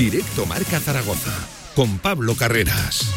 Directo Marca Zaragoza con Pablo Carreras.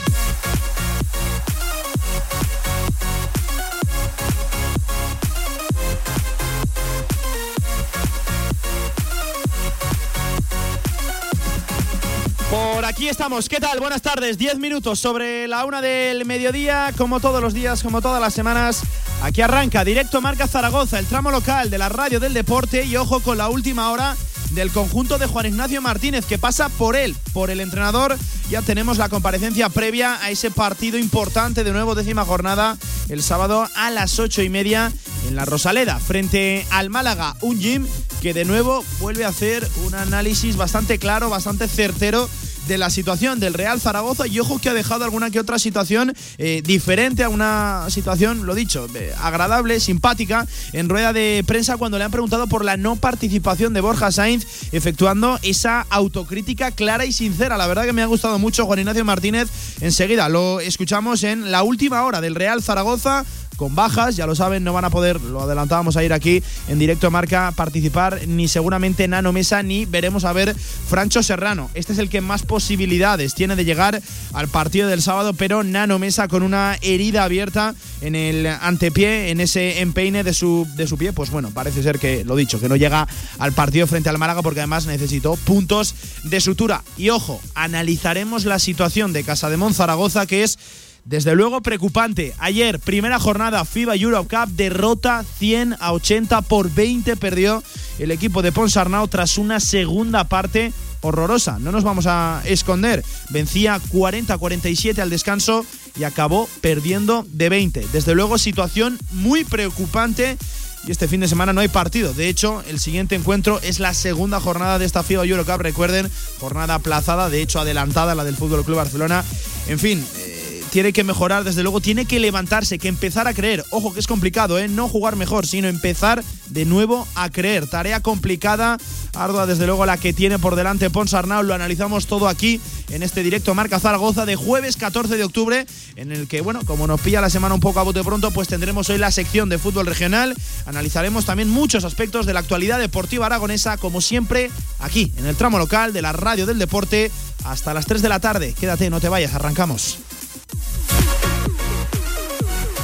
Por aquí estamos. ¿Qué tal? Buenas tardes. Diez minutos sobre la una del mediodía, como todos los días, como todas las semanas. Aquí arranca directo Marca Zaragoza, el tramo local de la radio del deporte y ojo con la última hora del conjunto de Juan Ignacio Martínez que pasa por él, por el entrenador. Ya tenemos la comparecencia previa a ese partido importante de nuevo décima jornada el sábado a las ocho y media en la Rosaleda frente al Málaga, un gym que de nuevo vuelve a hacer un análisis bastante claro, bastante certero de la situación del Real Zaragoza y ojo que ha dejado alguna que otra situación eh, diferente a una situación, lo dicho, eh, agradable, simpática, en rueda de prensa cuando le han preguntado por la no participación de Borja Sainz, efectuando esa autocrítica clara y sincera. La verdad que me ha gustado mucho Juan Ignacio Martínez. Enseguida lo escuchamos en la última hora del Real Zaragoza con bajas, ya lo saben, no van a poder, lo adelantábamos a ir aquí en directo marca, participar ni seguramente Nano Mesa ni veremos a ver Francho Serrano. Este es el que más posibilidades tiene de llegar al partido del sábado, pero Nano Mesa con una herida abierta en el antepié, en ese empeine de su, de su pie, pues bueno, parece ser que, lo dicho, que no llega al partido frente al Málaga porque además necesitó puntos de sutura. Y ojo, analizaremos la situación de Casa de Zaragoza, que es desde luego preocupante. Ayer, primera jornada FIBA Europe Cup, derrota 100 a 80 por 20 perdió el equipo de Ponsarnau tras una segunda parte horrorosa. No nos vamos a esconder. Vencía 40-47 al descanso y acabó perdiendo de 20. Desde luego situación muy preocupante y este fin de semana no hay partido. De hecho, el siguiente encuentro es la segunda jornada de esta FIBA Eurocup. Recuerden, jornada aplazada, de hecho adelantada la del Fútbol Club Barcelona. En fin, eh, tiene que mejorar, desde luego, tiene que levantarse, que empezar a creer. Ojo que es complicado, ¿eh? No jugar mejor, sino empezar de nuevo a creer. Tarea complicada, ardua, desde luego, la que tiene por delante Pons Arnau. Lo analizamos todo aquí en este directo Marca Zaragoza de jueves 14 de octubre, en el que, bueno, como nos pilla la semana un poco a bote pronto, pues tendremos hoy la sección de fútbol regional. Analizaremos también muchos aspectos de la actualidad deportiva aragonesa, como siempre, aquí, en el tramo local de la radio del deporte, hasta las 3 de la tarde. Quédate, no te vayas, arrancamos.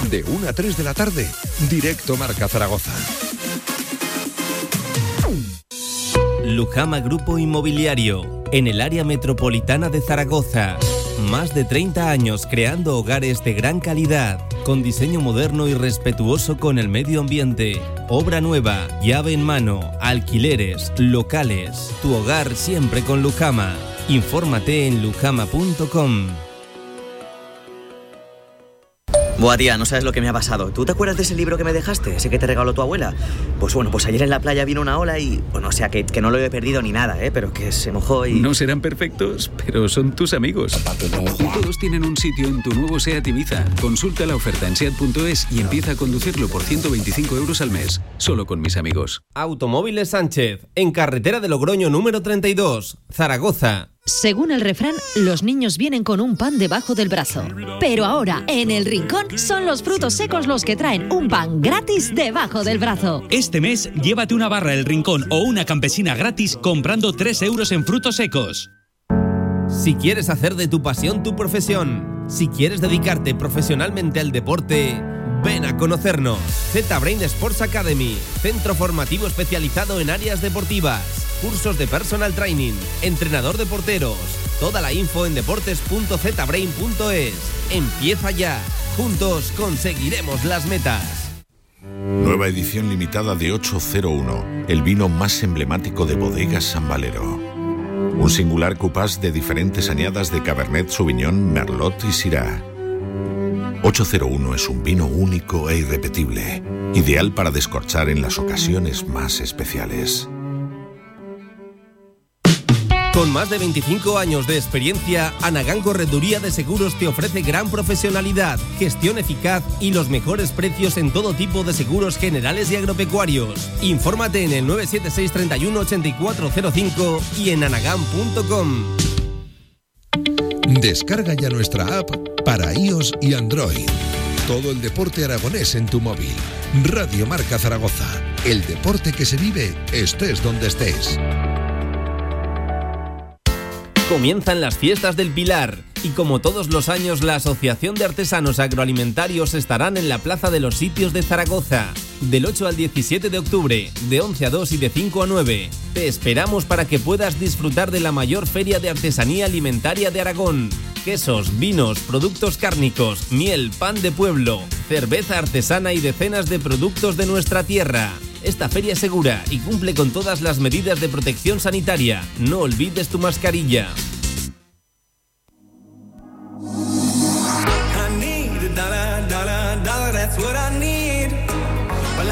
De 1 a 3 de la tarde, directo Marca Zaragoza. Lujama Grupo Inmobiliario, en el área metropolitana de Zaragoza. Más de 30 años creando hogares de gran calidad, con diseño moderno y respetuoso con el medio ambiente. Obra nueva, llave en mano, alquileres, locales. Tu hogar siempre con Lujama. Infórmate en lujama.com. Buah, tía, no sabes lo que me ha pasado. ¿Tú te acuerdas de ese libro que me dejaste? Ese que te regaló tu abuela. Pues bueno, pues ayer en la playa vino una ola y. Bueno, o sea, que, que no lo he perdido ni nada, ¿eh? Pero que se mojó y. No serán perfectos, pero son tus amigos. Todos tienen un sitio en tu nuevo SEAT Ibiza. Consulta la oferta en SEAT.es y empieza a conducirlo por 125 euros al mes. Solo con mis amigos. Automóviles Sánchez, en carretera de Logroño número 32, Zaragoza. Según el refrán, los niños vienen con un pan debajo del brazo. Pero ahora, en el rincón, son los frutos secos los que traen un pan gratis debajo del brazo. Este mes, llévate una barra El Rincón o una campesina gratis comprando 3 euros en frutos secos. Si quieres hacer de tu pasión tu profesión, si quieres dedicarte profesionalmente al deporte, ven a conocernos. Z-Brain Sports Academy, centro formativo especializado en áreas deportivas cursos de personal training, entrenador de porteros. Toda la info en deportes.zbrain.es. Empieza ya. Juntos conseguiremos las metas. Nueva edición limitada de 801, el vino más emblemático de Bodegas San Valero. Un singular cupás de diferentes añadas de Cabernet Sauvignon, Merlot y Syrah. 801 es un vino único e irrepetible, ideal para descorchar en las ocasiones más especiales. Con más de 25 años de experiencia, Anagán Correduría de Seguros te ofrece gran profesionalidad, gestión eficaz y los mejores precios en todo tipo de seguros generales y agropecuarios. Infórmate en el 976 31 8405 y en anagán.com. Descarga ya nuestra app para iOS y Android. Todo el deporte aragonés en tu móvil. Radio Marca Zaragoza. El deporte que se vive estés donde estés. Comienzan las fiestas del Pilar y como todos los años la Asociación de Artesanos Agroalimentarios estarán en la Plaza de los Sitios de Zaragoza del 8 al 17 de octubre, de 11 a 2 y de 5 a 9. Te esperamos para que puedas disfrutar de la mayor feria de artesanía alimentaria de Aragón. Quesos, vinos, productos cárnicos, miel, pan de pueblo, cerveza artesana y decenas de productos de nuestra tierra. Esta feria es segura y cumple con todas las medidas de protección sanitaria. No olvides tu mascarilla.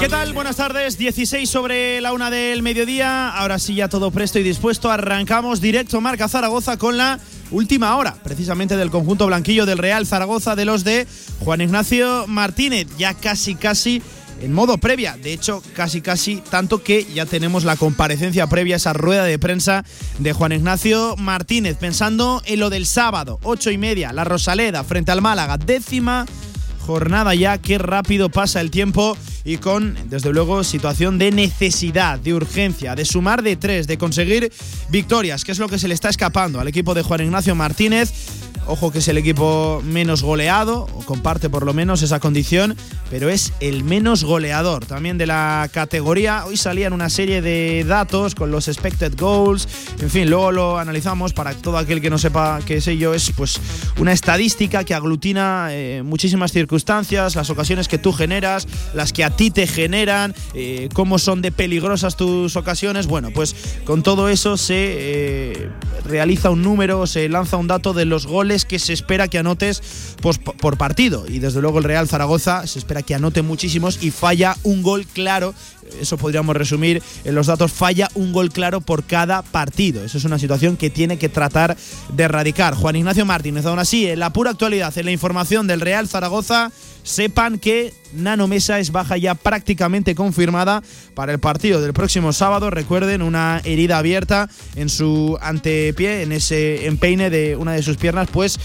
¿Qué tal? Buenas tardes, 16 sobre la una del mediodía. Ahora sí, ya todo presto y dispuesto. Arrancamos directo Marca Zaragoza con la última hora, precisamente del conjunto blanquillo del Real Zaragoza, de los de Juan Ignacio Martínez. Ya casi, casi en modo previa. De hecho, casi casi tanto que ya tenemos la comparecencia previa a esa rueda de prensa de Juan Ignacio Martínez. Pensando en lo del sábado, ocho y media, la Rosaleda frente al Málaga, décima jornada ya, qué rápido pasa el tiempo y con, desde luego, situación de necesidad, de urgencia, de sumar de tres, de conseguir victorias, que es lo que se le está escapando al equipo de Juan Ignacio Martínez. Ojo que es el equipo menos goleado, o comparte por lo menos esa condición, pero es el menos goleador también de la categoría. Hoy salían una serie de datos con los expected goals, en fin, luego lo analizamos para todo aquel que no sepa qué es ello, es pues una estadística que aglutina eh, muchísimas circunstancias, las ocasiones que tú generas, las que a ti te generan, eh, cómo son de peligrosas tus ocasiones. Bueno, pues con todo eso se eh, realiza un número, se lanza un dato de los goles que se espera que anotes pues, por partido. Y desde luego el Real Zaragoza se espera que anote muchísimos y falla un gol claro. Eso podríamos resumir en los datos. Falla un gol claro por cada partido. Eso es una situación que tiene que tratar de erradicar. Juan Ignacio Martínez, aún así, en la pura actualidad, en la información del Real Zaragoza, sepan que Nano Mesa es baja ya prácticamente confirmada para el partido del próximo sábado. Recuerden, una herida abierta en su antepié, en ese empeine de una de sus piernas, pues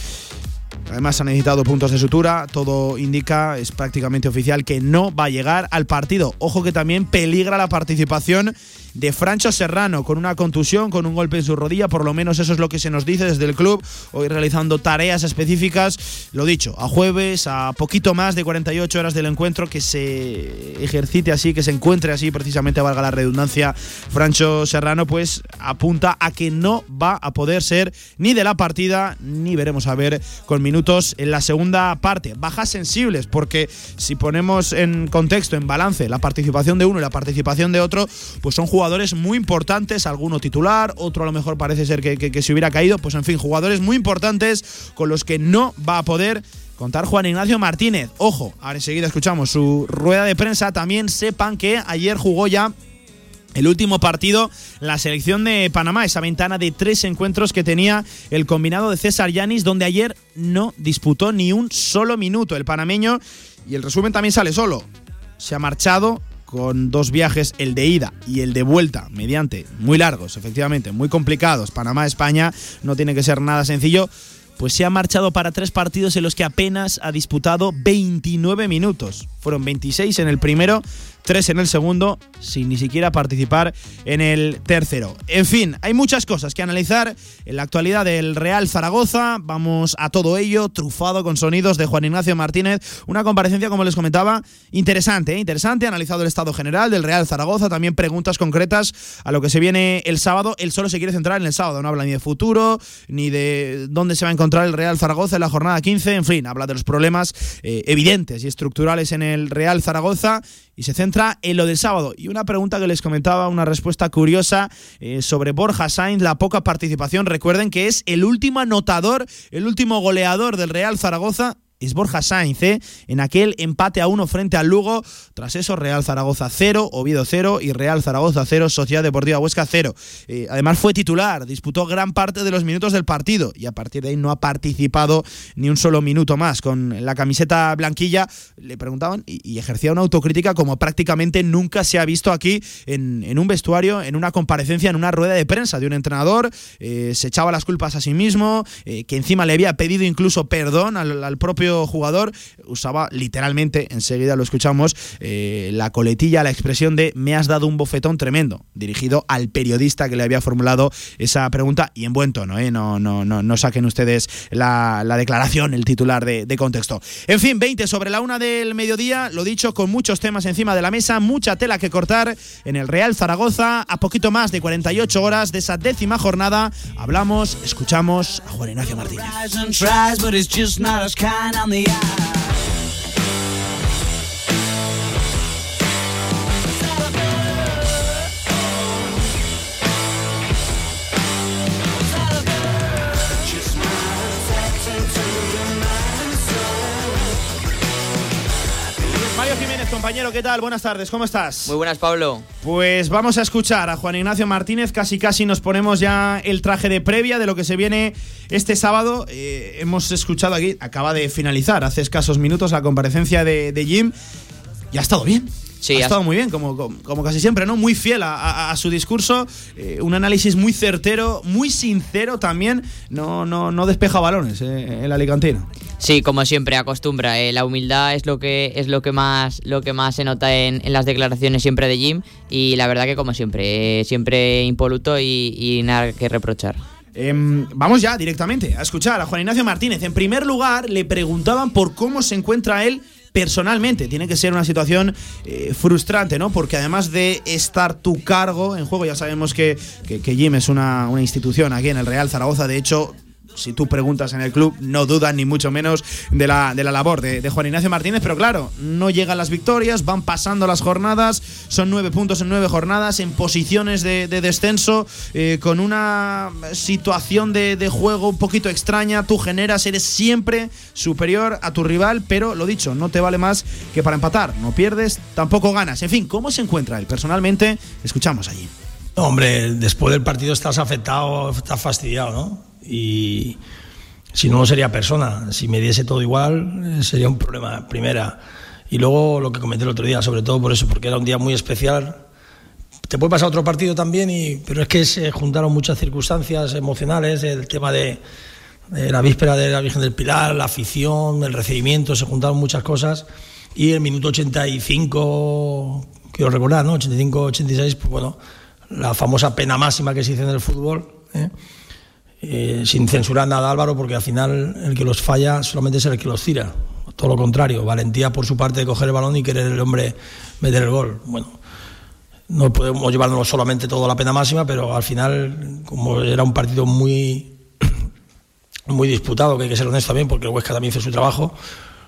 Además ha necesitado puntos de sutura, todo indica, es prácticamente oficial que no va a llegar al partido. Ojo que también peligra la participación de Francho Serrano con una contusión, con un golpe en su rodilla, por lo menos eso es lo que se nos dice desde el club, hoy realizando tareas específicas, lo dicho, a jueves, a poquito más de 48 horas del encuentro, que se ejercite así, que se encuentre así, precisamente valga la redundancia, Francho Serrano, pues apunta a que no va a poder ser ni de la partida, ni veremos a ver con minutos en la segunda parte. Bajas sensibles, porque si ponemos en contexto, en balance, la participación de uno y la participación de otro, pues son jugadores jugadores muy importantes, alguno titular, otro a lo mejor parece ser que, se hubiera caído, pues en fin, jugadores muy importantes con los que no va a poder contar Juan Ignacio Martínez. Ojo, ahora enseguida escuchamos su rueda de prensa. También sepan que ayer jugó ya el último partido, la selección de Panamá, esa ventana de tres encuentros que tenía el combinado de César Yanis, donde ayer no disputó ni un solo minuto el panameño. Y el resumen también sale solo. Se ha marchado con dos viajes, el de ida y el de vuelta, mediante muy largos, efectivamente, muy complicados. Panamá-España no tiene que ser nada sencillo. Pues se ha marchado para tres partidos en los que apenas ha disputado 29 minutos. Fueron 26 en el primero tres en el segundo, sin ni siquiera participar en el tercero. En fin, hay muchas cosas que analizar en la actualidad del Real Zaragoza. Vamos a todo ello, trufado con sonidos de Juan Ignacio Martínez. Una comparecencia, como les comentaba, interesante, ¿eh? interesante. Analizado el estado general del Real Zaragoza, también preguntas concretas a lo que se viene el sábado. Él solo se quiere centrar en el sábado, no habla ni de futuro, ni de dónde se va a encontrar el Real Zaragoza en la jornada 15. En fin, habla de los problemas eh, evidentes y estructurales en el Real Zaragoza y se centra en lo del sábado. Y una pregunta que les comentaba, una respuesta curiosa eh, sobre Borja Sainz, la poca participación. Recuerden que es el último anotador, el último goleador del Real Zaragoza es Borja Sainz, ¿eh? en aquel empate a uno frente al Lugo. Tras eso, Real Zaragoza 0, Oviedo 0 y Real Zaragoza 0, Sociedad Deportiva Huesca 0. Eh, además fue titular, disputó gran parte de los minutos del partido y a partir de ahí no ha participado ni un solo minuto más. Con la camiseta blanquilla le preguntaban y, ejercía una autocrítica como prácticamente nunca se ha visto aquí en, un vestuario, en una comparecencia, en una rueda de prensa de un entrenador. Eh, se echaba las culpas a sí mismo, eh, que encima le había pedido incluso perdón al, propio jugador. Usaba literalmente, enseguida lo escuchamos, la coletilla, la expresión de me has dado un bofetón tremendo, dirigido al periodista que le había formulado esa pregunta y en buen tono, ¿eh? no, no, no, no saquen ustedes la, declaración, el titular de, de, contexto. En fin, 20 sobre la una del mediodía, lo dicho, con muchos temas encima de la mesa, mucha tela que cortar en el Real Zaragoza, a poquito más de 48 horas de esa décima jornada, hablamos, escuchamos a Juan Ignacio Martínez. down the aisle. Compañero, ¿qué tal? Buenas tardes, ¿cómo estás? Muy buenas, Pablo. Pues vamos a escuchar a Juan Ignacio Martínez, casi casi nos ponemos ya el traje de previa de lo que se viene este sábado. Eh, hemos escuchado aquí, acaba de finalizar hace escasos minutos la comparecencia de, de Jim y ha estado bien. Sí, ha estado muy bien, como, como, casi siempre, ¿no? Muy fiel a, su discurso, eh, un análisis muy certero, muy sincero también, no, no, no despeja balones eh, el alicantino. Sí, como siempre, acostumbra. Eh, la humildad es lo que es lo que más lo que más se nota en, las declaraciones siempre de Jim y la verdad que como siempre, siempre impoluto y, nada que reprochar. Em, vamos ya directamente a escuchar a Juan Ignacio Martínez. En primer lugar, le preguntaban por cómo se encuentra él personalmente. Tiene que ser una situación eh, frustrante, ¿no? Porque además de estar tu cargo en juego, ya sabemos que, que, que Jim es una, una institución aquí en el Real Zaragoza. De hecho, si tú preguntas en el club, no dudan ni mucho menos de la, de la labor de, Juan Ignacio Martínez, pero claro, no llegan las victorias, van pasando las jornadas, son nueve puntos en nueve jornadas, en posiciones de, descenso, eh, con una situación de, juego un poquito extraña, tú generas, eres siempre superior a tu rival, pero lo dicho, no te vale más que para empatar, no pierdes, tampoco ganas. En fin, ¿cómo se encuentra él personalmente? Escuchamos allí. Hombre, después del partido estás afectado, estás fastidiado, ¿no? Y si no, sería persona. Si me diese todo igual, sería un problema, primera. Y luego lo que comenté el otro día, sobre todo por eso, porque era un día muy especial. Te puede pasar otro partido también, y, pero es que se juntaron muchas circunstancias emocionales, el tema de, la víspera de la Virgen del Pilar, la afición, el recibimiento, se juntaron muchas cosas. Y el minuto 85, quiero recordar, ¿no? 85-86, pues bueno, la famosa pena máxima que se dice en el fútbol. ¿eh? Eh, sin censurar nada Álvaro, porque al final el que los falla solamente es el que los tira. Todo lo contrario, valentía por su parte de coger el balón y querer el hombre meter el gol. Bueno, no podemos llevarnos solamente todo a la pena máxima, pero al final, como era un partido muy, muy disputado, que hay que ser honesto también, porque el Huesca también hizo su trabajo,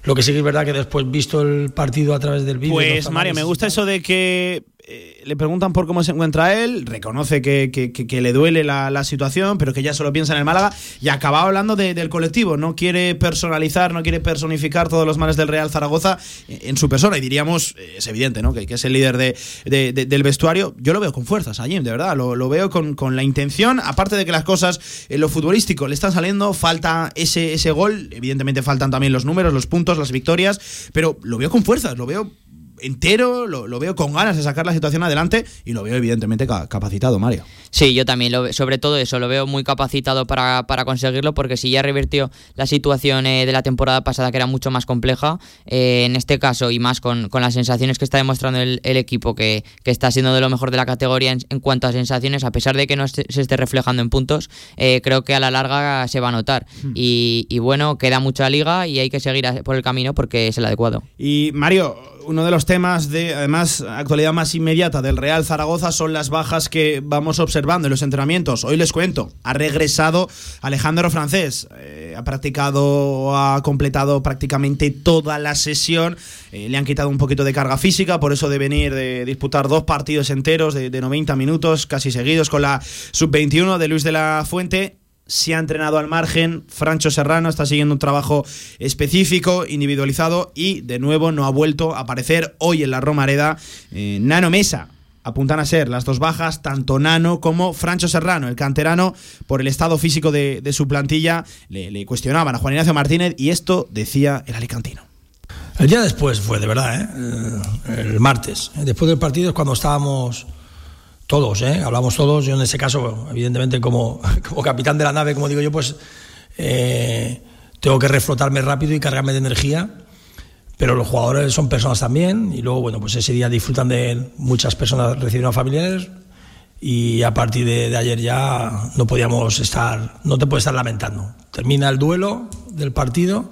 lo que sí que es verdad que después, visto el partido a través del vídeo. Pues, Mario, me gusta eso de que eh, le preguntan por cómo se encuentra él, reconoce que, que, le duele la, situación, pero que ya solo piensa en el Málaga y acaba hablando del colectivo. No quiere personalizar, no quiere personificar todos los males del Real Zaragoza en su persona. Y diríamos, eh, es evidente, ¿no? Que, es el líder de, del vestuario. Yo lo veo con fuerzas a de verdad. Lo, lo, veo con, con la intención, aparte de que las cosas en lo futbolístico le están saliendo, falta ese, ese gol. Evidentemente faltan también los números, los puntos, las victorias, pero lo veo con fuerzas, lo veo entero, lo, veo con ganas de sacar la situación adelante y lo veo evidentemente capacitado, Mario. Sí, yo también, lo, sobre todo eso, lo veo muy capacitado para, conseguirlo porque si ya revirtió la situación eh, de la temporada pasada que era mucho más compleja, eh, en este caso y más con, las sensaciones que está demostrando el, equipo que, está siendo de lo mejor de la categoría en, cuanto a sensaciones, a pesar de que no se esté reflejando en puntos, eh, creo que a la larga se va a notar. Hmm. Y, y bueno, queda mucha liga y hay que seguir por el camino porque es el adecuado. Y Mario, uno de los temas de, además, actualidad más inmediata del Real Zaragoza son las bajas que vamos observando en los entrenamientos. Hoy les cuento, ha regresado Alejandro Francés, eh, ha practicado ha completado prácticamente toda la sesión, eh, le han quitado un poquito de carga física, por eso de venir de disputar dos partidos enteros de, de 90 minutos casi seguidos con la sub-21 de Luis de la Fuente se ha entrenado al margen. Francho Serrano está siguiendo un trabajo específico, individualizado y de nuevo no ha vuelto a aparecer hoy en la Romareda eh, Nano Mesa. Apuntan a ser las dos bajas, tanto Nano como Francho Serrano, el canterano, por el estado físico de, su plantilla. Le, cuestionaban a Juan Ignacio Martínez y esto decía el alicantino. El día después fue, de verdad, ¿eh? el, martes. Después del partido es cuando estábamos todos, ¿eh? hablamos todos. Yo en ese caso, evidentemente, como, como capitán de la nave, como digo yo, pues eh, tengo que reflotarme rápido y cargarme de energía. Pero los jugadores son personas también y luego, bueno, pues ese día disfrutan de. Muchas personas recibieron familiares y a partir de, ayer ya no podíamos estar, no te puedes estar lamentando. Termina el duelo del partido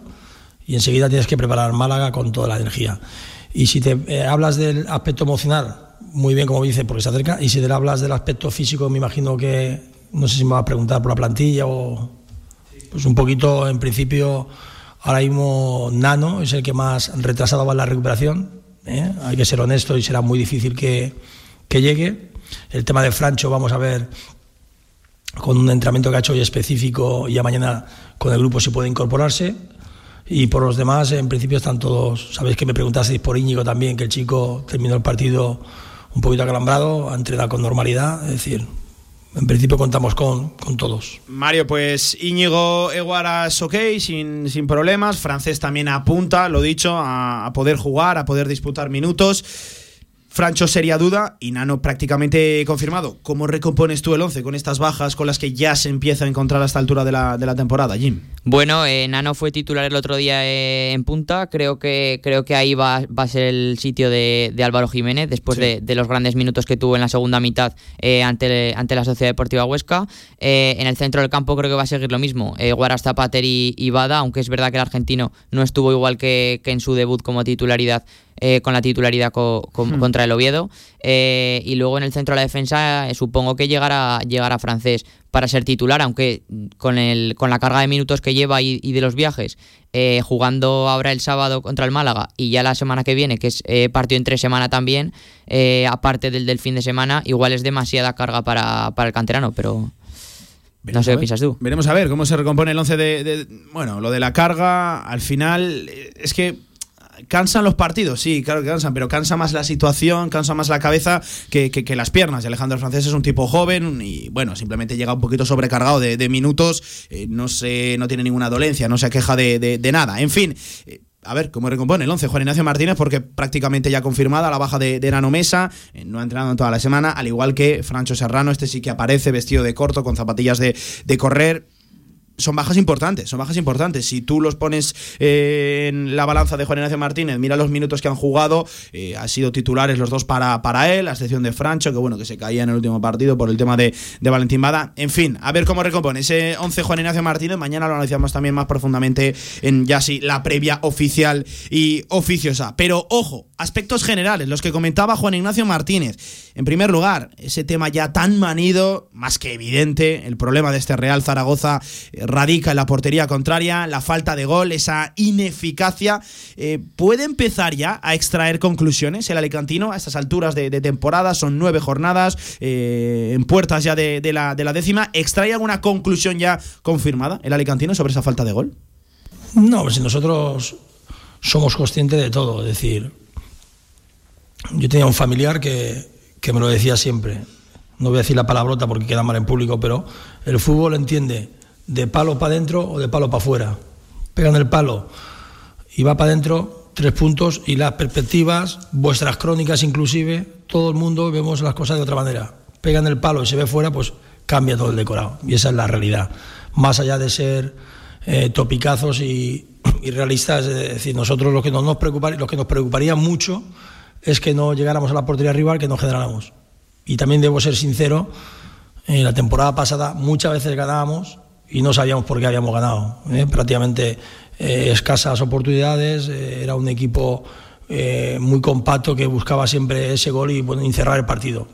y enseguida tienes que preparar Málaga con toda la energía. Y si te eh, hablas del aspecto emocional, muy bien, como dice, porque se acerca. Y si te hablas del aspecto físico, me imagino que, no sé si me va a preguntar por la plantilla o. Pues un poquito, en principio, ahora mismo Nano es el que más retrasado va en la recuperación. ¿eh? Hay que ser honesto y será muy difícil que, que llegue. El tema de Francho, vamos a ver con un entrenamiento que ha hecho hoy específico y ya mañana con el grupo si puede incorporarse. Y por los demás, en principio están todos. Sabéis que me preguntasteis por Íñigo también, que el chico terminó el partido un poquito acalambrado, ha entrenado con normalidad, es decir, en principio contamos con, con, todos. Mario, pues Íñigo Eguaras ok, sin, sin problemas. Francés también apunta, lo dicho, a poder jugar, a poder disputar minutos. Francho sería duda y Nano prácticamente confirmado. ¿Cómo recompones tú el 11 con estas bajas con las que ya se empieza a encontrar a esta altura de la, de la temporada, Jim? Bueno, eh, Nano fue titular el otro día eh, en punta. Creo que, creo que ahí va, va a ser el sitio de, Álvaro Jiménez después de, los grandes minutos que tuvo en la segunda mitad eh, ante, ante la Sociedad Deportiva Huesca. en el centro del campo creo que va a seguir lo mismo. Guaras Zapater y, Bada, aunque es verdad que el argentino no estuvo igual que, que en su debut como titularidad eh, con la titularidad hmm. contra el Oviedo. Eh, y luego en el centro de la defensa eh, supongo que llegará, llegará francés para ser titular, aunque con, el, con la carga de minutos que lleva y, de los viajes, jugando ahora el sábado contra el Málaga y ya la semana que viene, que es partido en tres semanas también, aparte del del fin de semana, igual es demasiada carga para, el canterano, pero... no sé qué piensas tú. Veremos a ver cómo se recompone el 11 de, Bueno, lo de la carga, al final, es que cansan los partidos, sí, claro que cansan, pero cansa más la situación, cansa más la cabeza que, que, las piernas. Y Alejandro Francés es un tipo joven y, bueno, simplemente llega un poquito sobrecargado de, minutos, eh, no, se, no tiene ninguna dolencia, no se queja de, de, nada. En fin. Eh, a ver cómo recompone el 11 Juan Ignacio Martínez, porque prácticamente ya confirmada la baja de, de Nano Mesa, eh, no ha entrenado en toda la semana, al igual que Francho Serrano, este sí que aparece vestido de corto, con zapatillas de, de correr son bajas importantes, son bajas importantes. Si tú los pones eh, en la balanza de Juan Ignacio Martínez, mira los minutos que han jugado, eh, han sido titulares los dos para, para él, a excepción de Francho, que bueno, que se caía en el último partido por el tema de, de Valentín Bada. En fin, a ver cómo recompone ese 11 Juan Ignacio Martínez. Mañana lo analizamos también más profundamente en ya sí la previa oficial y oficiosa. Pero ojo, aspectos generales, los que comentaba Juan Ignacio Martínez. En primer lugar, ese tema ya tan manido, más que evidente, el problema de este Real Zaragoza radica en la portería contraria, la falta de gol, esa ineficacia. Eh, ¿Puede empezar ya a extraer conclusiones el Alicantino a estas alturas de, temporada? Son nueve jornadas, eh, en puertas ya de, la, décima. ¿Extrae alguna conclusión ya confirmada el Alicantino sobre esa falta de gol? No, si nosotros somos conscientes de todo, es decir, yo tenía un familiar que, que me lo decía siempre, no voy a decir la palabrota porque queda mal en público, pero el fútbol entiende de palo para adentro o de palo para afuera. Pegan el palo y va para adentro, tres puntos, y las perspectivas, vuestras crónicas inclusive, todo el mundo vemos las cosas de otra manera. Pegan el palo y se ve fuera, pues cambia todo el decorado. Y esa es la realidad. Más allá de ser eh, topicazos y, realistas, es decir, nosotros lo que nos, que nos preocuparía mucho es que no llegáramos a la portería rival, que no generáramos. Y también debo ser sincero, en la temporada pasada muchas veces ganábamos y no sabíamos por qué habíamos ganado. ¿eh? Prácticamente eh, escasas oportunidades, eh, era un equipo muy compacto que buscaba siempre ese gol y bueno, encerrar el partido.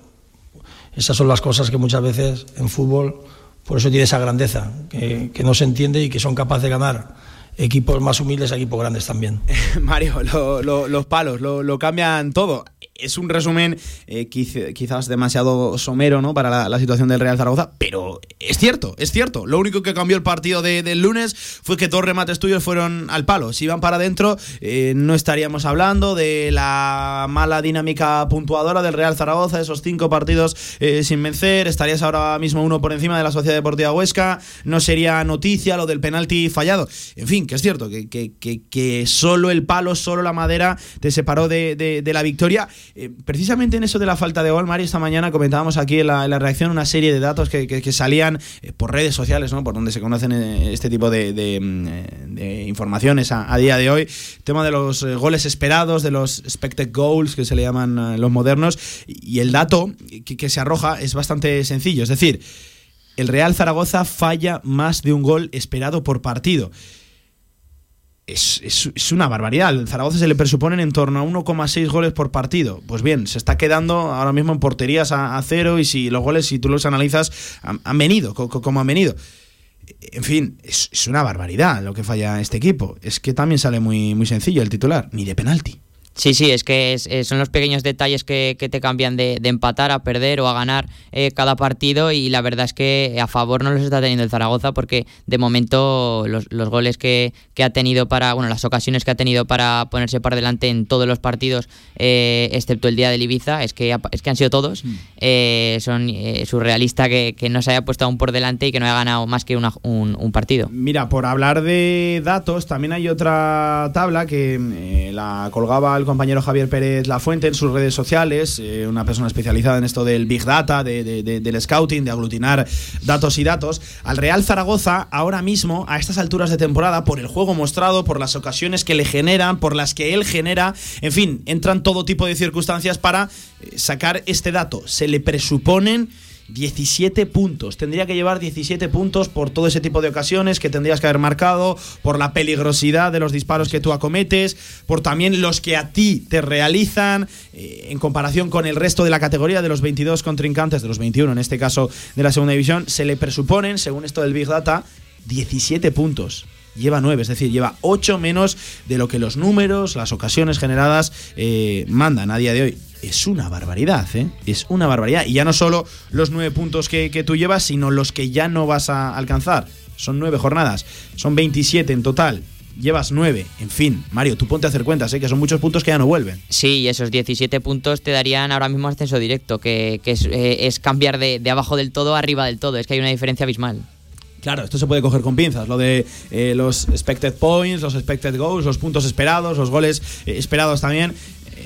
Esas son las cosas que muchas veces en fútbol, por eso tiene esa grandeza, que, no se entiende y que son capaces de ganar equipos más humildes a equipos grandes también. Mario, los palos lo, cambian todo. Es un resumen eh, quizás demasiado somero ¿no? para la, situación del Real Zaragoza, pero es cierto, es cierto. Lo único que cambió el partido del lunes fue que dos remates tuyos fueron al palo. Si iban para adentro, eh, no estaríamos hablando de la mala dinámica puntuadora del Real Zaragoza, esos cinco partidos eh, sin vencer. Estarías ahora mismo uno por encima de la Sociedad Deportiva Huesca. No sería noticia lo del penalti fallado. En fin, que es cierto, que, que, solo el palo, solo la madera te separó de, de la victoria. Eh, precisamente en eso de la falta de gol, Mario, esta mañana comentábamos aquí en la, reacción una serie de datos que, salían eh, por redes sociales, ¿no? por donde se conocen eh, este tipo de, mm, informaciones a, día de hoy. Tema de los goles esperados, de los expected goals, que se le llaman los modernos. Y el dato que se arroja es bastante sencillo. Es decir, el Real Zaragoza falla más de un gol esperado por partido es, una barbaridad. El Zaragoza se le presuponen en torno a 1,6 goles por partido. Pues bien, se está quedando ahora mismo en porterías a, cero y si los goles, si tú los analizas, han, venido, como han venido. En fin, es, una barbaridad lo que falla este equipo. Es que también sale muy, muy sencillo el titular, ni de penalti. Sí, sí, es que eh, son los pequeños detalles que, te cambian de, empatar a perder o a ganar eh, cada partido y la verdad es que a favor no los está teniendo el Zaragoza porque de momento los, goles que, ha tenido para, bueno, las ocasiones que ha tenido para ponerse por delante en todos los partidos, eh, excepto el día del Ibiza, es que, es que han sido todos. Mm. son surrealista que, no se haya puesto aún por delante y que no haya ganado más que un, un, partido. Mira, por hablar de datos, también hay otra tabla que la colgaba el compañero Javier Pérez Lafuente en sus redes sociales, eh, una persona especializada en esto del Big Data, del scouting, de aglutinar datos y datos. Al Real Zaragoza, ahora mismo, a estas alturas de temporada, por el juego mostrado, por las ocasiones que le generan, por las que él genera, en fin, entran todo tipo de circunstancias para eh, sacar este dato. Se le presuponen 17 puntos. Tendría que llevar 17 puntos por todo ese tipo de ocasiones que tendrías que haber marcado, por la peligrosidad de los disparos que tú acometes, por también los que a ti te realizan eh, en comparación con el resto de la categoría de los 22 contrincantes, de los 21 en este caso de la segunda división, se le presuponen, según esto del Big Data, 17 puntos lleva 9, es decir, lleva 8 menos de lo que los números, las ocasiones generadas eh, mandan a día de hoy es una barbaridad, ¿eh? Es una barbaridad. Y ya no solo los nueve puntos que, tú llevas, sino los que ya no vas a alcanzar. Son nueve jornadas, son 27 en total. Llevas nueve. En fin, Mario, tú ponte a hacer cuentas, ¿eh? que son muchos puntos que ya no vuelven. Sí, y esos 17 puntos te darían ahora mismo ascenso directo, que, eh, es, cambiar de, abajo del todo a arriba del todo. Es que hay una diferencia abismal. Claro, esto se puede coger con pinzas, lo de eh, los expected points, los expected goals, los puntos esperados, los goles esperados también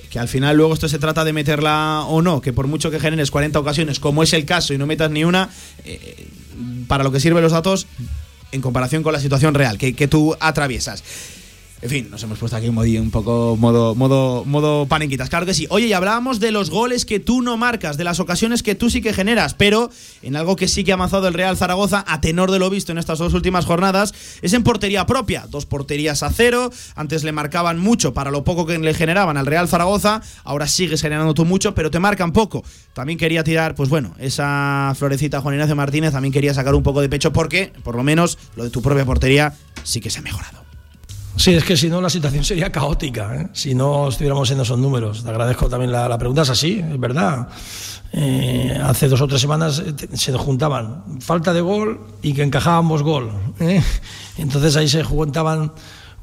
que al final luego esto se trata de meterla o no, que por mucho que generes 40 ocasiones, como es el caso, y no metas ni una, eh, para lo que sirven los datos en comparación con la situación real que tú atraviesas. En fin, nos hemos puesto aquí un, un poco modo, modo, modo paniquitas. Claro que sí. Oye, y hablábamos de los goles que tú no marcas, de las ocasiones que tú sí que generas, pero en algo que sí que ha avanzado el Real Zaragoza, a tenor de lo visto en estas dos últimas jornadas, es en portería propia. Dos porterías a cero. Antes le marcaban mucho para lo poco que le generaban al Real Zaragoza. Ahora sigues generando tú mucho, pero te marcan poco. También quería tirar, pues bueno, esa florecita Juan Ignacio Martínez. También quería sacar un poco de pecho porque, por lo menos, lo de tu propia portería sí que se ha mejorado. Sí, es que si no la situación sería caótica, ¿eh? si no estuviéramos en esos números. Te agradezco también la, pregunta, es así, es verdad. Eh, hace dos o tres semanas eh, se juntaban falta de gol y que encajábamos gol. Entonces ahí se juntaban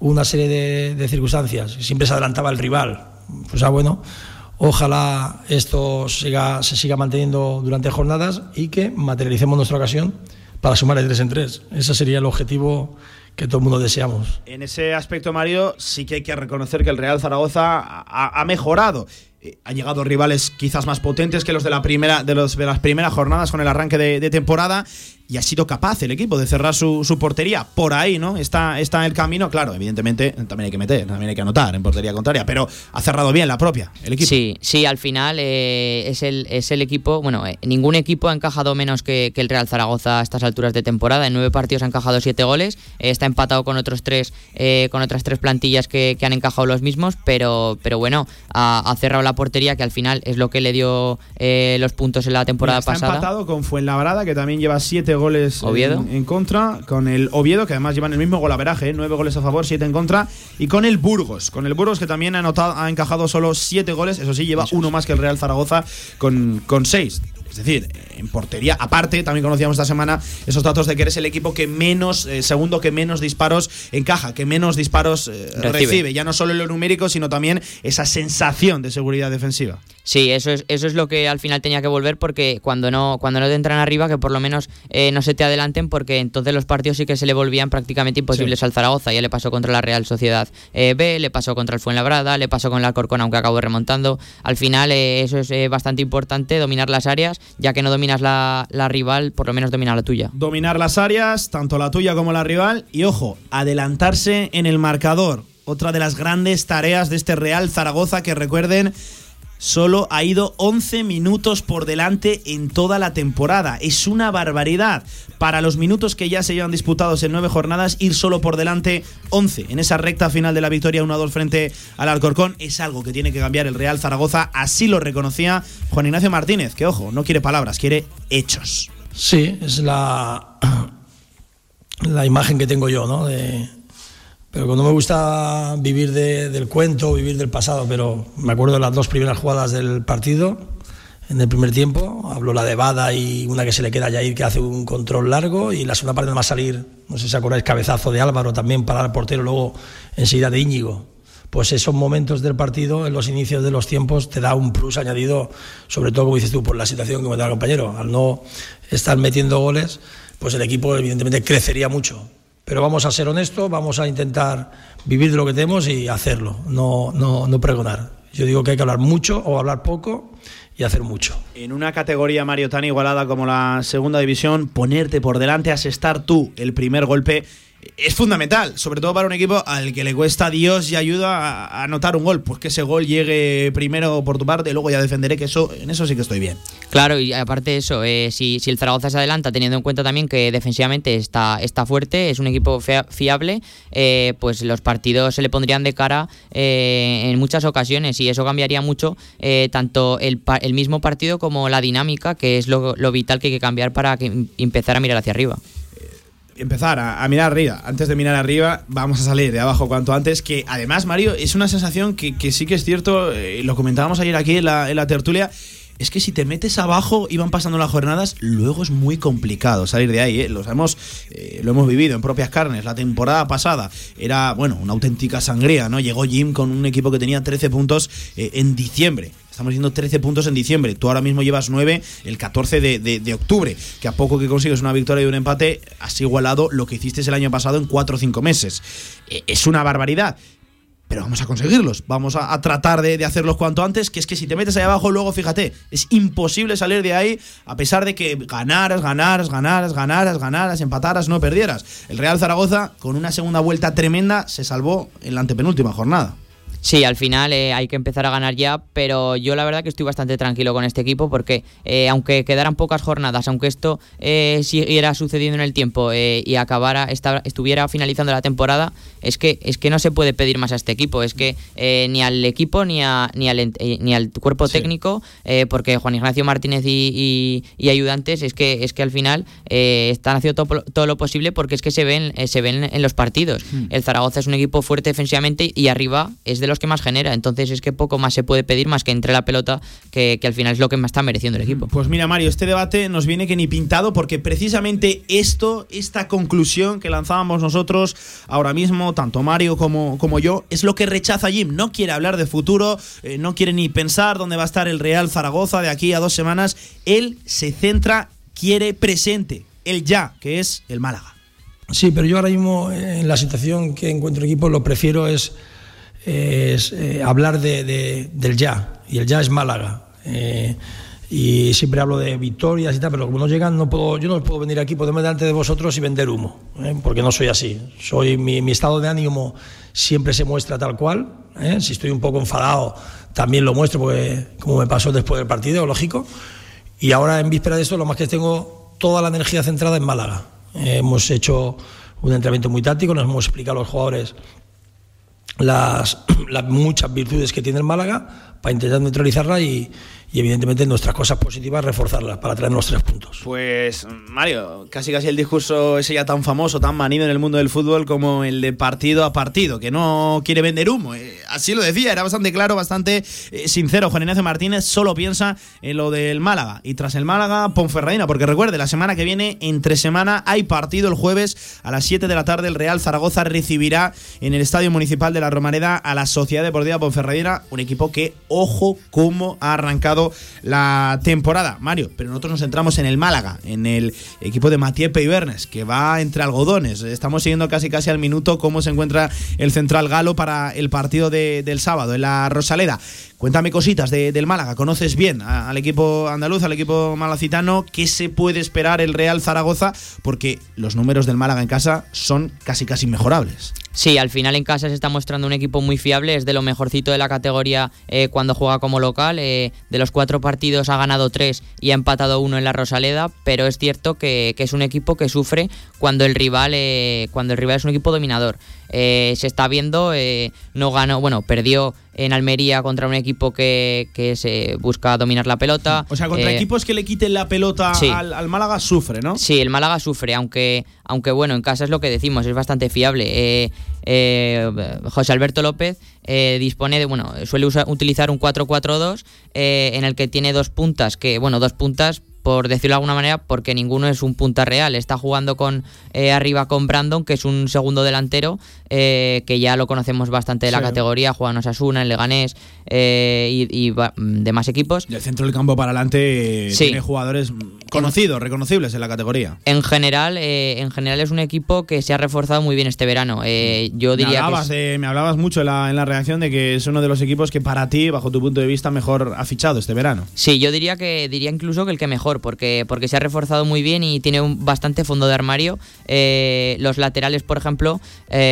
una serie de, circunstancias. Siempre se adelantaba el rival. Pues ah, bueno, ojalá esto siga, se siga manteniendo durante jornadas y que materialicemos nuestra ocasión para sumar de tres en tres. Ese sería el objetivo que todo el mundo deseamos. En ese aspecto, Mario, sí que hay que reconocer que el Real Zaragoza ha, mejorado. Eh, ha llegado rivales quizás más potentes que los de la primera de los de las primeras jornadas con el arranque de temporada y ha sido capaz el equipo de cerrar su, portería. Por ahí, ¿no? Está, está el camino. Claro, evidentemente también hay que meter, también hay que anotar en portería contraria, pero ha cerrado bien la propia, el equipo. Sí, sí, al final eh, es, el, es el equipo. Bueno, eh, ningún equipo ha encajado menos que, el Real Zaragoza a estas alturas de temporada. En nueve partidos ha encajado siete goles. Eh, está empatado con otros tres, con otras tres plantillas que, han encajado los mismos, pero, pero bueno, ha, cerrado la portería, que al final es lo que le dio los puntos en la temporada está pasada. empatado con Fuenlabrada, que también lleva siete goles Oviedo. En, en contra, con el Oviedo, que además llevan el mismo golaveraje, ¿eh? nueve goles a favor, siete en contra, y con el Burgos, con el Burgos que también ha, anotado, ha encajado solo siete goles, eso sí, lleva uno más que el Real Zaragoza con, con seis. Es decir, en portería, aparte, también conocíamos esta semana esos datos de que eres el equipo que menos, eh, segundo que menos disparos encaja, que menos disparos eh, Recibe. recibe. Ya no solo en lo numérico, sino también esa sensación de seguridad defensiva. Sí, eso es, eso es lo que al final tenía que volver porque cuando no, cuando no te entran arriba, que por lo menos eh, no se te adelanten, porque entonces los partidos sí que se le volvían prácticamente imposibles al Zaragoza. Ya le pasó contra la Real Sociedad eh, B, le pasó contra el Fuenlabrada, le pasó con la Alcorcón, aunque acabó remontando. Al final, eso es bastante importante, dominar las áreas, ya que no dominas la, la rival, por lo menos domina la tuya. dominar las áreas, tanto la tuya como la rival, y ojo, adelantarse en el marcador. Otra de las grandes tareas de este Real Zaragoza que recuerden, solo ha ido 11 minutos por delante en toda la temporada. Es una barbaridad. Para los minutos que ya se llevan disputados en nueve jornadas, ir solo por delante 11 en esa recta final de la victoria 1-2 frente al Alcorcón es algo que tiene que cambiar el Real Zaragoza. Así lo reconocía Juan Ignacio Martínez, que ojo, no quiere palabras, quiere hechos. Sí, es la, la imagen que tengo yo, ¿no? Pero cuando me gusta vivir de- del cuento, vivir del pasado, pero me acuerdo de las dos primeras jugadas del partido, en el primer tiempo, hablo la de Bada y una que se le queda a Yair que hace un control largo y la segunda parte va a salir, no sé si acordáis, cabezazo de Álvaro también para el portero, luego enseguida de Íñigo. Pues esos momentos del partido, en los inicios de los tiempos, te da un plus añadido, sobre todo, como dices tú, por la situación que me el compañero. Al no estar metiendo goles, pues el equipo evidentemente crecería mucho. Pero vamos a ser honestos, vamos a intentar vivir de lo que tenemos y hacerlo, no, no, no pregonar. Yo digo que hay que hablar mucho o hablar poco y hacer mucho. En una categoría Mario tan igualada como la segunda división, ponerte por delante, asestar tú el primer golpe es fundamental, sobre todo para un equipo al que le cuesta Dios y ayuda a anotar un gol. Pues que ese gol llegue primero por tu parte, luego ya defenderé que eso, en eso sí que estoy bien. Claro, y aparte de eso, eh, si, si el Zaragoza se adelanta, teniendo en cuenta también que defensivamente está, está fuerte, es un equipo fia- fiable, eh, pues los partidos se le pondrían de cara eh, en muchas ocasiones y eso cambiaría mucho tanto el, el mismo partido como la dinámica, que es lo, lo vital que hay que cambiar para que em- empezar a mirar hacia arriba. Empezar a, mirar arriba. Antes de mirar arriba, vamos a salir de abajo cuanto antes. Que además, Mario, es una sensación que, que sí que es cierto, eh, lo comentábamos ayer aquí en la, tertulia. Es que si te metes abajo y van pasando las jornadas, luego es muy complicado salir de ahí. ¿eh? Lo, sabemos, eh, lo hemos vivido en propias carnes. La temporada pasada era, bueno, una auténtica sangría, ¿no? Llegó Jim con un equipo que tenía 13 puntos eh, en diciembre. Estamos diciendo 13 puntos en diciembre. Tú ahora mismo llevas 9 el 14 de, de- octubre. Que a poco que consigues una victoria y un empate, has igualado lo que hiciste el año pasado en 4 o 5 meses. Eh, Es una barbaridad. Pero vamos a conseguirlos. Vamos a, a tratar de, de hacerlos cuanto antes. Que es que si te metes ahí abajo, luego fíjate, es imposible salir de ahí a pesar de que ganaras, ganaras, ganaras, ganaras, ganaras, empataras, no perdieras. El Real Zaragoza, con una segunda vuelta tremenda, se salvó en la antepenúltima jornada. Sí, al final eh, hay que empezar a ganar ya, pero yo la verdad que estoy bastante tranquilo con este equipo porque eh, aunque quedaran pocas jornadas, aunque esto eh, siguiera sucediendo en el tiempo eh, y acabara, esta- estuviera finalizando la temporada, es que es que no se puede pedir más a este equipo, es que ni al equipo ni, a, ni, al, ni al cuerpo técnico, eh, porque Juan Ignacio Martínez y, y- y ayudantes es que es que al final eh, están haciendo todo, todo lo posible porque es que se ven eh, se ven en los partidos. El Zaragoza es un equipo fuerte defensivamente y arriba es de los que más genera. Entonces es que poco más se puede pedir más que entre la pelota, que, que al final es lo que más está mereciendo el equipo. Pues mira, Mario, este debate nos viene que ni pintado porque precisamente esto, esta conclusión que lanzábamos nosotros ahora mismo, tanto Mario como, como yo, es lo que rechaza Jim. No quiere hablar de futuro, eh, no quiere ni pensar dónde va a estar el Real Zaragoza de aquí a dos semanas. Él se centra, quiere presente, el ya, que es el Málaga. Sí, pero yo ahora mismo eh, en la situación que encuentro el equipo lo prefiero es, es, eh, hablar de, de- del ya, y el ya es Málaga. Eh, y siempre hablo de victorias y tal, pero como no llegan, no puedo, yo no puedo venir aquí, ponerme delante de vosotros y vender humo, ¿eh? porque no soy así. Soy, mi, estado de ánimo siempre se muestra tal cual. Si estoy un poco enfadado, también lo muestro, porque como me pasó después del partido, lógico. Y ahora en víspera de esto, lo más que tengo toda la energía centrada en Málaga. Hemos hecho un entrenamiento muy táctico, nos hemos explicado a los jugadores las, las muchas virtudes que tiene el Málaga para intentar neutralizarla y, y evidentemente nuestras cosas positivas reforzarlas para traer los tres puntos. Pues Mario, casi casi el discurso ese ya tan famoso, tan manido en el mundo del fútbol como el de partido a partido, que no quiere vender humo. Eh, así lo decía, era bastante claro, bastante eh, sincero. Juan Ignacio Martínez solo piensa en lo del Málaga y tras el Málaga, Ponferradina, porque recuerde, la semana que viene, entre semana, hay partido el jueves a las 7 de la tarde. El Real Zaragoza recibirá en el Estadio Municipal de la Romareda a la Sociedad Deportiva Ponferradina, un equipo que, ojo, cómo ha arrancado la temporada, Mario. Pero nosotros nos centramos en el Málaga, en el equipo de Matías Peibernes, que va entre algodones. Estamos siguiendo casi casi al minuto cómo se encuentra el central galo para el partido del sábado en la Rosaleda. Cuéntame cositas del Málaga. ¿Conoces bien al equipo andaluz, al equipo malacitano? ¿Qué se puede esperar el Real Zaragoza? Porque los números del Málaga en casa son casi casi inmejorables. Sí, al final en casa se está mostrando un equipo muy fiable, es de lo mejorcito de la categoría eh, cuando juega como local. Eh, de los cuatro partidos ha ganado tres y ha empatado uno en la Rosaleda, pero es cierto que, es un equipo que sufre cuando el rival, eh, cuando el rival es un equipo dominador. Se está viendo, no ganó, bueno, perdió en Almería contra un equipo que, se busca dominar la pelota. O sea, contra equipos que le quiten la pelota al, Málaga sufre, ¿no? Sí, el Málaga sufre, aunque, aunque bueno, en casa es lo que decimos, es bastante fiable. Eh, José Alberto López eh, dispone de, bueno, suele utilizar un 4-4-2 eh, en el que tiene dos puntas, que, bueno, dos puntas por decirlo de alguna manera, porque ninguno es un punta real. Está jugando con arriba con Brandon, que es un segundo delantero, que ya lo conocemos bastante de la categoría, juega en Osasuna, en Leganés y, y demás equipos. Y el centro del campo para adelante tiene jugadores conocidos, reconocibles en la categoría. En general, eh, en general es un equipo que se ha reforzado muy bien este verano. Eh, yo diría me hablabas, me hablabas mucho en la, en la, reacción de que es uno de los equipos que para ti, bajo tu punto de vista, mejor ha fichado este verano. Sí, yo diría que diría incluso que el que mejor, porque, porque se ha reforzado muy bien y tiene un bastante fondo de armario. Eh, los laterales, por ejemplo,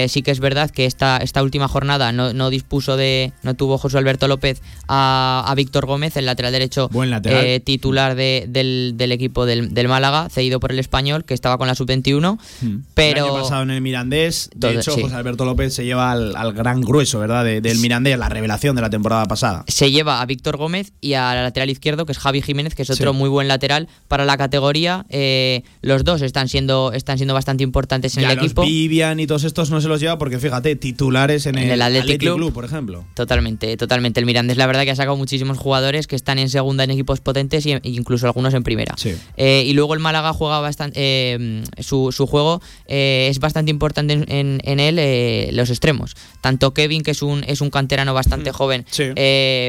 sí que es verdad que esta, esta última jornada no, no dispuso de, no tuvo José Alberto López a, a Víctor Gómez, el lateral derecho Buen lateral. titular de, del, del equipo del, Málaga, cedido por el español, que estaba con la sub-21. Hmm. Pero. El año pasado en el Mirandés, de hecho, José Alberto López se lleva al, gran grueso, ¿verdad? del Mirandés, la revelación de la temporada pasada. Se lleva a Víctor Gómez y al lateral izquierdo, que es Javi Jiménez, que es otro muy buen lateral para la categoría. Eh, los dos están siendo, están siendo bastante importantes en el equipo. Vivian y todos estos no se los lleva porque, fíjate, titulares en, el, Athletic, Club, por ejemplo. Totalmente, totalmente. El Mirandés, la verdad, que ha sacado muchísimos jugadores que están en segunda en equipos potentes e incluso algunos en primera. Sí. Eh, y luego el Málaga juega bastante. Eh, su, juego eh, es bastante importante en, en, él, los extremos. Tanto Kevin, que es un, es un canterano bastante mm, joven,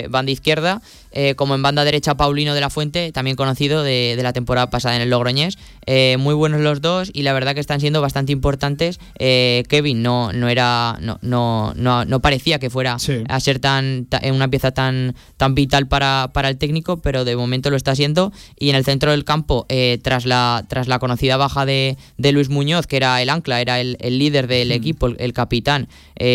van de izquierda, eh, como en banda derecha Paulino de la Fuente, también conocido de, la temporada pasada en el Logroñés. Eh, muy buenos los dos y la verdad que están siendo bastante importantes. Eh, Kevin no, no era no, no, no, parecía que fuera a ser tan, una pieza tan, tan vital para, para, el técnico, pero de momento lo está siendo. Y en el centro del campo, tras, la, tras la conocida baja de, Luis Muñoz, que era el ancla, era el, líder del equipo, el, capitán,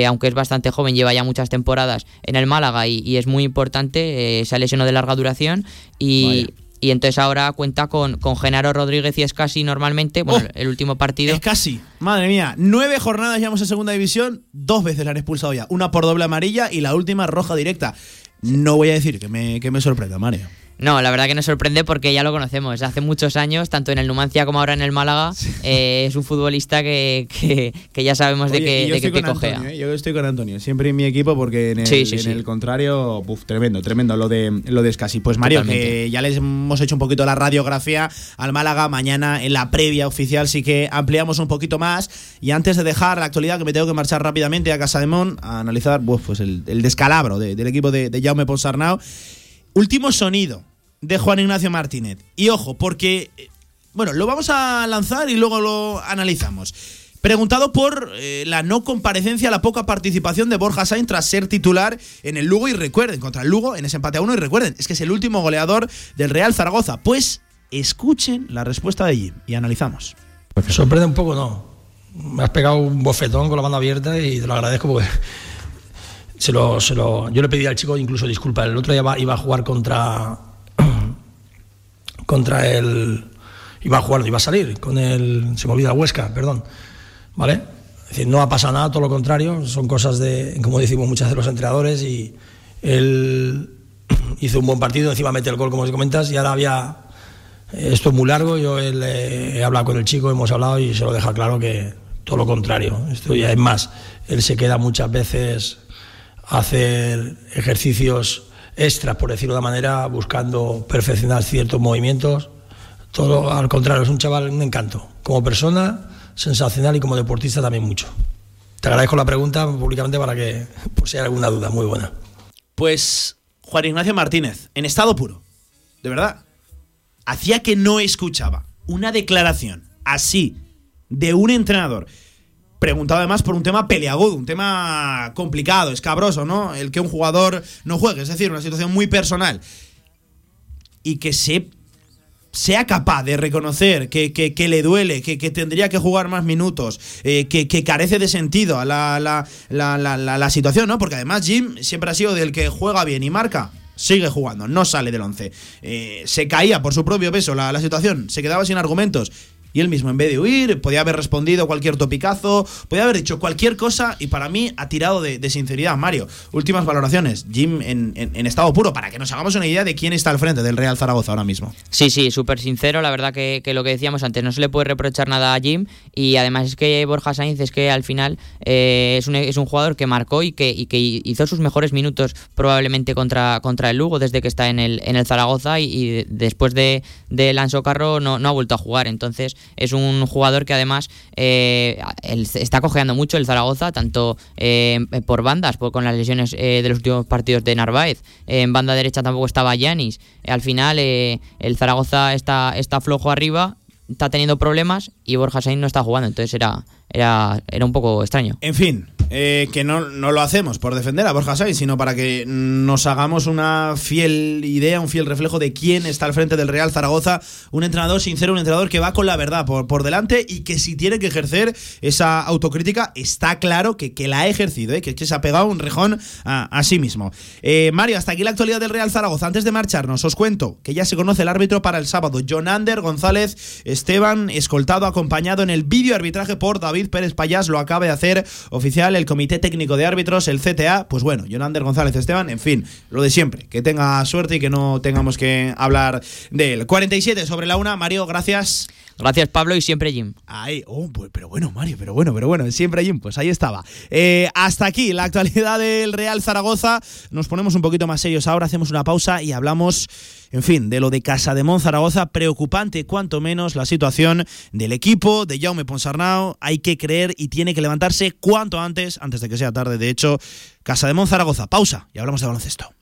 aunque es bastante joven, lleva ya muchas temporadas en el Málaga y, es muy importante, sale de larga duración y, entonces ahora cuenta con, con Genaro Rodríguez y Escasi normalmente. Bueno, oh, el último partido. Escasi, madre mía. Nueve jornadas llevamos en segunda división, dos veces la han expulsado ya. Una por doble amarilla y la última roja directa. No voy a decir que me, que me sorprenda, Mario. No, la verdad que nos sorprende porque ya lo conocemos. Hace muchos años, tanto en el Numancia como ahora en el Málaga, eh, es un futbolista que, ya sabemos de qué, de qué ¿eh? Yo estoy con Antonio, siempre en mi equipo porque en el, contrario, tremendo, tremendo lo de lo de. Pues Mario, que ya les hemos hecho un poquito la radiografía al Málaga. Mañana en la previa oficial sí que ampliamos un poquito más. Y antes de dejar la actualidad, que me tengo que marchar rápidamente a Casa de Mon a analizar pues el, descalabro del equipo de, de Jaume Ponsarnau. Último sonido de Juan Ignacio Martínez. Y ojo, porque, eh, bueno, lo vamos a lanzar y luego lo analizamos. Preguntado por eh, la no comparecencia, la poca participación de Borja Sainz tras ser titular en el Lugo. Y recuerden, contra el Lugo, en ese empate a uno. Y recuerden, es que es el último goleador del Real Zaragoza. Pues escuchen la respuesta de Jim y analizamos. Sorprende un poco, ¿no? Me has pegado un bofetón con la mano abierta y te lo agradezco porque se lo, se lo, yo le pedí al chico incluso disculpas. El otro día iba a jugar contra contra el. Iba a jugar, iba a salir con el. Se me olvida Huesca, perdón. ¿Vale? Es decir, no ha pasado nada, todo lo contrario, son cosas de, como decimos muchas de los entrenadores, y él hizo un buen partido, encima mete el gol, como comentas, y ahora había. Esto es muy largo, yo él, eh, he hablado con el chico, hemos hablado y se lo deja claro que todo lo contrario. Esto ya es más, él se queda muchas veces a hacer ejercicios extras, por decirlo de una manera, buscando perfeccionar ciertos movimientos. Todo al contrario, es un chaval, un encanto. Como persona, sensacional y como deportista también mucho. Te agradezco la pregunta públicamente para que, por si alguna duda, muy buena. Pues Juan Ignacio Martínez, en estado puro, de verdad, hacía que no escuchaba una declaración así de un entrenador preguntado además por un tema peleagudo, un tema complicado, escabroso, ¿no? El que un jugador no juegue, es decir, una situación muy personal. Y que se, sea capaz de reconocer que, le duele, que, tendría que jugar más minutos, eh, que, carece de sentido a la, la, la, situación, ¿no? Porque además Jim siempre ha sido del que juega bien y marca sigue jugando, no sale del 11. Eh, se caía por su propio peso la, situación, se quedaba sin argumentos. Y él mismo, en vez de huir, podía haber respondido cualquier topicazo, podía haber dicho cualquier cosa y para mí ha tirado de, sinceridad. Mario, últimas valoraciones. Jim en, estado puro, para que nos hagamos una idea de quién está al frente del Real Zaragoza ahora mismo. Sí, sí, súper sincero. La verdad que, lo que decíamos antes, no se le puede reprochar nada a Jim. Y además es que Borja Sainz es que al final eh, es, un, es un jugador que marcó y que, y que hizo sus mejores minutos probablemente contra, contra el Lugo desde que está en el, en el Zaragoza y, después de, de Lanzo Carro no, no ha vuelto a jugar. Entonces es un jugador que además eh, está cojeando mucho el Zaragoza, tanto eh, por bandas, con las lesiones eh, de los últimos partidos de Narváez. en banda derecha tampoco estaba Yanis. al final el Zaragoza está, está flojo arriba, está teniendo problemas y Borja Sainz no está jugando. Entonces era, era, era un poco extraño. En fin, eh, que no, lo hacemos por defender a Borja Sainz, sino para que nos hagamos una fiel idea, un fiel reflejo de quién está al frente del Real Zaragoza. Un entrenador sincero, un entrenador que va con la verdad por, por delante y que si tiene que ejercer esa autocrítica, está claro que, que la ha ejercido, ¿eh? que, se ha pegado un rejón a, sí mismo. Eh, Mario, hasta aquí la actualidad del Real Zaragoza. Antes de marcharnos, os cuento que ya se conoce el árbitro para el sábado. Jonander González Esteban, escoltado, acompañado en el vídeo arbitraje por David Pérez Payás lo acaba de hacer oficial el Comité Técnico de Árbitros, el CTA. Pues bueno, Jonander González Esteban, en fin, lo de siempre. Que tenga suerte y que no tengamos que hablar de él. 47 sobre la una. Mario, gracias. Gracias, Pablo, y siempre Jim. Ahí, oh, pues, pero bueno, Mario, pero bueno, pero bueno, siempre Jim, pues ahí estaba. Eh, hasta aquí la actualidad del Real Zaragoza. Nos ponemos un poquito más serios ahora, hacemos una pausa y hablamos, en fin, de lo de Casa de Zaragoza. Preocupante, cuanto menos, la situación del equipo de Jaume Ponsarnau. Hay que creer y tiene que levantarse cuanto antes, antes de que sea tarde. De hecho, Casa de Zaragoza. Pausa y hablamos de baloncesto.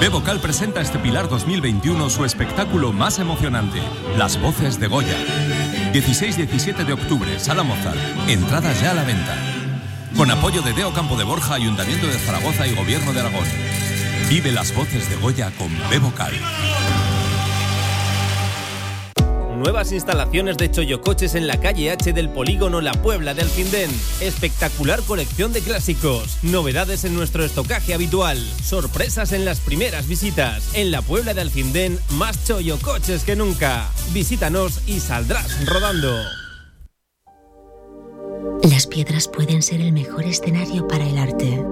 Bevocal presenta este Pilar 2021 su espectáculo más emocionante, Las Voces de Goya. 16-17 de octubre, Sala Mozart. Entradas ya a la venta. Con apoyo de Deo Campo de Borja, Ayuntamiento de Zaragoza y Gobierno de Aragón. Vive las voces de Goya con Bevocal. Nuevas instalaciones de Choyocoches en la calle H del polígono La Puebla de Alfindén. Espectacular colección de clásicos. Novedades en nuestro estocaje habitual. Sorpresas en las primeras visitas. En la Puebla de Alfindén, más Choyocoches que nunca. Visítanos y saldrás rodando. Las piedras pueden ser el mejor escenario para el arte.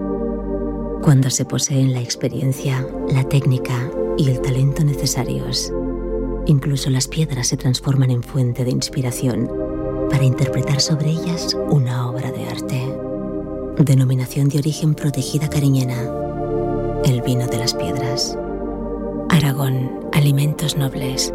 Cuando se poseen la experiencia, la técnica y el talento necesarios Incluso las piedras se transforman en fuente de inspiración para interpretar sobre ellas una obra de arte. Denominación de origen protegida cariñena. El vino de las piedras. Aragón, alimentos nobles.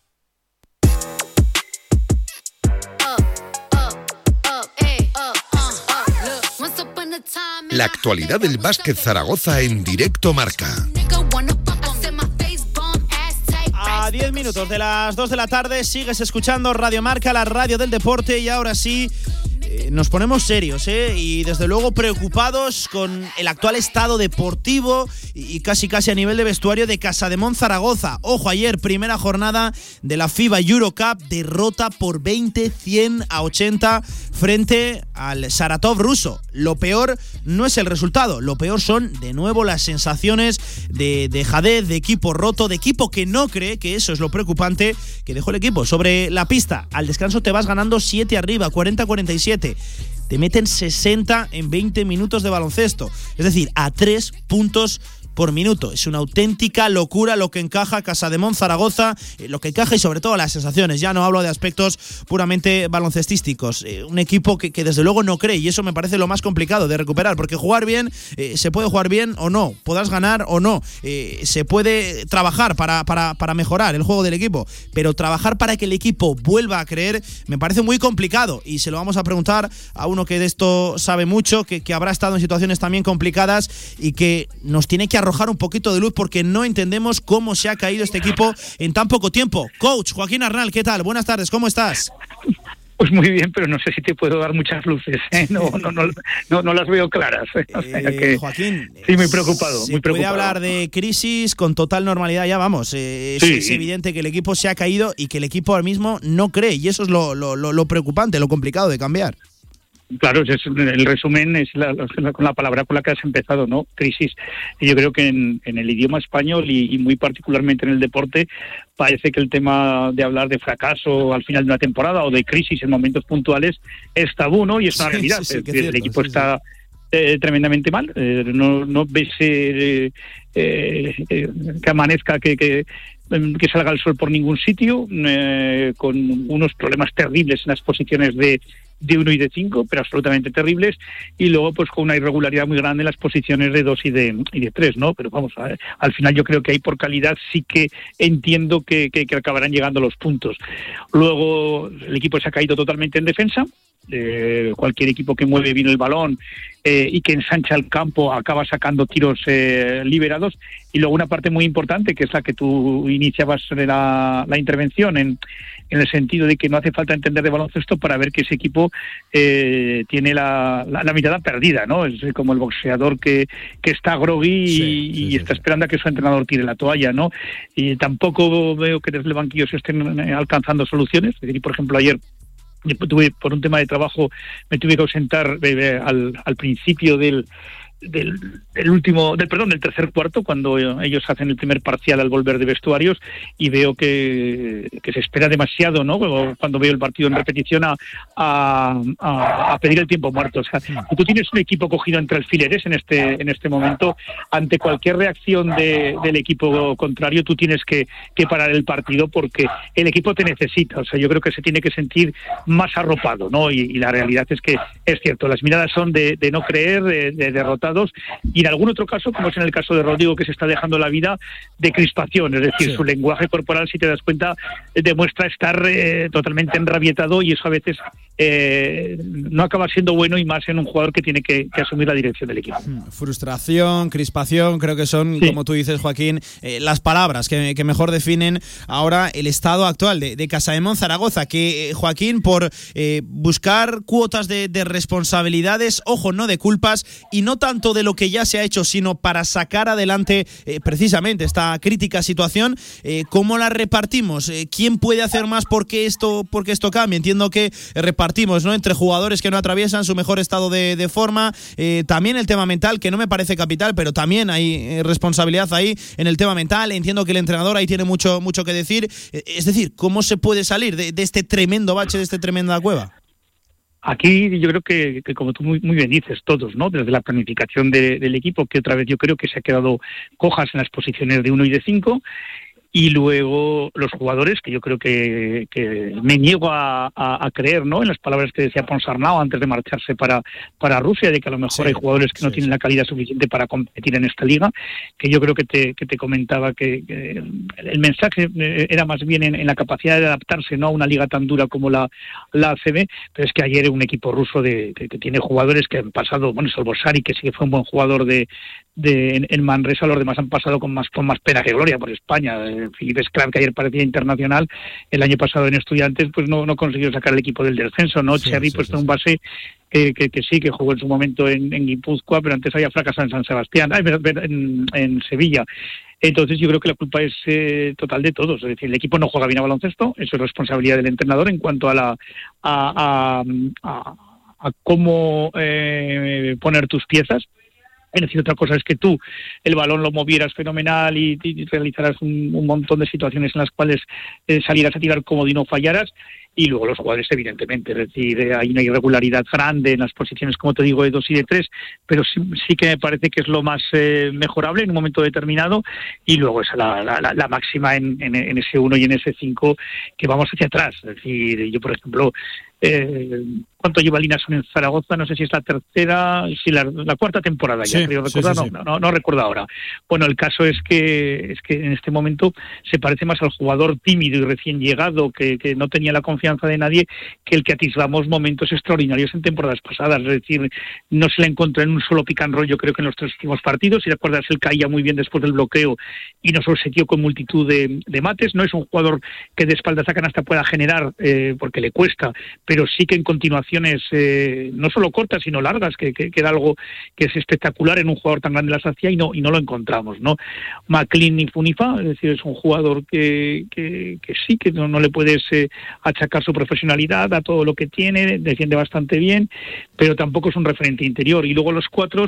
La actualidad del básquet Zaragoza en directo marca. A 10 minutos de las 2 de la tarde sigues escuchando Radio Marca, la radio del deporte y ahora sí eh, nos ponemos serios ¿eh? y desde luego preocupados con el actual estado deportivo y casi casi a nivel de vestuario de Casa de Zaragoza. Ojo, ayer primera jornada de la FIBA Eurocup, derrota por 20-100 a 80 frente al Saratov ruso. Lo peor no es el resultado, lo peor son de nuevo las sensaciones de, de jadez, de equipo roto, de equipo que no cree, que eso es lo preocupante, que dejó el equipo sobre la pista. Al descanso te vas ganando 7 arriba, 40-47 te meten 60 en 20 minutos de baloncesto. Es decir, a 3 puntos por minuto. Es una auténtica locura lo que encaja Casa de Zaragoza, eh, lo que encaja y sobre todo las sensaciones. Ya no hablo de aspectos puramente baloncestísticos. Eh, un equipo que, desde luego no cree y eso me parece lo más complicado de recuperar, porque jugar bien, eh, se puede jugar bien o no, podrás ganar o no, se puede trabajar para, para, mejorar el juego del equipo, pero trabajar para que el equipo vuelva a creer me parece muy complicado y se lo vamos a preguntar a uno que de esto sabe mucho, que, que habrá estado en situaciones también complicadas y que nos tiene que arrojar un poquito de luz porque no entendemos cómo se ha caído este equipo en tan poco tiempo. Coach Joaquín Arnal, ¿qué tal? Buenas tardes, ¿cómo estás? Pues muy bien, pero no sé si te puedo dar muchas luces. ¿eh? No, no, no, no, las veo claras. ¿eh? Eh, Joaquín, sí, muy preocupado. muy puede hablar de crisis con total normalidad, ya vamos. es, evidente que el equipo se ha caído y que el equipo ahora mismo no cree, y eso es lo, lo, lo preocupante, lo complicado de cambiar. Claro, es, el resumen es la, con la palabra con la que has empezado, ¿no? Crisis. Yo creo que en, el idioma español y, muy particularmente en el deporte parece que el tema de hablar de fracaso al final de una temporada o de crisis en momentos puntuales es tabú, ¿no? Y es una realidad. el equipo está eh, tremendamente mal. Eh, no, no ves eh, que amanezca, que, que que salga el sol por ningún sitio, con unos problemas terribles en las posiciones de, de uno y de cinco, pero absolutamente terribles, y luego pues con una irregularidad muy grande en las posiciones de dos y de, y de tres, ¿no? Pero vamos, a, al final yo creo que ahí por calidad sí que entiendo que, que, acabarán llegando los puntos. Luego el equipo se ha caído totalmente en defensa, eh, cualquier equipo que mueve bien el balón eh, y que ensancha el campo acaba sacando tiros eh, liberados. Y luego una parte muy importante, que es la que tú iniciabas la, la intervención, en, en el sentido de que no hace falta entender de baloncesto para ver que ese equipo eh, tiene la, la, mirada perdida, ¿no? Es como el boxeador que, que está groggy y, está esperando a que su entrenador tire la toalla, ¿no? Y tampoco veo que desde el banquillo se estén eh, alcanzando soluciones. Es decir, por ejemplo, ayer tuve por un tema de trabajo me tuve que ausentar eh, al, al principio del del, último, del perdón, del tercer cuarto, cuando ellos hacen el primer parcial al volver de vestuarios y veo que, se espera demasiado, ¿no? Cuando veo el partido en repetición a, a, pedir el tiempo muerto. O sea, tú tienes un equipo cogido entre alfileres en este, en este momento, ante cualquier reacción del equipo contrario, tú tienes que, parar el partido porque el equipo te necesita. O sea, yo creo que se tiene que sentir más arropado, ¿no? Y, la realidad es que es cierto, las miradas son de, no creer, de, de derrotar y en algún otro caso, como es en el caso de Rodrigo, que se está dejando la vida de crispación, es decir, su lenguaje corporal, si te das cuenta, demuestra estar eh, totalmente enrabietado y eso a veces eh, no acaba siendo bueno y más en un jugador que tiene que, asumir la dirección del equipo. Hmm, frustración, crispación, creo que son, como tú dices, Joaquín, eh, las palabras que, mejor definen ahora el estado actual de, de Casaemón Zaragoza, que Joaquín, por buscar cuotas de, de responsabilidades, ojo, no de culpas y no tanto de lo que ya se ha hecho, sino para sacar adelante eh, precisamente esta crítica situación, eh, ¿cómo la repartimos? Eh, ¿Quién puede hacer más porque esto, porque esto cambie? Entiendo que repartimos ¿no? entre jugadores que no atraviesan su mejor estado de, forma, también el tema mental, que no me parece capital, pero también hay responsabilidad ahí en el tema mental. Entiendo que el entrenador ahí tiene mucho, mucho que decir. es decir, ¿cómo se puede salir de, de este tremendo bache, de esta tremenda cueva? Aquí yo creo que, como tú muy, muy, bien dices, todos, ¿no? Desde la planificación del equipo, que otra vez yo creo que se ha quedado cojas en las posiciones de uno y de cinco, y luego los jugadores, que yo creo que, me niego a, creer ¿no? en las palabras que decía Ponsarnau antes de marcharse para, para Rusia, de que a lo mejor hay jugadores que no tienen la calidad suficiente para competir en esta liga, que yo creo que te, que te comentaba que, el mensaje eh, era más bien en, la capacidad de adaptarse ¿no? a una liga tan dura como la, la ACB, pero es que ayer un equipo ruso de, que, tiene jugadores que han pasado, bueno, salvo Sari, que sí que fue un buen jugador de, de en, Manresa, los demás han pasado con más, con más pena que gloria por España Felipe Scram, que ayer parecía internacional, el año pasado en Estudiantes, pues no, no consiguió sacar el equipo del descenso, ¿no? Cherry, pues un base que, que, sí, que jugó en su momento en, en Guipúzcoa, pero antes había fracasado en San Sebastián, en, en Sevilla. Entonces yo creo que la culpa es eh, total de todos. Es decir, el equipo no juega bien a baloncesto, eso es responsabilidad del entrenador en cuanto a la a, a, a, cómo eh, poner tus piezas es decir, otra cosa es que tú el balón lo movieras fenomenal y, realizaras un, montón de situaciones en las cuales eh, salieras a tirar cómodo y no fallaras. Y luego los jugadores, evidentemente, es decir, eh, hay una irregularidad grande en las posiciones, como te digo, de dos y de tres, pero sí, que me parece que es lo más eh, mejorable en un momento determinado. Y luego es la, la, máxima en, en, ese uno y en ese cinco que vamos hacia atrás. Es decir, yo, por ejemplo, eh, ¿Cuánto lleva Linason en Zaragoza? No sé si es la tercera, si la, cuarta temporada ya, creo recordar, no, no, recuerdo ahora. Bueno, el caso es que, es que en este momento se parece más al jugador tímido y recién llegado, que, que no tenía la confianza de nadie, que el que atisbamos momentos extraordinarios en temporadas pasadas. Es decir, no se le encontró en un solo pick and yo creo que en los tres últimos partidos. Si recuerdas, él caía muy bien después del bloqueo y nos obsequió con multitud de, mates. No es un jugador que de espaldas a canasta pueda generar, eh, porque le cuesta, pero sí que en continuaciones eh, no solo cortas sino largas que, que, era algo que es espectacular en un jugador tan grande las hacía y no y no lo encontramos no McLean y Funifa es decir es un jugador que, que, sí que no, le puedes eh, achacar su profesionalidad a todo lo que tiene defiende bastante bien pero tampoco es un referente interior y luego los cuatro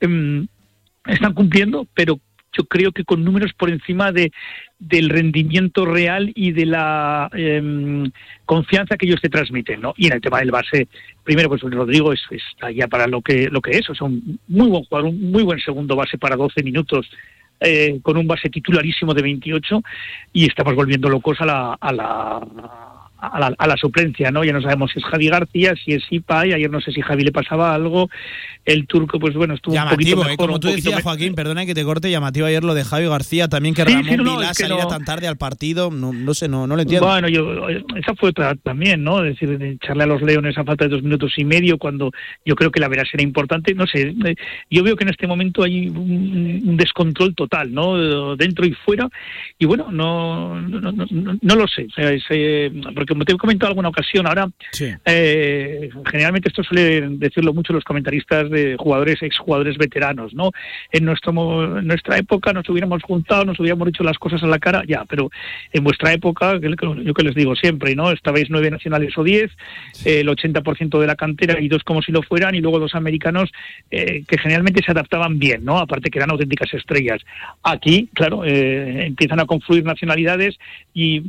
em, están cumpliendo pero yo creo que con números por encima de, del rendimiento real y de la em, confianza que ellos te transmiten, ¿no? Y en el tema del base, primero pues Rodrigo es, está ya para lo que lo que es, o sea, un muy buen jugador, un muy buen segundo base para 12 minutos. Eh, con un base titularísimo de 28 y estamos volviendo locos a la, a la a la, a la, suplencia, ¿no? Ya no sabemos si es Javi García, si es Ipa, y ayer no sé si Javi le pasaba algo. El turco, pues bueno, estuvo un poquito mejor, ¿eh? Como tú decías, Joaquín, perdona que te corte, llamativo ayer lo de Javi García, también que Ramón Vilá salía tan tarde al partido, no, no sé, no, no lo entiendo. Bueno, yo, esa fue otra también, ¿no? Es decir, echarle a los Leones a falta de dos minutos y medio, cuando yo creo que la veras era importante, no sé, eh, yo veo que en este momento hay un, descontrol total, ¿no? Dentro y fuera, y bueno, no, no, no, no lo sé, o sea, ese, porque como te he comentado alguna ocasión, ahora eh, generalmente esto suele decirlo mucho los comentaristas de jugadores, exjugadores veteranos, ¿no? En, nuestro, nuestra época nos hubiéramos juntado, nos hubiéramos dicho las cosas a la cara, ya, pero en vuestra época, yo que les digo siempre, ¿no? Estabais nueve nacionales o diez, el 80% de la cantera y dos como si lo fueran, y luego dos americanos eh, que generalmente se adaptaban bien, ¿no? Aparte que eran auténticas estrellas. Aquí, claro, eh, empiezan a confluir nacionalidades y,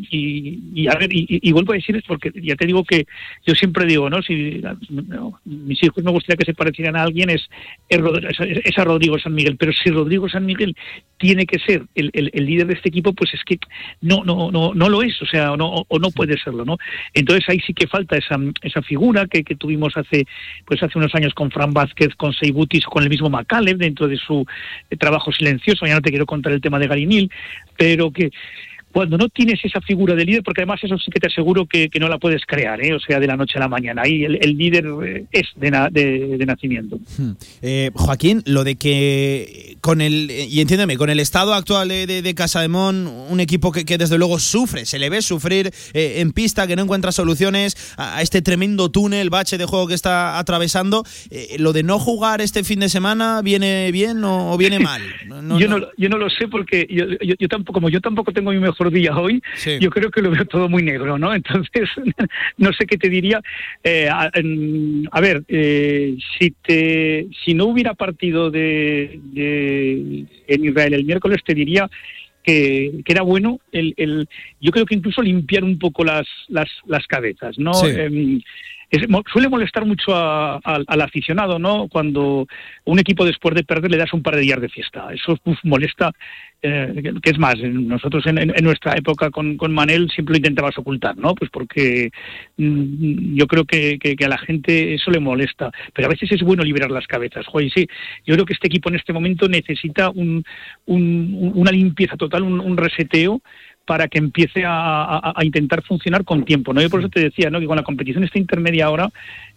y, a ver, y, y vuelvo decir es porque ya te digo que yo siempre digo, ¿no? Si mis hijos me gustaría que se parecieran a alguien, es, es, a Rodrigo San Miguel. Pero si Rodrigo San Miguel tiene que ser el, el, líder de este equipo, pues es que no, no, no, no lo es, o sea, o no, o no puede serlo, ¿no? Entonces ahí sí que falta esa, esa figura que, que tuvimos hace, pues hace unos años con Fran Vázquez, con Seibutis, con el mismo Macaleb, dentro de su eh, trabajo silencioso. Ya no te quiero contar el tema de Garinil, pero que cuando no tienes esa figura de líder, porque además eso sí que te aseguro que, no la puedes crear, ¿eh? o sea, de la noche a la mañana. Ahí el, líder eh, es de, de, nacimiento. Hmm. Eh, Joaquín, lo de que con el, y entiéndeme, con el estado actual de, de Casa de Mon, un equipo que, desde luego sufre, se le ve sufrir en pista, que no encuentra soluciones a, este tremendo túnel, bache de juego que está atravesando, lo de no jugar este fin de semana, ¿viene bien o, viene mal? yo, no, yo no lo sé porque yo, yo tampoco, como yo tampoco tengo mi mejor día hoy, yo creo que lo veo todo muy negro, ¿no? Entonces, no sé qué te diría. Eh, a, ver, eh, si, te, si no hubiera partido de, en Israel el miércoles, te diría que, era bueno el, el, yo creo que incluso limpiar un poco las, las, las cabezas, ¿no? Em, suele molestar mucho al aficionado, ¿no? Cuando un equipo después de perder le das un par de días de fiesta. Eso molesta eh, que es más, nosotros en, nuestra época con, con, Manel siempre lo intentabas ocultar, ¿no? Pues porque mm, yo creo que, a la gente eso le molesta, pero a veces es bueno liberar las cabezas. Joder, sí, yo creo que este equipo en este momento necesita un, una limpieza total, un reseteo para que empiece a, intentar funcionar con tiempo, ¿no? Yo por eso te decía, ¿no? Que con la competición esta intermedia ahora,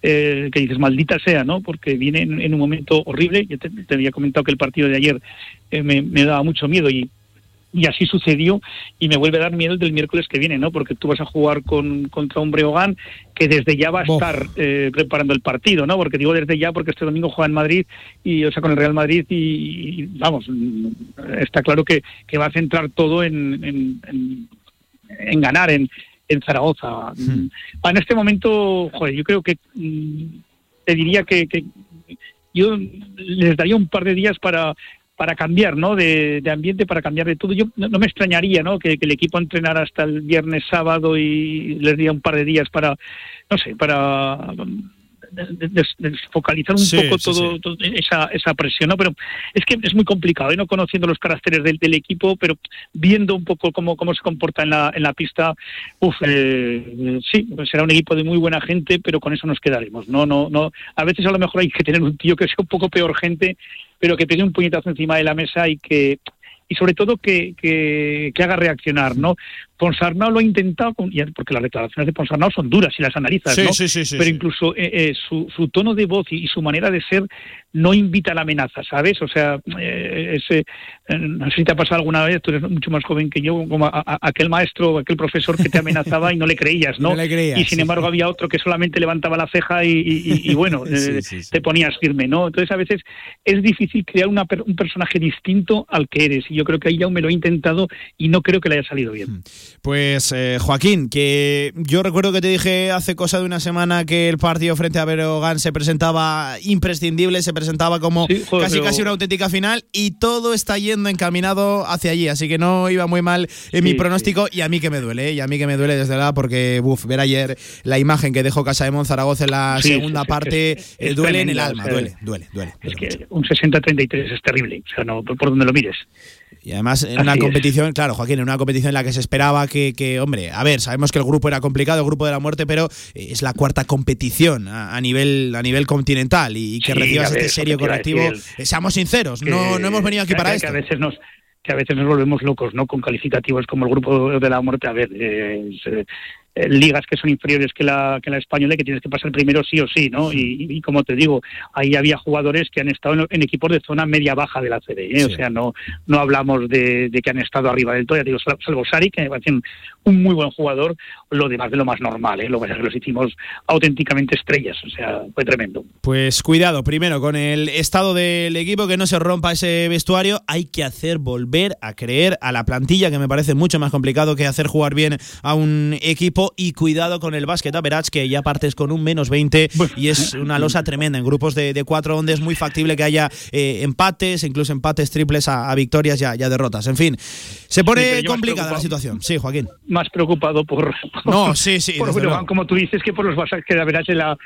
eh, que dices, maldita sea, ¿no? Porque viene en, un momento horrible. Yo te, había comentado que el partido de ayer eh, me, me, daba mucho miedo y y así sucedió y me vuelve a dar miedo el del miércoles que viene, ¿no? Porque tú vas a jugar con, contra un Breogán que desde ya va a estar eh, preparando el partido, ¿no? Porque digo desde ya porque este domingo juega en Madrid y o sea con el Real Madrid y, vamos está claro que, va a centrar todo en, en, ganar en, en Zaragoza. Hmm. En este momento, joder, yo creo que mm, te diría que, que yo les daría un par de días para para cambiar ¿no? de, ambiente, para cambiar de todo. Yo no, me extrañaría ¿no? Que, el equipo entrenara hasta el viernes, sábado y les diera un par de días para, no sé, para desfocalizar un poco todo, esa, esa presión, ¿no? Pero es que es muy complicado, ¿eh? no conociendo los caracteres del, del, equipo, pero viendo un poco cómo, cómo se comporta en la, en la pista, uf, eh, sí, será un equipo de muy buena gente, pero con eso nos quedaremos, ¿no? no no A veces a lo mejor hay que tener un tío que sea un poco peor gente, pero que pegue un puñetazo encima de la mesa y que y sobre todo que, que, que haga reaccionar, ¿no? Ponsarnau lo ha intentado, porque las declaraciones de Ponsarnau son duras si las analizas, ¿no? Pero incluso eh, eh, su, su, tono de voz y, su manera de ser no invita a la amenaza, ¿sabes? O sea, eh, ese, no sé si te ha pasado alguna vez, tú eres mucho más joven que yo, como aquel maestro, aquel profesor que te amenazaba y no le creías, ¿no? y sin embargo había otro que solamente levantaba la ceja y, bueno, te ponías firme, ¿no? Entonces a veces es difícil crear una, un personaje distinto al que eres y yo creo que ahí ya me lo he intentado y no creo que le haya salido bien. Hmm. Pues eh, Joaquín, que yo recuerdo que te dije hace cosa de una semana que el partido frente a Berogán se presentaba imprescindible, se presentaba como casi casi una auténtica final y todo está yendo encaminado hacia allí, así que no iba muy mal en mi pronóstico y a mí que me duele, ¿eh? y a mí que me duele desde la porque buf, ver ayer la imagen que dejó Casa de Monzaragoza en la segunda parte eh, duele en el alma, duele, duele, duele, Es que un 60-33 es terrible, o sea, no por donde lo mires. Y además en una competición, claro, Joaquín, en una competición en la que se esperaba que, que, hombre, a ver, sabemos que el grupo era complicado, el grupo de la muerte, pero es la cuarta competición a, nivel a nivel continental y, que recibas este serio correctivo. seamos sinceros, no, no hemos venido aquí para esto. a veces nos que a veces nos volvemos locos, ¿no? Con calificativos como el grupo de la muerte. A ver, eh, eh, ligas que son inferiores que la, que la española y que tienes que pasar primero sí o sí, ¿no? Y, como te digo, ahí había jugadores que han estado en, equipos de zona media-baja de la CDE, ¿eh? o sea, no no hablamos de, que han estado arriba del todo, ya digo, salvo Sari, que me parece un muy buen jugador, lo demás de lo más normal, ¿eh? Lo que los hicimos auténticamente estrellas, o sea, fue tremendo. Pues cuidado, primero, con el estado del equipo, que no se rompa ese vestuario, hay que hacer volver a creer a la plantilla, que me parece mucho más complicado que hacer jugar bien a un equipo y cuidado con el básquet average que ya partes con un menos 20 y es una losa tremenda en grupos de, de cuatro donde es muy factible que haya eh, empates, incluso empates triples a, victorias y a, derrotas. En fin, se pone complicada la situación. Sí, Joaquín. Más preocupado por, no, sí, sí, como tú dices, que por los básquet average la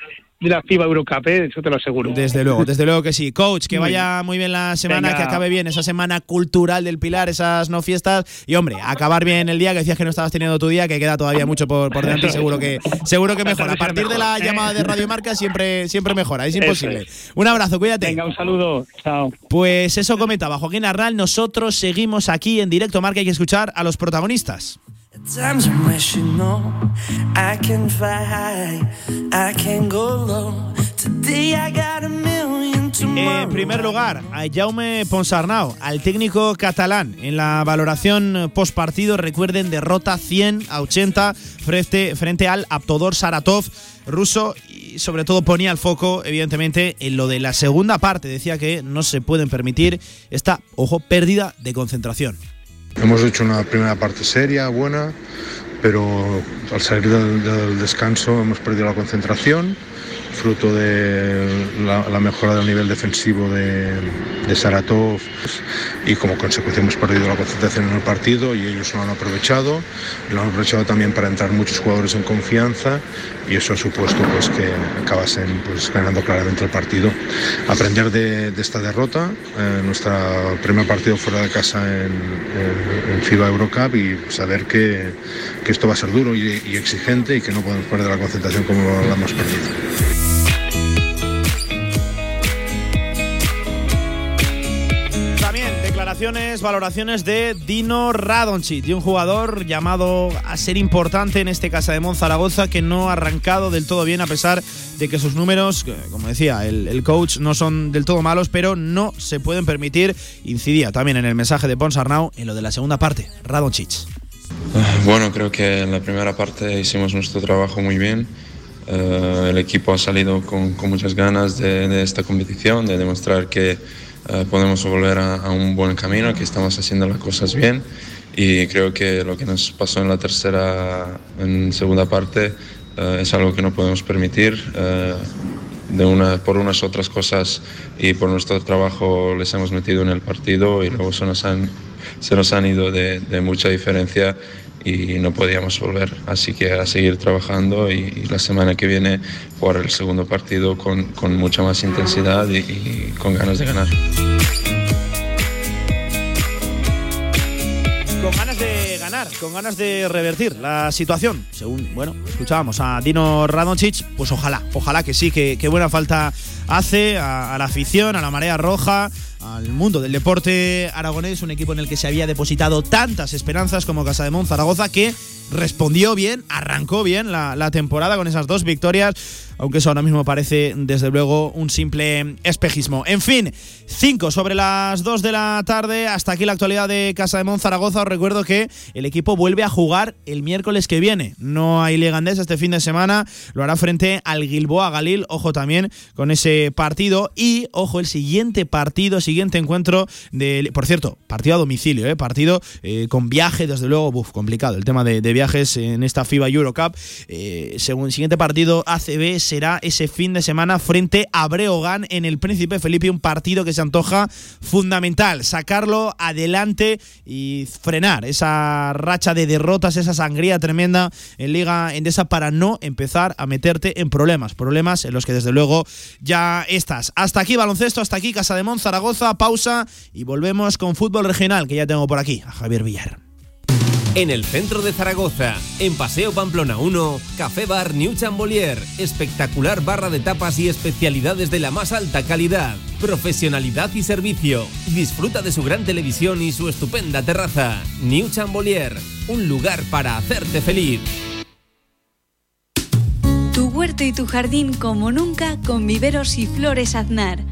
de la FIBA Eurocup, ¿eh? eso te lo aseguro. Desde luego, desde luego que sí. Coach, que vaya muy bien la semana, que acabe bien esa semana cultural del Pilar, esas no fiestas. Y hombre, acabar bien el día, que decías que no estabas teniendo tu día, que queda todavía mucho por, por delante y seguro que, seguro que mejora. A partir de la llamada de Radio Marca siempre, siempre mejora, es imposible. Un abrazo, cuídate. Venga, un saludo. Chao. Pues eso comentaba Joaquín Arral. Nosotros seguimos aquí en directo Marca, hay que escuchar a los protagonistas. En primer lugar, a Jaume Ponsarnau, al técnico catalán. En la valoración postpartido, recuerden, derrota 100 a 80 frente, frente al Aptodor Saratov ruso y sobre todo ponía el foco, evidentemente, en lo de la segunda parte. Decía que no se pueden permitir esta, ojo, pérdida de concentración. Hemos hecho una primera parte seria, buena, pero al salir del, descanso hemos perdido la concentración, fruto de la, mejora del nivel defensivo de, Saratov y como consecuencia hemos perdido la concentración en el partido y ellos lo han aprovechado, lo han aprovechado también para entrar muchos jugadores en confianza y eso ha supuesto pues que acabasen pues, ganando claramente el partido. Aprender de, esta derrota, eh, nuestro primer partido fuera de casa en, en, FIBA Eurocup y saber que, que, esto va a ser duro y, y exigente y que no podemos perder la concentración como la hemos perdido. Valoraciones de Dino Radonchi, de un jugador llamado a ser importante en este Casa de Monzaragoza que no ha arrancado del todo bien a pesar de que sus números, como decía, el, coach no son del todo malos, pero no se pueden permitir. Incidía también en el mensaje de Ponsarnau en lo de la segunda parte, Radonchich. Ah, bueno, creo que en la primera parte hicimos nuestro trabajo muy bien. Eh, el equipo ha salido con, muchas ganas de, esta competición, de demostrar que eh, podemos volver a, un buen camino, que estamos haciendo las cosas bien y creo que lo que nos pasó en la tercera, en segunda parte, eh, es algo que no podemos permitir. Eh, de una, por unas otras cosas y por nuestro trabajo les hemos metido en el partido y luego se nos han, se nos han ido de, de mucha diferencia y no podíamos volver. Así que a seguir trabajando y, la semana que viene jugar el segundo partido con, con mucha más intensidad y con ganas de ganar. Con ganas de ganar, con ganas de revertir la situación. Según, bueno, escuchábamos a Dino Radoncic, pues ojalá, ojalá que sí, que, buena falta hace a, la afición, a la marea roja, al mundo del deporte aragonés, un equipo en el que se había depositado tantas esperanzas como Casa de Zaragoza, que respondió bien, arrancó bien la, temporada con esas dos victorias aunque eso ahora mismo parece desde luego un simple espejismo. En fin, 5 sobre las 2 de la tarde, hasta aquí la actualidad de Casa de Monzaragoza. Os recuerdo que el equipo vuelve a jugar el miércoles que viene. No hay Legandés este fin de semana, lo hará frente al Gilboa Galil, ojo también con ese partido y ojo el siguiente partido, siguiente encuentro de, por cierto, partido a domicilio, ¿eh? partido eh, con viaje, desde luego, buf, complicado el tema de, viajes en esta FIBA Eurocup. Eh, según el siguiente partido ACB será ese fin de semana frente a Breogán en el Príncipe Felipe, un partido que se antoja fundamental, sacarlo adelante y frenar esa racha de derrotas, esa sangría tremenda en Liga Endesa para no empezar a meterte en problemas, problemas en los que desde luego ya estás. Hasta aquí baloncesto, hasta aquí Casa de Mon, Zaragoza, pausa y volvemos con fútbol regional que ya tengo por aquí a Javier Villar. En el centro de Zaragoza, en Paseo Pamplona 1, Café Bar New Chambolier, espectacular barra de tapas y especialidades de la más alta calidad, profesionalidad y servicio. Disfruta de su gran televisión y su estupenda terraza. New Chambolier, un lugar para hacerte feliz. Tu huerto y tu jardín como nunca con viveros y flores aznar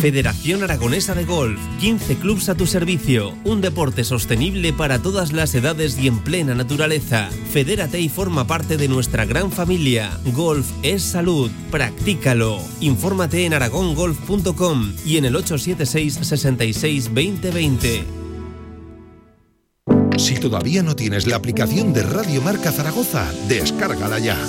Federación Aragonesa de Golf, 15 clubs a tu servicio, un deporte sostenible para todas las edades y en plena naturaleza. Fedérate y forma parte de nuestra gran familia. Golf es salud, practícalo. Infórmate en aragongolf.com y en el 876 66 2020. Si todavía no tienes la aplicación de Radio Marca Zaragoza, descárgala ya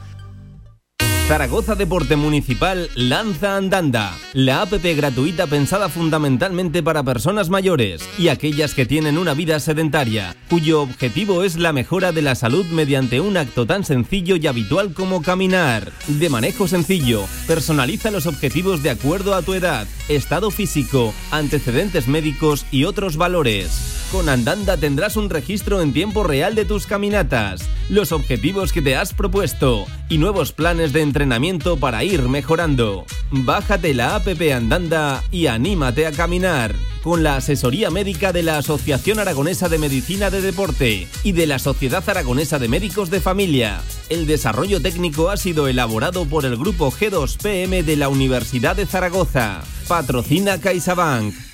Zaragoza Deporte Municipal lanza Andanda, la APP gratuita pensada fundamentalmente para personas mayores y aquellas que tienen una vida sedentaria, cuyo objetivo es la mejora de la salud mediante un acto tan sencillo y habitual como caminar. De manejo sencillo, personaliza los objetivos de acuerdo a tu edad, estado físico, antecedentes médicos y otros valores. Con Andanda tendrás un registro en tiempo real de tus caminatas, los objetivos que te has propuesto y nuevos planes de entrenamiento para ir mejorando. Bájate la APP Andanda y anímate a caminar. Con la asesoría médica de la Asociación Aragonesa de Medicina de Deporte y de la Sociedad Aragonesa de Médicos de Familia. El desarrollo técnico ha sido elaborado por el grupo G2PM de la Universidad de Zaragoza. Patrocina CaixaBank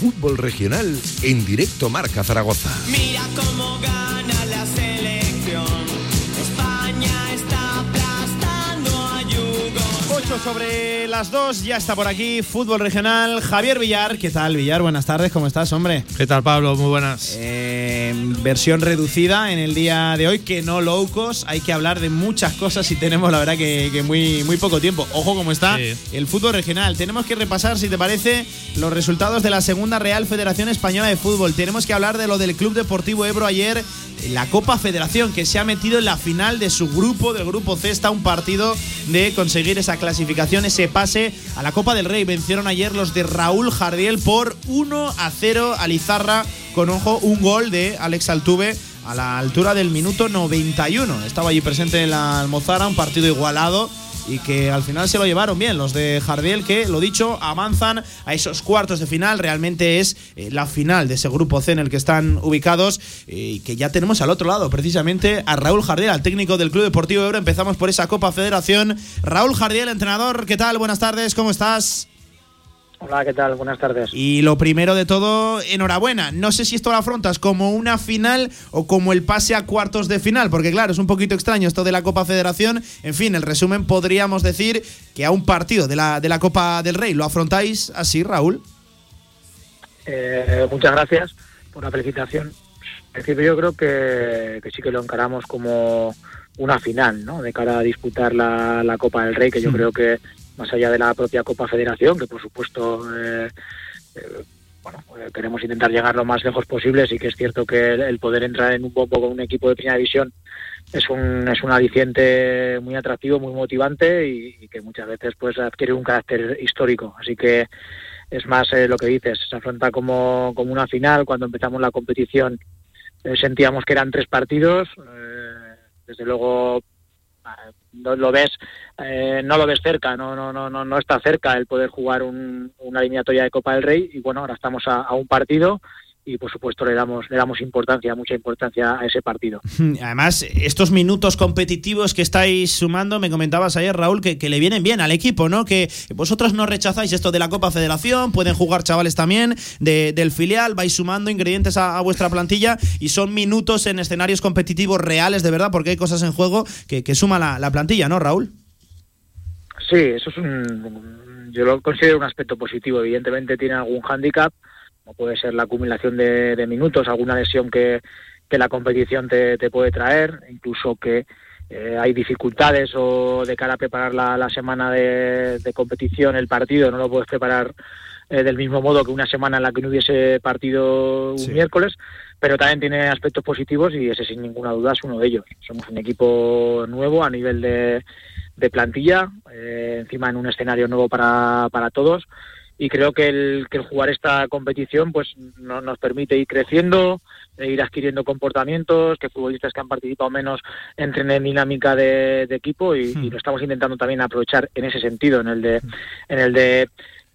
fútbol regional en directo Marca Zaragoza. Minutos sobre las dos, ya está por aquí Fútbol Regional, Javier Villar. ¿Qué tal, Villar? Buenas tardes, ¿cómo estás, hombre? ¿Qué tal, Pablo? Muy buenas. Eh, versión reducida en el día de hoy, que no locos. Hay que hablar de muchas cosas y tenemos, la verdad, que, muy, muy poco tiempo. Ojo cómo está el fútbol regional. Tenemos que repasar, si te parece, los resultados de la segunda Real Federación Española de Fútbol. Tenemos que hablar de lo del Club Deportivo Ebro ayer, la Copa Federación, que se ha metido en la final de su grupo, del grupo C, está un partido de conseguir esa clasificación, ese pase a la Copa del Rey. Vencieron ayer los de Raúl Jardiel por 1 a 0 a Lizarra con ojo un gol de Alex Altuve a la altura del minuto 91. Estaba allí presente en la Almozara, un partido igualado y que al final se lo llevaron bien los de Jardiel que, lo dicho, avanzan a esos cuartos de final. Realmente es eh, la final de ese grupo C en el que están ubicados eh, y que ya tenemos al otro lado precisamente a Raúl Jardiel, al técnico del Club Deportivo Euro. Empezamos por esa Copa Federación. Raúl Jardiel, entrenador, ¿qué tal? Buenas tardes, ¿cómo estás? Hola, ¿qué tal? Buenas tardes. Y lo primero de todo, enhorabuena. No sé si esto lo afrontas como una final o como el pase a cuartos de final, porque claro, es un poquito extraño esto de la Copa Federación. En fin, el resumen podríamos decir que a un partido de la, de la Copa del Rey lo afrontáis así, Raúl. Eh, muchas gracias por la felicitación. decir, yo creo que, sí que lo encaramos como una final, ¿no? De cara a disputar la, la Copa del Rey, que yo creo que más allá de la propia Copa Federación, que por supuesto eh, eh, bueno, eh, queremos intentar llegar lo más lejos posible. Sí que es cierto que el, poder entrar en un poco con un equipo de primera división es un, es un aliciente muy atractivo, muy motivante y, que muchas veces pues adquiere un carácter histórico. Así que es más lo que dices, se afronta como, como una final. Cuando empezamos la competición sentíamos que eran tres partidos. desde luego no lo ves eh, no lo ves cerca no no no no está cerca el poder jugar una eliminatoria de Copa del Rey y bueno ahora estamos a un partido y por supuesto le damos le damos importancia mucha importancia a ese partido. Además estos minutos competitivos que estáis sumando me comentabas ayer Raúl que, le vienen bien al equipo no que vosotros no rechazáis esto de la Copa Federación pueden jugar chavales también del filial vais sumando ingredientes a, vuestra plantilla y son minutos en escenarios competitivos reales de verdad porque hay cosas en juego que, que suma la, la plantilla no Raúl sí eso es un yo lo considero un aspecto positivo. Evidentemente tiene algún hándicap como puede ser la acumulación de, minutos, alguna lesión que, la competición te, puede traer, incluso que eh, hay dificultades o de cara a preparar la, semana de, competición, el partido, no lo puedes preparar eh, del mismo modo que una semana en la que no hubiese partido un miércoles, pero también tiene aspectos positivos y ese sin ninguna duda es uno de ellos. Somos un equipo nuevo a nivel de, plantilla, eh, encima en un escenario nuevo para, para todos y creo que el, que el jugar esta competición pues no, nos permite ir creciendo, e ir adquiriendo comportamientos, que futbolistas que han participado menos entren en dinámica de, equipo y, hmm. lo estamos intentando también aprovechar en ese sentido, en el de, en el de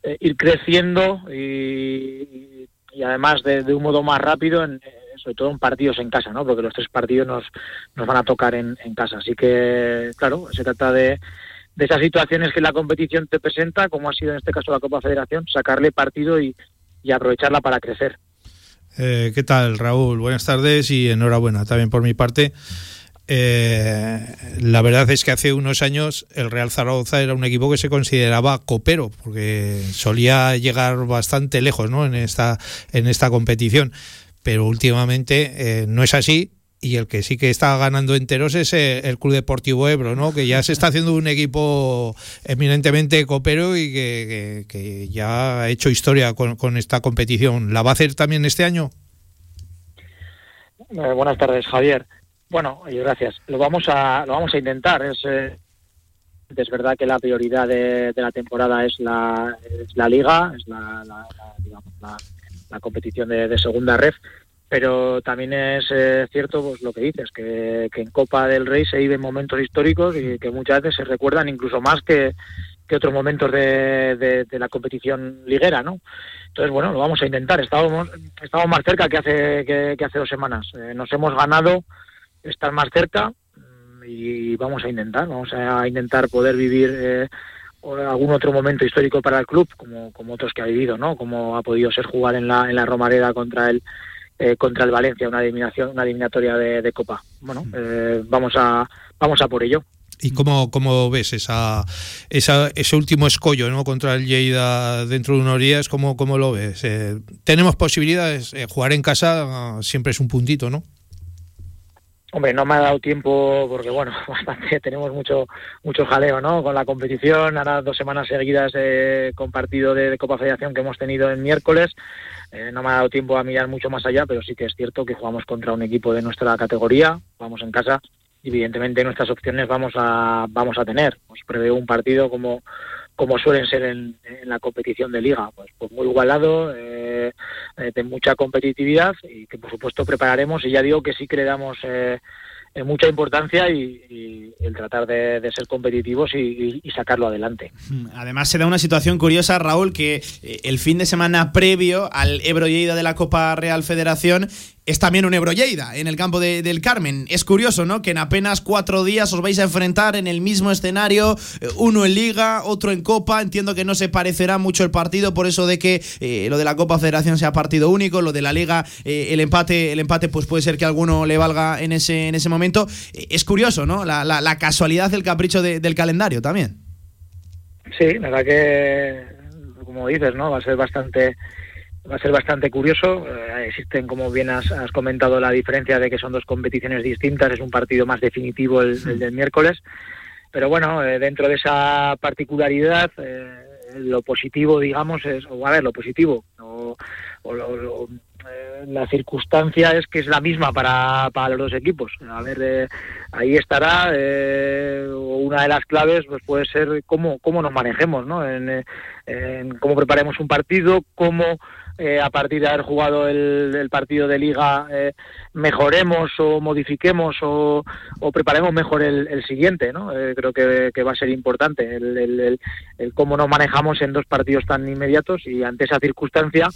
eh, ir creciendo y, y además de, de, un modo más rápido, en, sobre todo en partidos en casa, ¿no? porque los tres partidos nos, nos van a tocar en, en casa. Así que, claro, se trata de de esas situaciones que la competición te presenta, como ha sido en este caso la Copa Federación, sacarle partido y, aprovecharla para crecer. Eh, ¿Qué tal, Raúl? Buenas tardes y enhorabuena también por mi parte. Eh, la verdad es que hace unos años el Real Zaragoza era un equipo que se consideraba copero, porque solía llegar bastante lejos ¿no? en, esta, en esta competición. Pero últimamente eh, no es así y el que sí que está ganando enteros es eh, el Club Deportivo Ebro, ¿no? que ya se está haciendo un equipo eminentemente copero y que, ya ha hecho historia con, esta competición. ¿La va a hacer también este año? Eh, buenas tardes, Javier. Bueno, gracias. Lo vamos a, lo vamos a intentar. Es, eh, es verdad que la prioridad de, la temporada es la, la liga, es la, digamos, la competición de, de segunda ref pero también es eh, cierto pues, lo que dices, que, en Copa del Rey se viven momentos históricos y que muchas veces se recuerdan incluso más que, otros momentos de, la competición liguera, ¿no? Entonces, bueno, lo vamos a intentar. Estábamos, estamos más cerca que hace, que, hace dos semanas. Eh, nos hemos ganado estar más cerca mm, y vamos a intentar, vamos a intentar poder vivir eh, algún otro momento histórico para el club, como, como otros que ha vivido, ¿no? Como ha podido ser jugar en la, en la Romareda contra el eh, contra el Valencia, una eliminación, una eliminatoria de, Copa. Bueno, mm. eh, vamos a vamos a por ello. ¿Y cómo, cómo ves esa, esa, ese último escollo ¿no? contra el Lleida dentro de unos días? ¿Cómo, cómo lo ves? Eh, tenemos posibilidades, eh, jugar en casa uh, siempre es un puntito, ¿no? Hombre, no me ha dado tiempo porque, bueno, bastante, tenemos mucho mucho jaleo, ¿no? Con la competición, ahora dos semanas seguidas eh, con partido de, Copa Federación que hemos tenido el miércoles. Eh, no me ha dado tiempo a mirar mucho más allá, pero sí que es cierto que jugamos contra un equipo de nuestra categoría, vamos en casa, y evidentemente nuestras opciones vamos a vamos a tener. Os preveo un partido como como suelen ser en, en, la competición de liga, pues, pues muy igualado, eh, eh, de mucha competitividad y que por supuesto prepararemos y ya digo que sí que le damos eh, mucha importancia y, el tratar de, ser competitivos y, y, sacarlo adelante. Además se da una situación curiosa, Raúl, que el fin de semana previo al Ebro Lleida de la Copa Real Federación es también un Ebro Lleida en el campo de, del Carmen. Es curioso, ¿no? Que en apenas cuatro días os vais a enfrentar en el mismo escenario, uno en Liga, otro en Copa. Entiendo que no se parecerá mucho el partido, por eso de que eh, lo de la Copa Federación sea partido único, lo de la Liga, eh, el empate, el empate, pues puede ser que alguno le valga en ese, en ese momento. Eh, es curioso, ¿no? La, la, casualidad del capricho de, del calendario también. Sí, la verdad que, como dices, ¿no? Va a ser bastante va a ser bastante curioso. Eh, existen, como bien has, has, comentado, la diferencia de que son dos competiciones distintas, es un partido más definitivo el, el del miércoles. Pero bueno, eh, dentro de esa particularidad, eh, lo positivo, digamos, es, o a ver, lo positivo, o, o lo, lo, la circunstancia es que es la misma para, para los dos equipos. A ver, eh, ahí estará eh, una de las claves, pues puede ser cómo, cómo nos manejemos, ¿no? En, en cómo preparemos un partido, cómo eh, a partir de haber jugado el, el partido de liga eh, mejoremos o modifiquemos o, o preparemos mejor el, el siguiente, ¿no? Eh, creo que, va a ser importante el, el, cómo nos manejamos en dos partidos tan inmediatos y ante esa circunstancia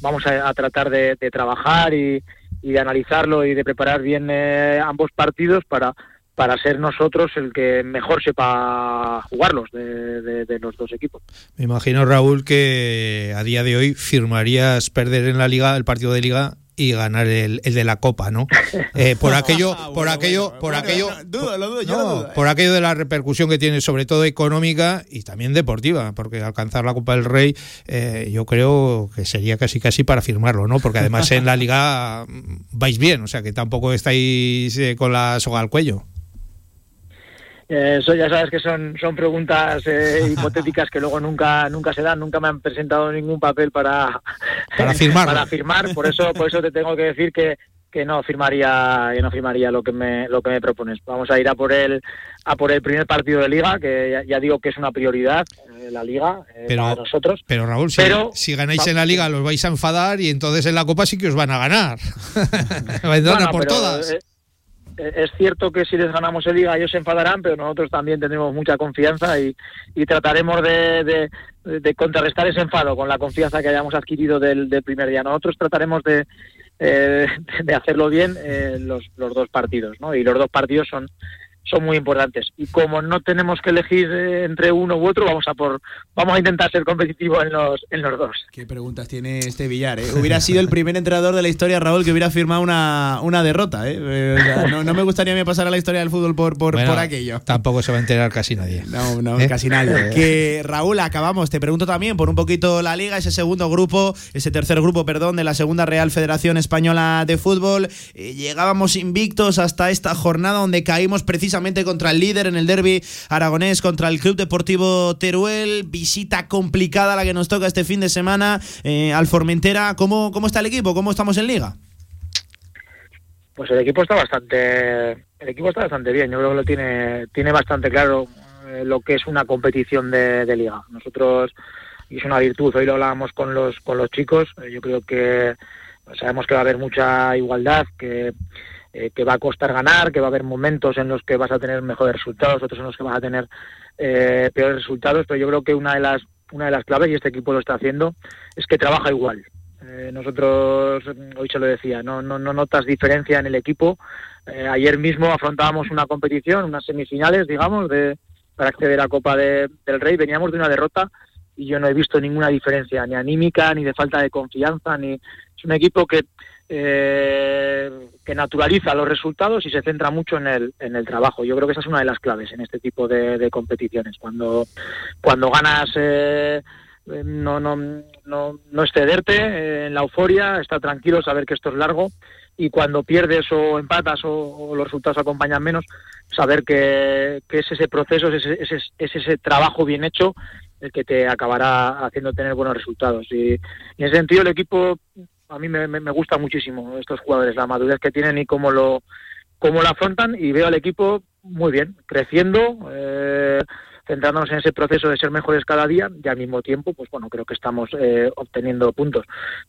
vamos a, a tratar de, de trabajar y, y, de analizarlo y de preparar bien eh, ambos partidos para para ser nosotros el que mejor sepa jugarlos de, de, de, los dos equipos. Me imagino, Raúl, que a día de hoy firmarías perder en la liga, el partido de liga y ganar el, el de la copa, ¿no? Eh, por aquello, por bueno, aquello, bueno, por bueno, aquello, dudo, lo dudo, no, dudo, eh. por aquello de la repercusión que tiene, sobre todo económica y también deportiva, porque alcanzar la Copa del Rey, eh, yo creo que sería casi casi para firmarlo, ¿no? Porque además en la liga vais bien, o sea que tampoco estáis eh, con la soga al cuello. Eso ya sabes que son, son preguntas eh, hipotéticas que luego nunca, nunca se dan, nunca me han presentado ningún papel para, para, firmar. para firmar, por eso, por eso te tengo que decir que, que no firmaría, que no firmaría lo que me, lo que me propones. Vamos a ir a por el, a por el primer partido de liga, que ya, ya digo que es una prioridad, eh, la liga, eh, pero, para nosotros. Pero Raúl, si, pero, si ganáis en la liga los vais a enfadar y entonces en la copa sí que os van a ganar. bueno, por pero, todas. Eh, es cierto que si les ganamos el liga ellos se enfadarán, pero nosotros también tendremos mucha confianza y, y trataremos de, de, de, contrarrestar ese enfado con la confianza que hayamos adquirido del, del primer día. Nosotros trataremos de, eh, de hacerlo bien eh, los, los dos partidos, ¿no? Y los dos partidos son son muy importantes. Y como no tenemos que elegir eh, entre uno u otro vamos a por vamos a intentar ser competitivos en los en los dos. Qué preguntas tiene este Villar ¿eh? hubiera sido el primer entrenador de la historia Raúl que hubiera firmado una, una derrota ¿eh? eh no, no, me gustaría me pasar a la historia del fútbol por por, bueno, por aquello. tampoco se va a enterar casi nadie. No no ¿Eh? casi nadie. Que Raúl acabamos. Te pregunto también por un poquito la liga ese segundo grupo ese tercer grupo perdón de la segunda Real Federación Española de Fútbol. Eh, llegábamos invictos hasta esta jornada donde caímos precisamente precisamente contra el líder en el derby aragonés, contra el Club Deportivo Teruel. Visita complicada la que nos toca este fin de semana eh, al Formentera. ¿Cómo, ¿Cómo está el equipo? ¿Cómo estamos en liga? Pues el equipo está bastante, el equipo está bastante bien. Yo creo que lo tiene, tiene bastante claro eh, lo que es una competición de, de liga. Nosotros y es una virtud. Hoy lo hablábamos con los con los chicos. Eh, yo creo que sabemos que va a haber mucha igualdad, que eh, que va a costar ganar, que va a haber momentos en los que vas a tener mejores resultados, otros en los que vas a tener eh, peores resultados, pero yo creo que una de las una de las claves, y este equipo lo está haciendo, es que trabaja igual. Eh, nosotros, hoy se lo decía, no, no, no notas diferencia en el equipo. Eh, ayer mismo afrontábamos una competición, unas semifinales, digamos, de, para acceder a Copa de, del Rey. Veníamos de una derrota y yo no he visto ninguna diferencia, ni anímica, ni de falta de confianza, ni es un equipo que eh, que naturaliza los resultados y se centra mucho en el, en el trabajo. Yo creo que esa es una de las claves en este tipo de, competiciones. Cuando, cuando ganas, eh, no, no, no, no excederte eh, en la euforia, estar tranquilo, saber que esto es largo y cuando pierdes o empatas o, los resultados acompañan menos, saber que, que es ese proceso, es ese, es ese trabajo bien hecho el que te acabará haciendo tener buenos resultados. Y, en ese sentido el equipo a mí me, me, gusta muchísimo estos jugadores, la madurez que tienen y cómo lo, cómo lo afrontan y veo al equipo muy bien, creciendo, eh, centrándonos en ese proceso de ser mejores cada día y al mismo tiempo, pues bueno, creo que estamos eh, obteniendo puntos.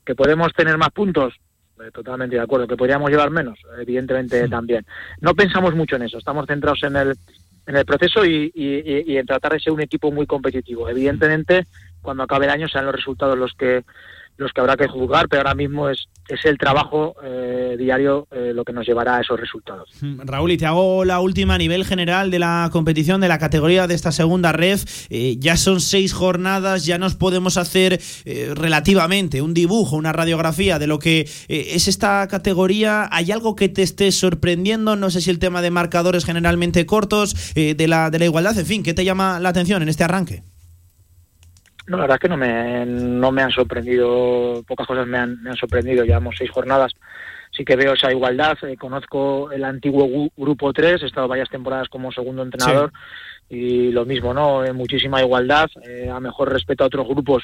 ¿Que podemos tener más puntos? Eh, totalmente de acuerdo. ¿Que podríamos llevar menos? Evidentemente también. No pensamos mucho en eso, estamos centrados en el, en el proceso y, y, y en tratar de ser un equipo muy competitivo. Evidentemente, cuando acabe el año sean los resultados los que los que habrá que juzgar, pero ahora mismo es, es el trabajo eh, diario eh, lo que nos llevará a esos resultados. Mm, Raúl, y te hago la última a nivel general de la competición, de la categoría de esta segunda red. Eh, ya son seis jornadas, ya nos podemos hacer relativamente un dibujo, una radiografía de lo que es esta categoría. ¿Hay algo que te esté sorprendiendo? No sé si el tema de marcadores generalmente cortos, de, la, de la igualdad, en fin, ¿qué te llama la atención en este arranque? No, la verdad es que no me, no me han sorprendido, pocas cosas me han, me han sorprendido. Llevamos seis jornadas, sí que veo esa igualdad. Eh, conozco el antiguo Grupo 3, he estado varias temporadas como segundo entrenador y lo mismo, ¿no? Eh, muchísima igualdad, eh, a mejor respeto a otros grupos.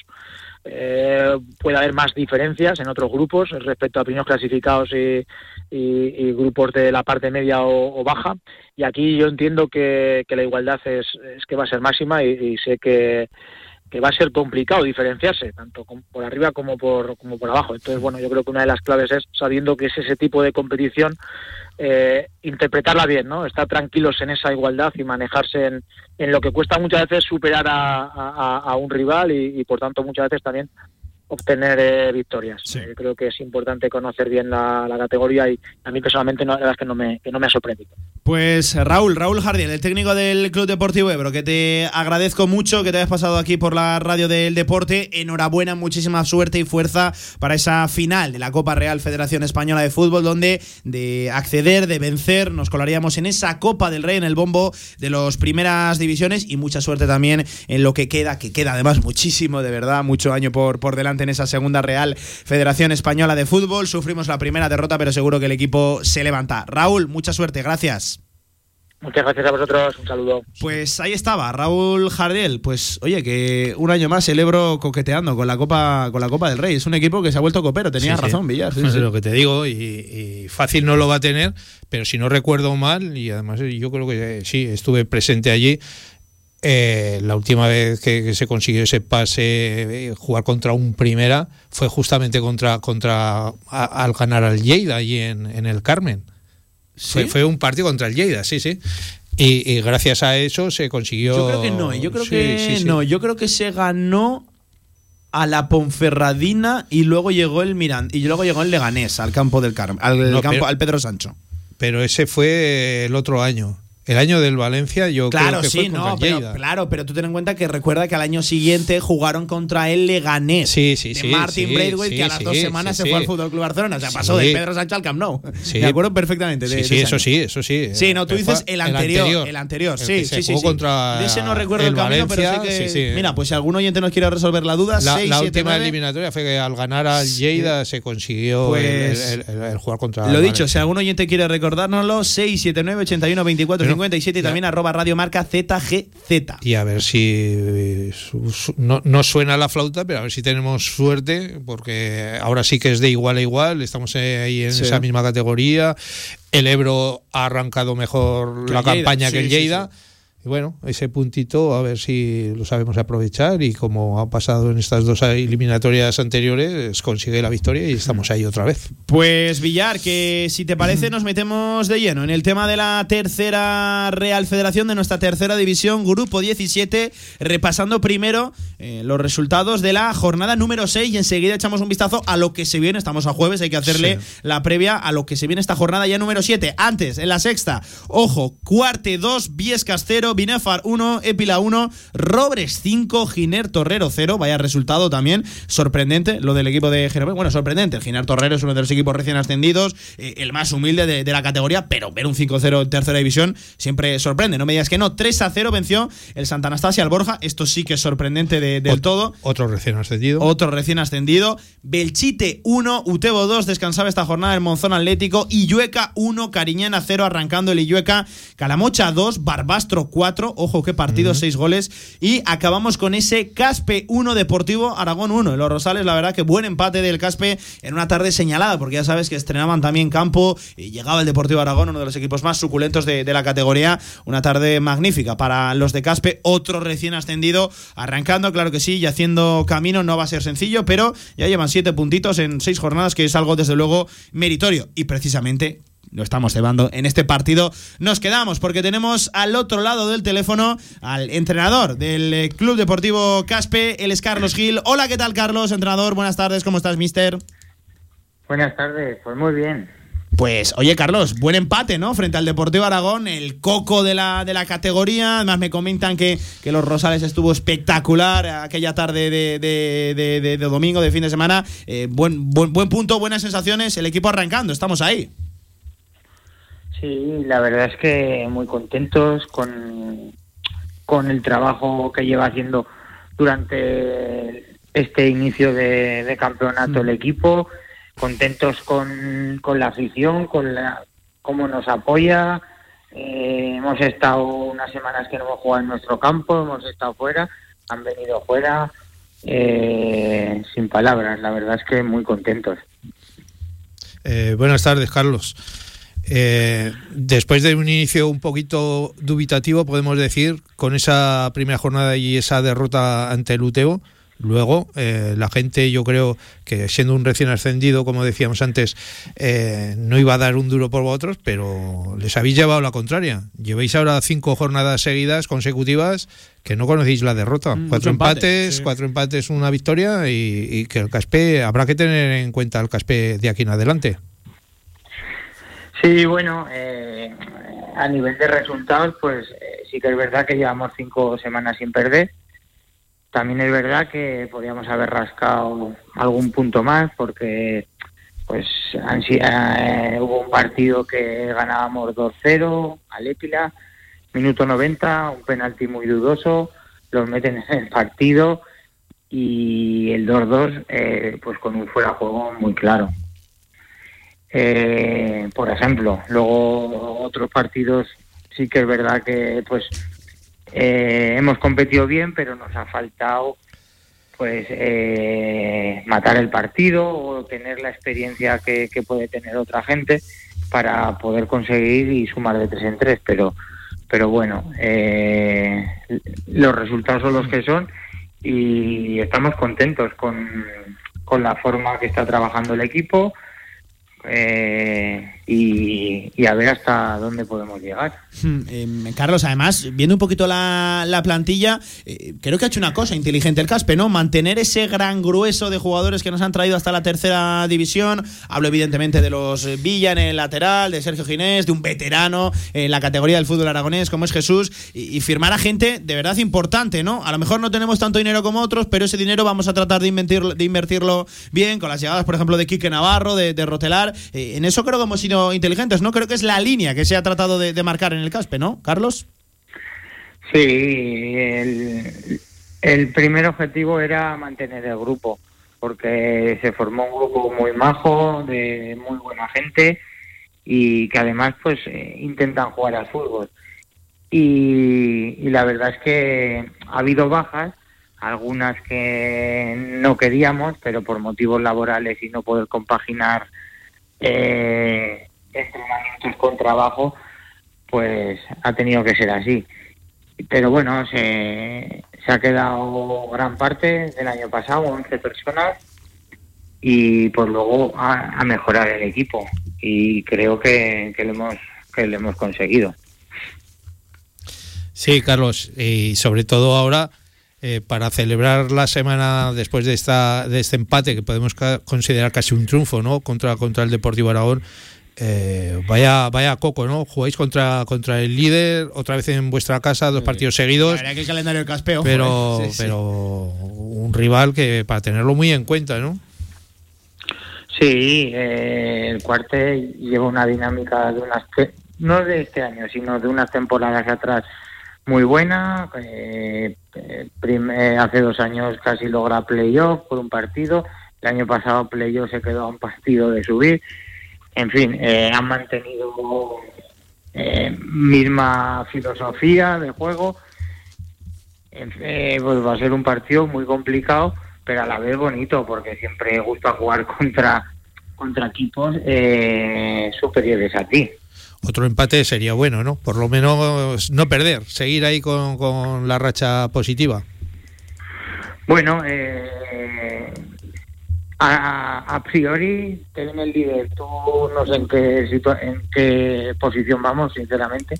puede haber más diferencias en otros grupos respecto a primeros clasificados y, y, grupos de la parte media o, baja. Y aquí yo entiendo que, que la igualdad es, es, que va a ser máxima y sé que que va a ser complicado diferenciarse, tanto por arriba como por, como por abajo. Entonces, bueno, yo creo que una de las claves es, sabiendo que es ese tipo de competición, eh, interpretarla bien, ¿no? Estar tranquilos en esa igualdad y manejarse en, en lo que cuesta muchas veces superar a, un rival y, por tanto, muchas veces también obtener eh, victorias. Eh, creo que es importante conocer bien la, categoría y a mí personalmente no, la verdad es que no me, que no me ha sorprendido. Pues Raúl, Raúl Jardín, el técnico del Club Deportivo Ebro, que te agradezco mucho que te hayas pasado aquí por la radio del deporte. Enhorabuena, muchísima suerte y fuerza para esa final de la Copa Real Federación Española de Fútbol, donde de acceder, de vencer, nos colaríamos en esa Copa del Rey, en el bombo de las primeras divisiones y mucha suerte también en lo que queda, que queda además muchísimo, de verdad, mucho año por, por delante en esa segunda Real Federación Española de Fútbol. Sufrimos la primera derrota, pero seguro que el equipo se levanta. Raúl, mucha suerte, gracias. Muchas gracias a vosotros, un saludo. Pues ahí estaba, Raúl Jardiel. Pues oye, que un año más el Ebro coqueteando con la Copa con la Copa del Rey. Es un equipo que se ha vuelto copero, tenía razón, Villar. es lo que te digo, y, fácil no lo va a tener, pero si no recuerdo mal, y además yo creo que sí, estuve presente allí. Eh, la última vez que, se consiguió ese pase, eh, jugar contra un primera, fue justamente contra, contra al ganar al Lleida allí en, en el Carmen. Fue, un partido contra el Lleida, sí, sí. Y, gracias a eso se consiguió. Yo creo que no, ¿eh? yo creo que no, yo creo que se ganó a la Ponferradina y luego llegó el Miran y luego llegó el Leganés al campo del Carmen, al, campo, al Pedro Sancho. Pero ese fue el otro año. El año del Valencia, yo claro, creo que sí, fue no, pero, claro, pero tú ten en cuenta que recuerda que al año siguiente jugaron contra el Leganés. Sí, sí, de sí. Martin sí, Braithwaite, que a las dos semanas se fue al Fútbol Club Barcelona. O sea, pasó de Pedro Sánchez al Camp Nou. Me acuerdo perfectamente. De, sí, sí, eso sí, eso sí. Sí, no, tú dices el anterior. El anterior, sí, sí, sí. contra de ese no recuerdo el, camino, pero sé que. Mira, pues si algún oyente nos quiere resolver la duda, la, 6, la 7, última 9. eliminatoria fue que al ganar al Lleida se consiguió pues, el, jugar contra. Lo dicho, si algún oyente quiere recordárnoslo, 6, 7, 9, 81, 24, 57 y también arroba Radio Marca ZGZ. Y a ver si no, no, suena la flauta, pero a ver si tenemos suerte, porque ahora sí que es de igual a igual, estamos ahí en esa misma categoría. El Ebro ha arrancado mejor la campaña que el Lleida. Bueno, ese puntito a ver si lo sabemos aprovechar y como ha pasado en estas dos eliminatorias anteriores, consigue la victoria y estamos ahí otra vez. Pues Villar, que si te parece nos metemos de lleno en el tema de la tercera Real Federación de nuestra tercera división, Grupo 17, repasando primero eh, los resultados de la jornada número 6 y enseguida echamos un vistazo a lo que se viene, estamos a jueves, hay que hacerle la previa a lo que se viene esta jornada ya número 7. Antes, en la sexta, ojo, Cuarte 2, Vies Castero, Binefar 1, Epila 1, Robres 5, Giner Torrero 0. Vaya resultado también sorprendente lo del equipo de Genovés. Bueno, sorprendente. El Giner Torrero es uno de los equipos recién ascendidos, eh, el más humilde de, de la categoría, pero ver un 5-0 en tercera división siempre sorprende. No me digas que no. 3 a 0 venció el Santa Anastasia al Borja. Esto sí que es sorprendente de- del todo. Otro recién ascendido. Otro recién ascendido. Belchite 1, Utebo 2, descansaba esta jornada el Monzón Atlético. Illueca 1, Cariñana 0, arrancando el Illueca. Calamocha 2, Barbastro 4. Ojo, qué partido, 6 goles. Y acabamos con ese Caspe 1, Deportivo Aragón 1. En los Rosales, la verdad que buen empate del Caspe en una tarde señalada, porque ya sabes que estrenaban también campo. Y llegaba el Deportivo Aragón, uno de los equipos más suculentos de, de la categoría. Una tarde magnífica para los de Caspe. Otro recién ascendido, arrancando, claro que sí, y haciendo camino. No va a ser sencillo, pero ya llevan siete puntitos en seis jornadas, que es algo desde luego meritorio. Y precisamente lo estamos cebando en este partido. Nos quedamos porque tenemos al otro lado del teléfono al entrenador del eh, Club Deportivo Caspe, él es Carlos Gil. Hola, ¿qué tal, Carlos? Entrenador, buenas tardes, ¿cómo estás, mister? Buenas tardes, pues muy bien. Pues, oye, Carlos, buen empate, ¿no? Frente al Deportivo Aragón, el coco de la, de la categoría. Además, me comentan que, que los Rosales estuvo espectacular aquella tarde de, de- de- de- de domingo, de fin de semana. Eh, buen, buen, buen punto, buenas sensaciones. El equipo arrancando, estamos ahí. Sí, la verdad es que muy contentos con, con el trabajo que lleva haciendo durante este inicio de, de campeonato el equipo, contentos con, con la afición, con la, cómo nos apoya. Eh, hemos estado unas semanas que no hemos jugado en nuestro campo, hemos estado fuera, han venido fuera, eh, sin palabras, la verdad es que muy contentos. Eh, buenas tardes, Carlos. Eh, después de un inicio un poquito dubitativo, podemos decir, con esa primera jornada y esa derrota ante el Uteo, luego eh, la gente, yo creo que siendo un recién ascendido, como decíamos antes, eh, no iba a dar un duro por vosotros, pero les habéis llevado la contraria. Lleváis ahora cinco jornadas seguidas, consecutivas, que no conocéis la derrota. Mm, cuatro empates, sí. cuatro empates, una victoria y, y que el Caspe, habrá que tener en cuenta el Caspe de aquí en adelante. Sí, bueno, eh, a nivel de resultados, pues eh, sí que es verdad que llevamos cinco semanas sin perder. También es verdad que podríamos haber rascado algún punto más porque pues eh, hubo un partido que ganábamos 2-0 al Épila, minuto 90, un penalti muy dudoso, los meten en el partido y el 2-2 eh, pues con un fuera juego muy claro. Eh, por ejemplo, luego otros partidos sí que es verdad que pues eh, hemos competido bien, pero nos ha faltado pues eh, matar el partido o tener la experiencia que, que puede tener otra gente para poder conseguir y sumar de tres en tres. Pero, pero bueno, eh, los resultados son los que son y estamos contentos con, con la forma que está trabajando el equipo eh, y, a ver hasta dónde podemos llegar. Hmm, eh, Carlos, además, viendo un poquito la, la plantilla, eh, creo que ha hecho una cosa inteligente el Caspe, ¿no? Mantener ese gran grueso de jugadores que nos han traído hasta la tercera división. Hablo evidentemente de los eh, Villa en el lateral, de Sergio Ginés, de un veterano en la categoría del fútbol aragonés como es Jesús, y, firmar a gente de verdad importante, ¿no? A lo mejor no tenemos tanto dinero como otros, pero ese dinero vamos a tratar de, invertirlo- de invertirlo bien, con las llegadas, por ejemplo, de Quique Navarro, de, de Rotelar. En eso creo que hemos sido inteligentes, ¿no? Creo que es la línea que se ha tratado de, marcar en el Caspe, ¿no, Carlos? Sí, el, el primer objetivo era mantener el grupo, porque se formó un grupo muy majo, de muy buena gente y que además pues eh, intentan jugar al fútbol. Y, y la verdad es que ha habido bajas, algunas que no queríamos, pero por motivos laborales y no poder compaginar eh, entrenamientos con trabajo, pues ha tenido que ser así. Pero bueno, se, se ha quedado gran parte del año pasado, 11 personas, y pues luego a, mejorar el equipo. Y creo que, que, lo, hemos, que lo hemos conseguido. Sí, Carlos, y sobre todo ahora eh, para celebrar la semana después de esta de este empate que podemos considerar casi un triunfo, ¿no? Contra contra el Deportivo Aragón. Eh, vaya, vaya coco, ¿no? Jugáis contra, contra el líder, otra vez en vuestra casa, dos partidos seguidos. que el calendario del caspeo. Pero, Sí, sí. pero un rival que para tenerlo muy en cuenta, ¿no? Sí, eh, el cuarte lleva una dinámica de unas te- no de este año, sino de unas temporadas atrás muy buena. eh, eh, hace dos años casi logra playoff por un partido. El año pasado playoff se quedó a un partido de subir. En fin, eh, han mantenido eh, misma filosofía de juego. Eh, pues va a ser un partido muy complicado, pero a la vez bonito, porque siempre gusta jugar contra, contra equipos eh, superiores a ti. Otro empate sería bueno, ¿no? Por lo menos no perder, seguir ahí con, con la racha positiva. Bueno, eh, a, a priori te viene el líder. Tú no sé en qué, situa- en qué posición vamos, sinceramente.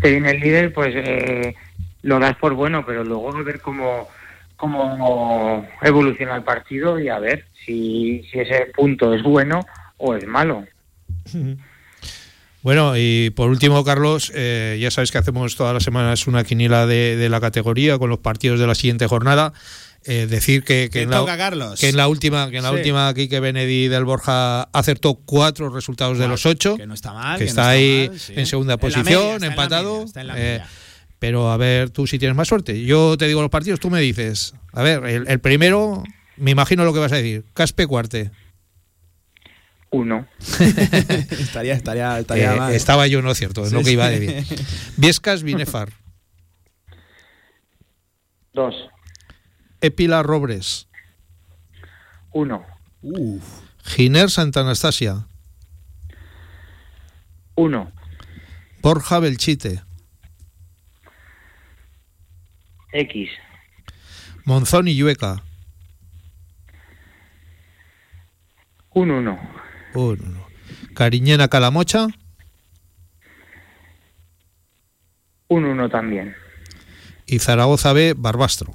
Te viene el líder, pues eh, lo das por bueno, pero luego ver cómo, cómo evoluciona el partido y a ver si, si ese punto es bueno o es malo. Bueno, y por último, Carlos, eh, ya sabes que hacemos todas las semanas una quiniela de la categoría con los partidos de la siguiente jornada. Eh, decir que, que en la, Carlos. que en la última, que en la Sí. última Quique Benedi del Borja acertó cuatro resultados de los ocho. Que no está mal. que no está ahí mal, sí. en segunda En posición, media, está en la empatado. media, está en la eh, pero a ver tú si tienes más suerte. Yo te digo los partidos, tú me dices. A ver, el, el primero, me imagino lo que vas a decir. Caspe Cuarte. Uno. estaría, estaría, estaría Eh, mal. estaba yo, no es cierto, es Sí, lo que iba a decir. Viescas Binefar. Dos. Epila Robres. Uno. Giner Santa Anastasia. Uno. Borja Belchite. X. Monzón y Llueca. Un uno. Un uno. Cariñena Calamocha. Un uno también. Y Zaragoza B Barbastro.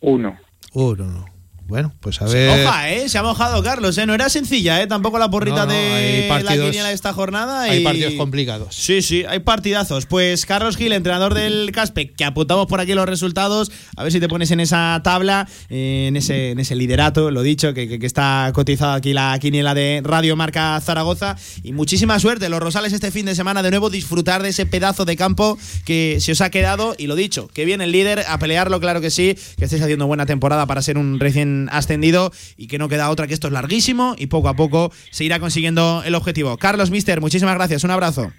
Uno. Un uno. Bueno, pues a Se ver. moja, ¿eh? Se ha mojado Carlos, ¿eh? No era sencilla, ¿eh? Tampoco la porrita No, no, de la quiniela de esta jornada. hay partidos complicados. Sí, sí, hay partidazos. Pues Carlos Gil, entrenador del Caspe, que apuntamos por aquí los resultados. A ver si te pones en esa tabla, eh, en ese, en ese liderato, lo dicho, que, que- que está cotizado aquí la quiniela de Radio Marca Zaragoza. Y muchísima suerte, los Rosales, este fin de semana de nuevo, disfrutar de ese pedazo de campo que se os ha quedado. Y lo dicho, que viene el líder a pelearlo, claro que sí, que estáis haciendo buena temporada para ser un recién ascendido y que no queda otra que esto es larguísimo y poco a poco se irá consiguiendo el objetivo. Carlos Mister, muchísimas gracias, un abrazo.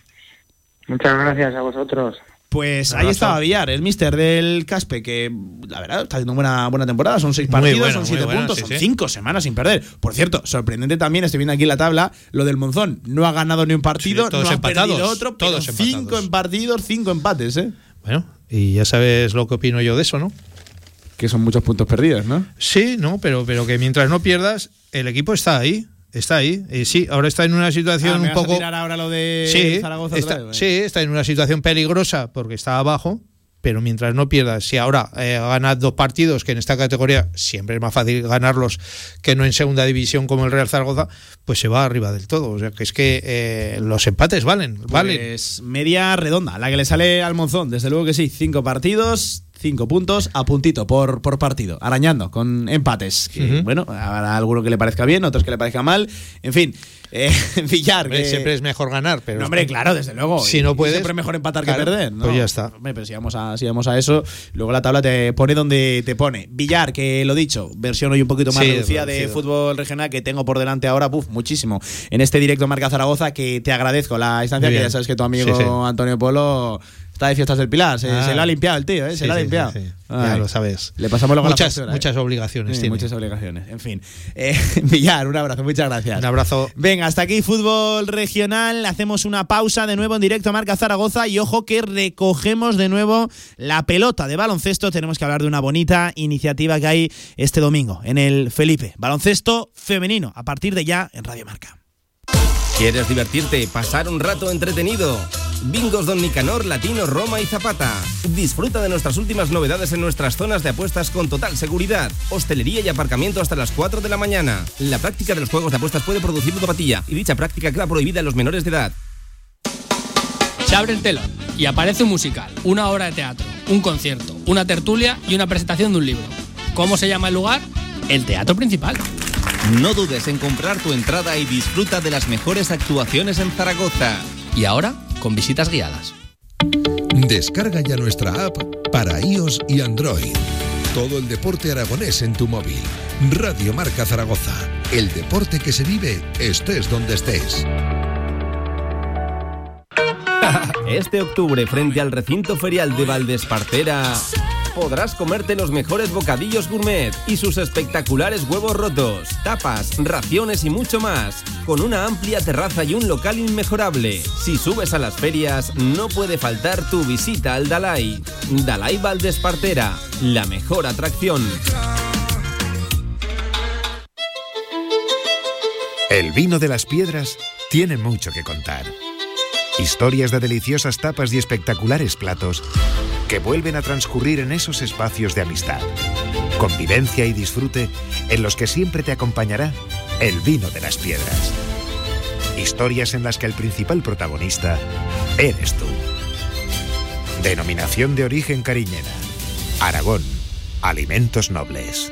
Muchas gracias a vosotros. Pues ahí estaba Villar, el mister del Caspe, que la verdad está haciendo buena, buena temporada. Son seis partidos, bueno, son siete bueno, puntos, sí, son sí. cinco semanas sin perder. Por cierto, sorprendente también, estoy viendo aquí en la tabla, lo del Monzón. No ha ganado ni un partido, Sí, todos no ha empatados, perdido otro, pero todos cinco en partidos, cinco empates, ¿eh? Bueno, y ya sabes lo que opino yo de eso, ¿no? Que son muchos puntos perdidos, ¿no? Sí, no, pero, pero que mientras no pierdas, el equipo está ahí. Está ahí. Y sí, ahora está en una situación Ah, ¿me un vas a poco. tirar ahora lo de sí, Zaragoza otra está, vez? sí, está en una situación peligrosa porque está abajo. Pero mientras no pierdas, si ahora eh, ganas dos partidos, que en esta categoría siempre es más fácil ganarlos que no en segunda división como el Real Zaragoza, pues se va arriba del todo. O sea, que es que eh, los empates valen, valen. Pues media redonda, la que le sale al Monzón, desde luego que sí. Cinco partidos, cinco puntos, a puntito por, por partido, arañando con empates. Que. Bueno, habrá alguno que le parezca bien, otros que le parezca mal. En fin, eh, Villar. Hombre, que- siempre es mejor ganar, pero No, hombre, claro, desde luego. Si Y- no puedes, Siempre es mejor empatar claro, que perder. ¿no? pues ya está. Hombre, pero si vamos, a, si vamos a eso, luego la tabla te pone donde te pone. Villar, que lo dicho, versión hoy un poquito más Sí, reducida de fútbol regional que tengo por delante ahora, buf, muchísimo. En este directo Marca Zaragoza, que te agradezco la instancia, que ya sabes que tu amigo Sí, sí. Antonio Polo está de fiestas del Pilar. Se, Ah. se lo ha limpiado el tío, ¿eh? Se Sí, lo ha sí, limpiado. sí. Ya lo sabes. Le pasamos luego muchas, la factura, ¿eh? muchas obligaciones tiene. muchas obligaciones. En fin. Eh, Villar, un abrazo, muchas gracias. Un abrazo. Venga, hasta aquí fútbol regional. Hacemos una pausa de nuevo en directo a Marca Zaragoza y ojo que recogemos de nuevo la pelota de baloncesto. Tenemos que hablar de una bonita iniciativa que hay este domingo en el Felipe. Baloncesto femenino a partir de ya en Radio Marca. ¿Quieres divertirte, pasar un rato entretenido? Bingos Don Nicanor, Latino, Roma y Zapata. Disfruta de nuestras últimas novedades en nuestras zonas de apuestas con total seguridad. Hostelería y aparcamiento hasta las 4 de la mañana. La práctica de los juegos de apuestas puede producir ludopatía y dicha práctica queda prohibida en los menores de edad. Se abre el telón y aparece un musical, una obra de teatro, un concierto, una tertulia y una presentación de un libro. ¿Cómo se llama el lugar? El teatro principal. No dudes en comprar tu entrada y disfruta de las mejores actuaciones en Zaragoza. Y ahora, con visitas guiadas. Descarga ya nuestra app para iOS y Android. Todo el deporte aragonés en tu móvil. Radio Marca Zaragoza. El deporte que se vive estés donde estés. Este octubre, frente al recinto ferial de Valdespartera, podrás comerte los mejores bocadillos gourmet y sus espectaculares huevos rotos, tapas, raciones y mucho más, con una amplia terraza y un local inmejorable. Si subes a las ferias, no puede faltar tu visita al Dalai. Dalai Valdespartera, la mejor atracción. El vino de las piedras tiene mucho que contar. Historias de deliciosas tapas y espectaculares platos que vuelven a transcurrir en esos espacios de amistad, convivencia y disfrute en los que siempre te acompañará el vino de las piedras. Historias en las que el principal protagonista eres tú. Denominación de origen cariñena. Aragón. Alimentos nobles.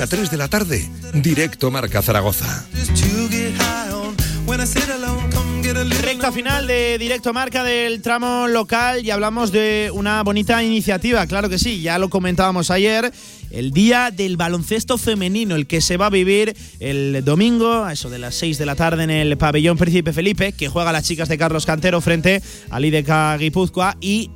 1 a 3 de la tarde, directo Marca Zaragoza. Recta final de directo marca del tramo local y hablamos de una bonita iniciativa, claro que sí, ya lo comentábamos ayer, el Día del Baloncesto Femenino, el que se va a vivir el domingo, a eso de las 6 de la tarde en el pabellón Príncipe Felipe, que juega las chicas de Carlos Cantero frente al IDK Guipúzcoa y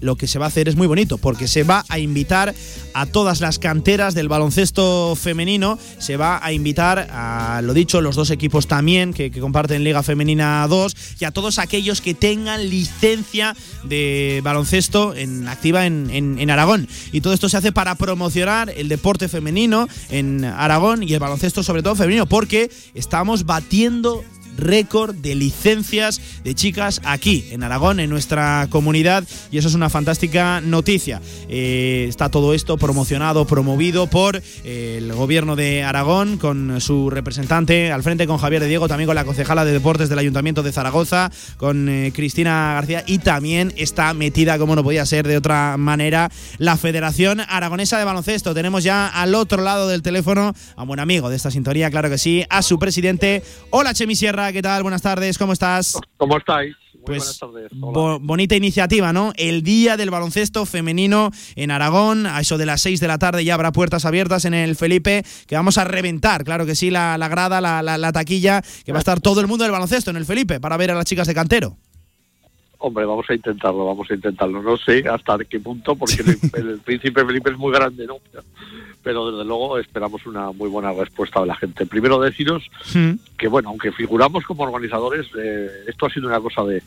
lo que se va a hacer es muy bonito, porque se va a invitar a todas las canteras del baloncesto femenino, se va a invitar a, lo dicho, los dos equipos también que, comparten Liga Femenina 2 y a todos aquellos que tengan licencia de baloncesto en, activa en, en- en Aragón. Y todo esto se hace para promocionar el deporte femenino en Aragón y el baloncesto sobre todo femenino, porque estamos batiendo récord de licencias de chicas aquí en Aragón, en nuestra comunidad, y eso es una fantástica noticia. Eh, está todo esto promocionado, promovido por eh, el gobierno de Aragón, con su representante al frente, con Javier de Diego, también con la concejala de deportes del Ayuntamiento de Zaragoza, con eh, Cristina García, y también está metida, como no podía ser de otra manera, la Federación Aragonesa de Baloncesto. Tenemos ya al otro lado del teléfono a un buen amigo de esta sintonía, claro que sí, a su presidente. Hola Chemi Sierra, ¿qué tal? Buenas tardes, ¿cómo estás? ¿Cómo estáis? Muy Pues, buenas tardes. Bo- bonita iniciativa, ¿no? El Día del Baloncesto Femenino en Aragón, a eso de las 6 de la tarde ya habrá puertas abiertas en el Felipe, que vamos a reventar, claro que sí, la, la grada, la, la- la taquilla, que va a estar todo el mundo del baloncesto en el Felipe para ver a las chicas de cantero. Hombre, vamos a intentarlo, vamos a intentarlo. No sé hasta qué punto, porque el, el príncipe Felipe es muy grande, ¿no? Pero desde luego esperamos una muy buena respuesta de la gente. Primero deciros que, bueno, aunque figuramos como organizadores, eh, esto ha sido una cosa de,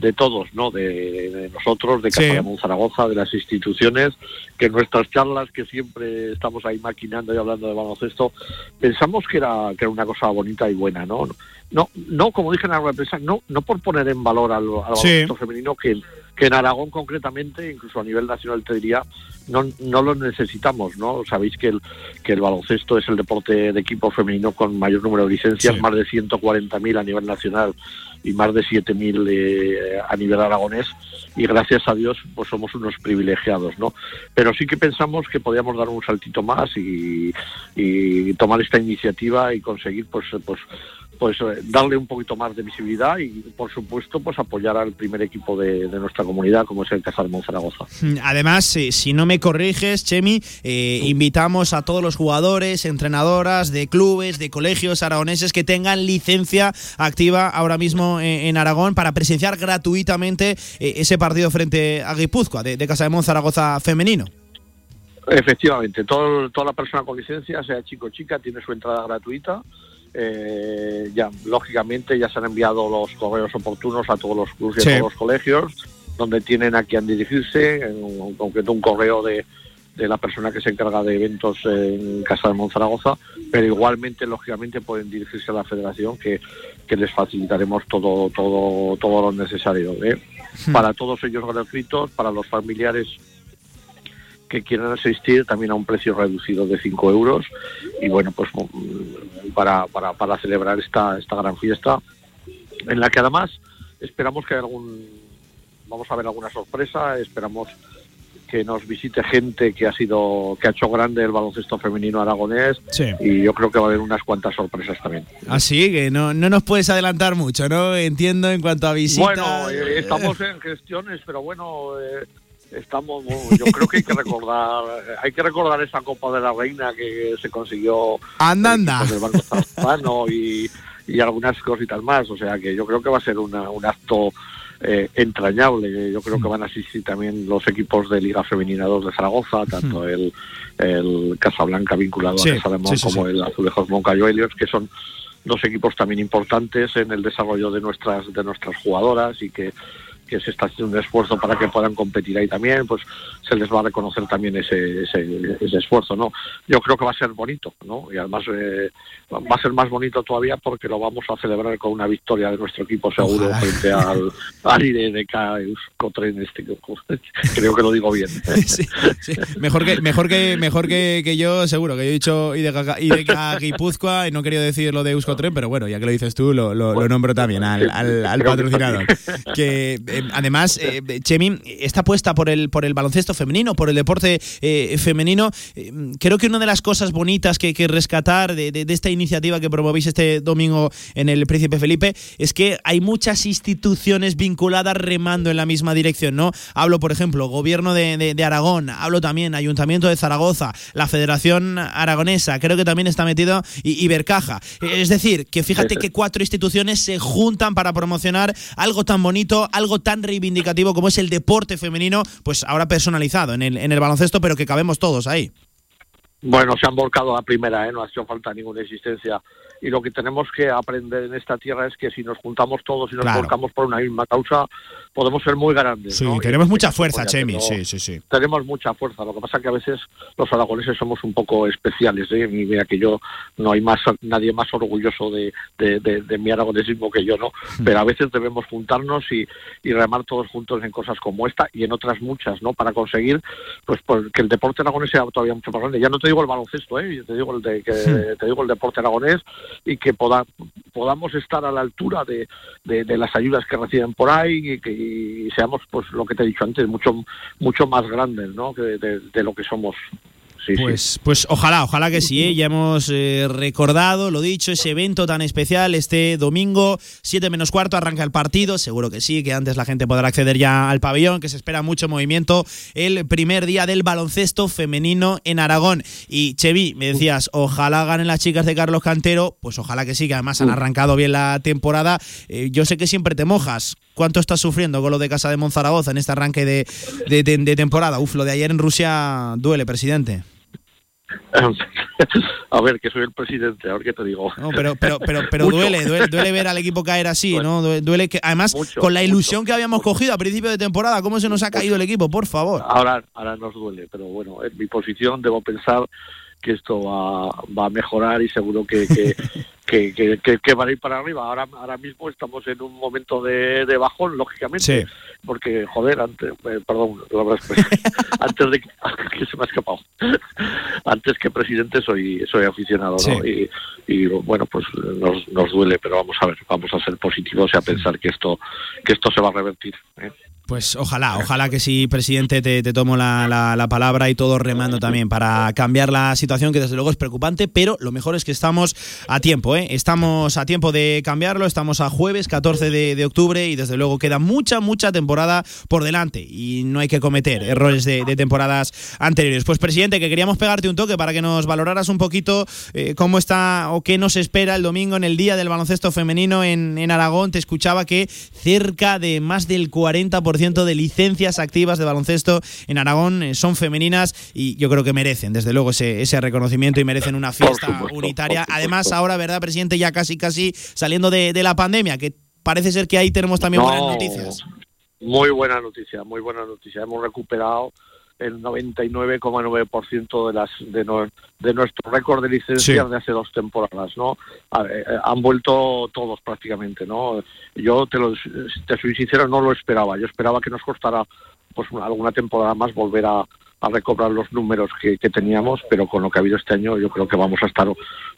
de todos, ¿no? De, de nosotros, de Sí. Casa de Zaragoza, de las instituciones, que nuestras charlas, que siempre estamos ahí maquinando y hablando de baloncesto, pensamos que era, que era una cosa bonita y buena, ¿no? No, no como dije en la prensa, no, no por poner en valor al, al Sí. baloncesto femenino, que, que en Aragón concretamente, incluso a nivel nacional te diría, no, no lo necesitamos, ¿no? Sabéis que el, que el baloncesto es el deporte de equipo femenino con mayor número de licencias, Sí. más de 140.000 a nivel nacional y más de 7.000 eh, a nivel aragonés y gracias a Dios pues somos unos privilegiados, ¿no? Pero sí que pensamos que podíamos dar un saltito más y, y tomar esta iniciativa y conseguir pues pues pues eh, darle un poquito más de visibilidad y por supuesto pues apoyar al primer equipo de, nuestra comunidad como es el Casal Zaragoza. Mm, además, si no me corriges, Chemi, eh, invitamos a todos los jugadores, entrenadoras de clubes, de colegios aragoneses que tengan licencia activa ahora mismo en, Aragón para presenciar gratuitamente eh, ese partido frente a Guipúzcoa de, de Casa de Zaragoza femenino. Efectivamente, todo, toda la persona con licencia, sea chico o chica, tiene su entrada gratuita eh, ya lógicamente ya se han enviado los correos oportunos a todos los clubes y a todos los colegios donde tienen a quien dirigirse, en concreto un correo de, de la persona que se encarga de eventos en Casa de Monzaragoza, pero igualmente, lógicamente, pueden dirigirse a la federación que, que les facilitaremos todo, todo, todo lo necesario. ¿eh? Hmm. Para todos ellos gratuitos, para los familiares que quieran asistir también a un precio reducido de 5 euros y bueno pues mm, para, para, para celebrar esta, esta gran fiesta en la que además esperamos que algún vamos a ver alguna sorpresa esperamos que nos visite gente que ha sido que ha hecho grande el baloncesto femenino aragonés y yo creo que va a haber unas cuantas sorpresas también. Así que no, no nos puedes adelantar mucho, ¿no? Entiendo en cuanto a visitas. Bueno, eh, estamos en gestiones, pero bueno, eh, estamos yo creo que hay que recordar hay que recordar esa Copa de la Reina que se consiguió anda anda. y, y algunas cositas más o sea que yo creo que va a ser una, un acto eh, entrañable. Yo creo que van a asistir también los equipos de Liga Femenina 2 de Zaragoza tanto hmm. el, el Casablanca vinculado a Casa de como el Azulejos Moncayo Helios que son dos equipos también importantes en el desarrollo de nuestras de nuestras jugadoras y que que se está haciendo un esfuerzo para que puedan competir ahí también, pues se les va a reconocer también ese, ese, esfuerzo, ¿no? Yo creo que va a ser bonito, ¿no? Y además eh, va a ser más bonito todavía porque lo vamos a celebrar con una victoria de nuestro equipo seguro frente al, al IDK Euskotren, este, creo que lo digo bien. Mejor que mejor que mejor que, yo, seguro, que yo he dicho IDK, IDK Guipúzcoa y no quería decir lo de Euskotren, pero bueno, ya que lo dices tú, lo, lo, nombro también al, al, patrocinador. Que eh, además, eh, Chemi, está puesta por el, por el baloncesto femenino, por el deporte eh, femenino. creo que una de las cosas bonitas que hay que rescatar de, esta iniciativa que promovís este domingo en el Príncipe Felipe es que hay muchas instituciones vinculadas remando en la misma dirección, ¿no? Hablo, por ejemplo, Gobierno de, Aragón, hablo también Ayuntamiento de Zaragoza, la Federación Aragonesa, creo que también está metido Ibercaja. Es decir, que fíjate que cuatro instituciones se juntan para promocionar algo tan bonito, algo tan reivindicativo como es el deporte femenino, pues ahora personalizado en el, en el baloncesto, pero que cabemos todos ahí. Bueno, se han volcado a la primera, ¿eh? no ha hecho falta ninguna existencia. Y lo que tenemos que aprender en esta tierra es que si nos juntamos todos y nos volcamos por una misma causa, podemos ser muy grandes. Sí, tenemos mucha fuerza, Chemi, sí, sí, sí. Tenemos mucha fuerza. Lo que pasa es que a veces los aragoneses somos un poco especiales. ¿eh? Y mira que yo no hay más nadie más orgulloso de, de, mi aragonesismo que yo, ¿no? Hmm. Pero a veces debemos juntarnos y, y, remar todos juntos en cosas como esta y en otras muchas, ¿no? Para conseguir pues, pues que el deporte aragonés sea todavía mucho más grande. Ya no te digo el baloncesto, ¿eh? te digo el de, que, hmm. te digo el deporte aragonés y que podamos estar a la altura de, de, las ayudas que reciben por ahí y que seamos, pues lo que te he dicho antes, mucho, mucho más grandes ¿no? de, de lo que somos pues, pues ojalá, ojalá que sí. ¿eh? Ya hemos eh, recordado, lo dicho, ese evento tan especial este domingo, 7 menos cuarto, arranca el partido. Seguro que sí, que antes la gente podrá acceder ya al pabellón, que se espera mucho movimiento. El primer día del baloncesto femenino en Aragón. Y Chevi, me decías, ojalá ganen las chicas de Carlos Cantero. Pues ojalá que sí, que además han arrancado bien la temporada. Eh, yo sé que siempre te mojas. ¿Cuánto estás sufriendo con lo de Casa de Monzaragoza en este arranque de, de temporada? Uf, lo de ayer en Rusia duele, presidente. a ver, que soy el presidente, a ver qué te digo. pero pero, pero, pero duele, duele, ver al equipo caer así, ¿no? Duele que, además, con la ilusión que habíamos cogido a principio de temporada, ¿cómo se nos ha caído el equipo? Por favor. Ahora, ahora nos duele, pero bueno, en mi posición debo pensar que esto va, va a mejorar y seguro que, que, que, que, van a ir para arriba. Ahora, ahora mismo estamos en un momento de, de bajón, lógicamente, porque, joder, antes, eh, perdón, antes de que, se me ha escapado, antes que presidente soy soy aficionado, ¿no? Y, y, bueno, pues nos, nos duele, pero vamos a ver, vamos a ser positivos y a pensar que esto que esto se va a revertir. ¿eh? Pues ojalá, ojalá que sí, presidente, te, tomo la, palabra y todo remando también para cambiar la situación, que desde luego es preocupante, pero lo mejor es que estamos a tiempo, ¿eh? Estamos a tiempo de cambiarlo, estamos a jueves 14 de, octubre y desde luego queda mucha, mucha temporada por delante y no hay que cometer errores de, temporadas anteriores. Pues presidente, que queríamos pegarte un toque para que nos valoraras un poquito eh, cómo está o qué nos espera el domingo en el Día del Baloncesto Femenino en, en Aragón. Te escuchaba que cerca de más del 40% de licencias activas de baloncesto en Aragón eh, son femeninas y yo creo que merecen, desde luego, ese, ese reconocimiento y merecen una fiesta unitaria. Además, ahora, ¿verdad, presidente? Ya casi, casi saliendo de, la pandemia, que parece ser que ahí tenemos también buenas noticias. Muy buena noticia, muy buena noticia. Hemos recuperado el 99,9% de las de, de nuestro récord de licencias de hace dos temporadas, ¿no? Eh, han vuelto todos prácticamente, ¿no? Yo te lo te soy sincero, no lo esperaba. Yo esperaba que nos costara pues alguna temporada más volver a, a recobrar los números que, teníamos, pero con lo que ha habido este año yo creo que vamos a estar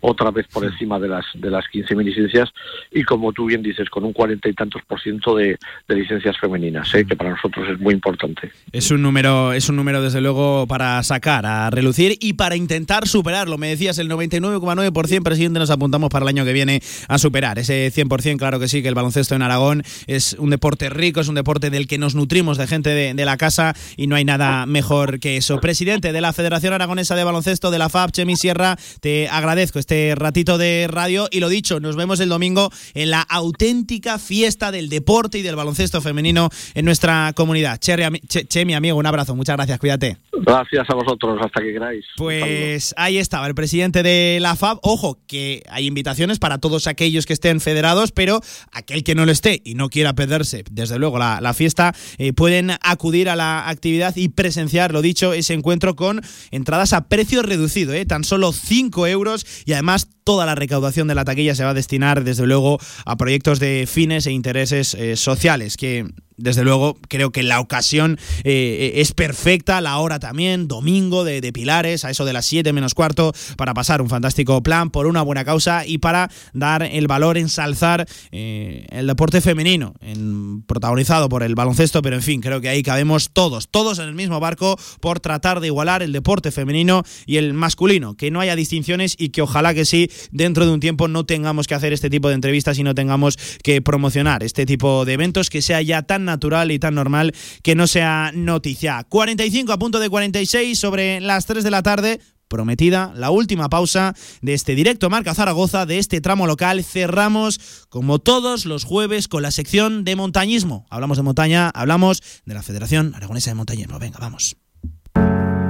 otra vez por encima de las de las 15.000 licencias y como tú bien dices, con un cuarenta y tantos por ciento de, licencias femeninas, ¿eh? que para nosotros es muy importante. Es un número es un número desde luego para sacar, a relucir y para intentar superarlo. Me decías el 99,9%, presidente, nos apuntamos para el año que viene a superar ese 100%, claro que sí, que el baloncesto en Aragón es un deporte rico, es un deporte del que nos nutrimos de gente de, de la casa y no hay nada mejor que eso. Presidente de la Federación Aragonesa de Baloncesto de la FAB, Chemi Sierra, te agradezco este ratito de radio y lo dicho, nos vemos el domingo en la auténtica fiesta del deporte y del baloncesto femenino en nuestra comunidad. Chemi, amigo, un abrazo, muchas gracias, cuídate. Gracias a vosotros, hasta que queráis. Pues ahí estaba el presidente de la FAB. Ojo, que hay invitaciones para todos aquellos que estén federados, pero aquel que no lo esté y no quiera perderse, desde luego, la, fiesta, eh, pueden acudir a la actividad y presenciar, lo dicho, ese encuentro con entradas a precio reducido, ¿eh? tan solo 5 euros y además toda la recaudación de la taquilla se va a destinar desde luego a proyectos de fines e intereses eh, sociales que desde luego, creo que la ocasión eh, es perfecta, la hora también, domingo de, Pilares, a eso de las 7 menos cuarto, para pasar un fantástico plan por una buena causa y para dar el valor, ensalzar eh, el deporte femenino, en, protagonizado por el baloncesto, pero en fin, creo que ahí cabemos todos, todos en el mismo barco por tratar de igualar el deporte femenino y el masculino, que no haya distinciones y que ojalá que sí, dentro de un tiempo no tengamos que hacer este tipo de entrevistas y no tengamos que promocionar este tipo de eventos que sea ya tan natural y tan normal que no sea noticia. 45 a punto de 46 sobre las 3 de la tarde prometida, la última pausa de este directo Marca Zaragoza, de este tramo local. Cerramos, como todos los jueves, con la sección de montañismo. Hablamos de montaña, hablamos de la Federación Aragonesa de Montañismo. Venga, vamos.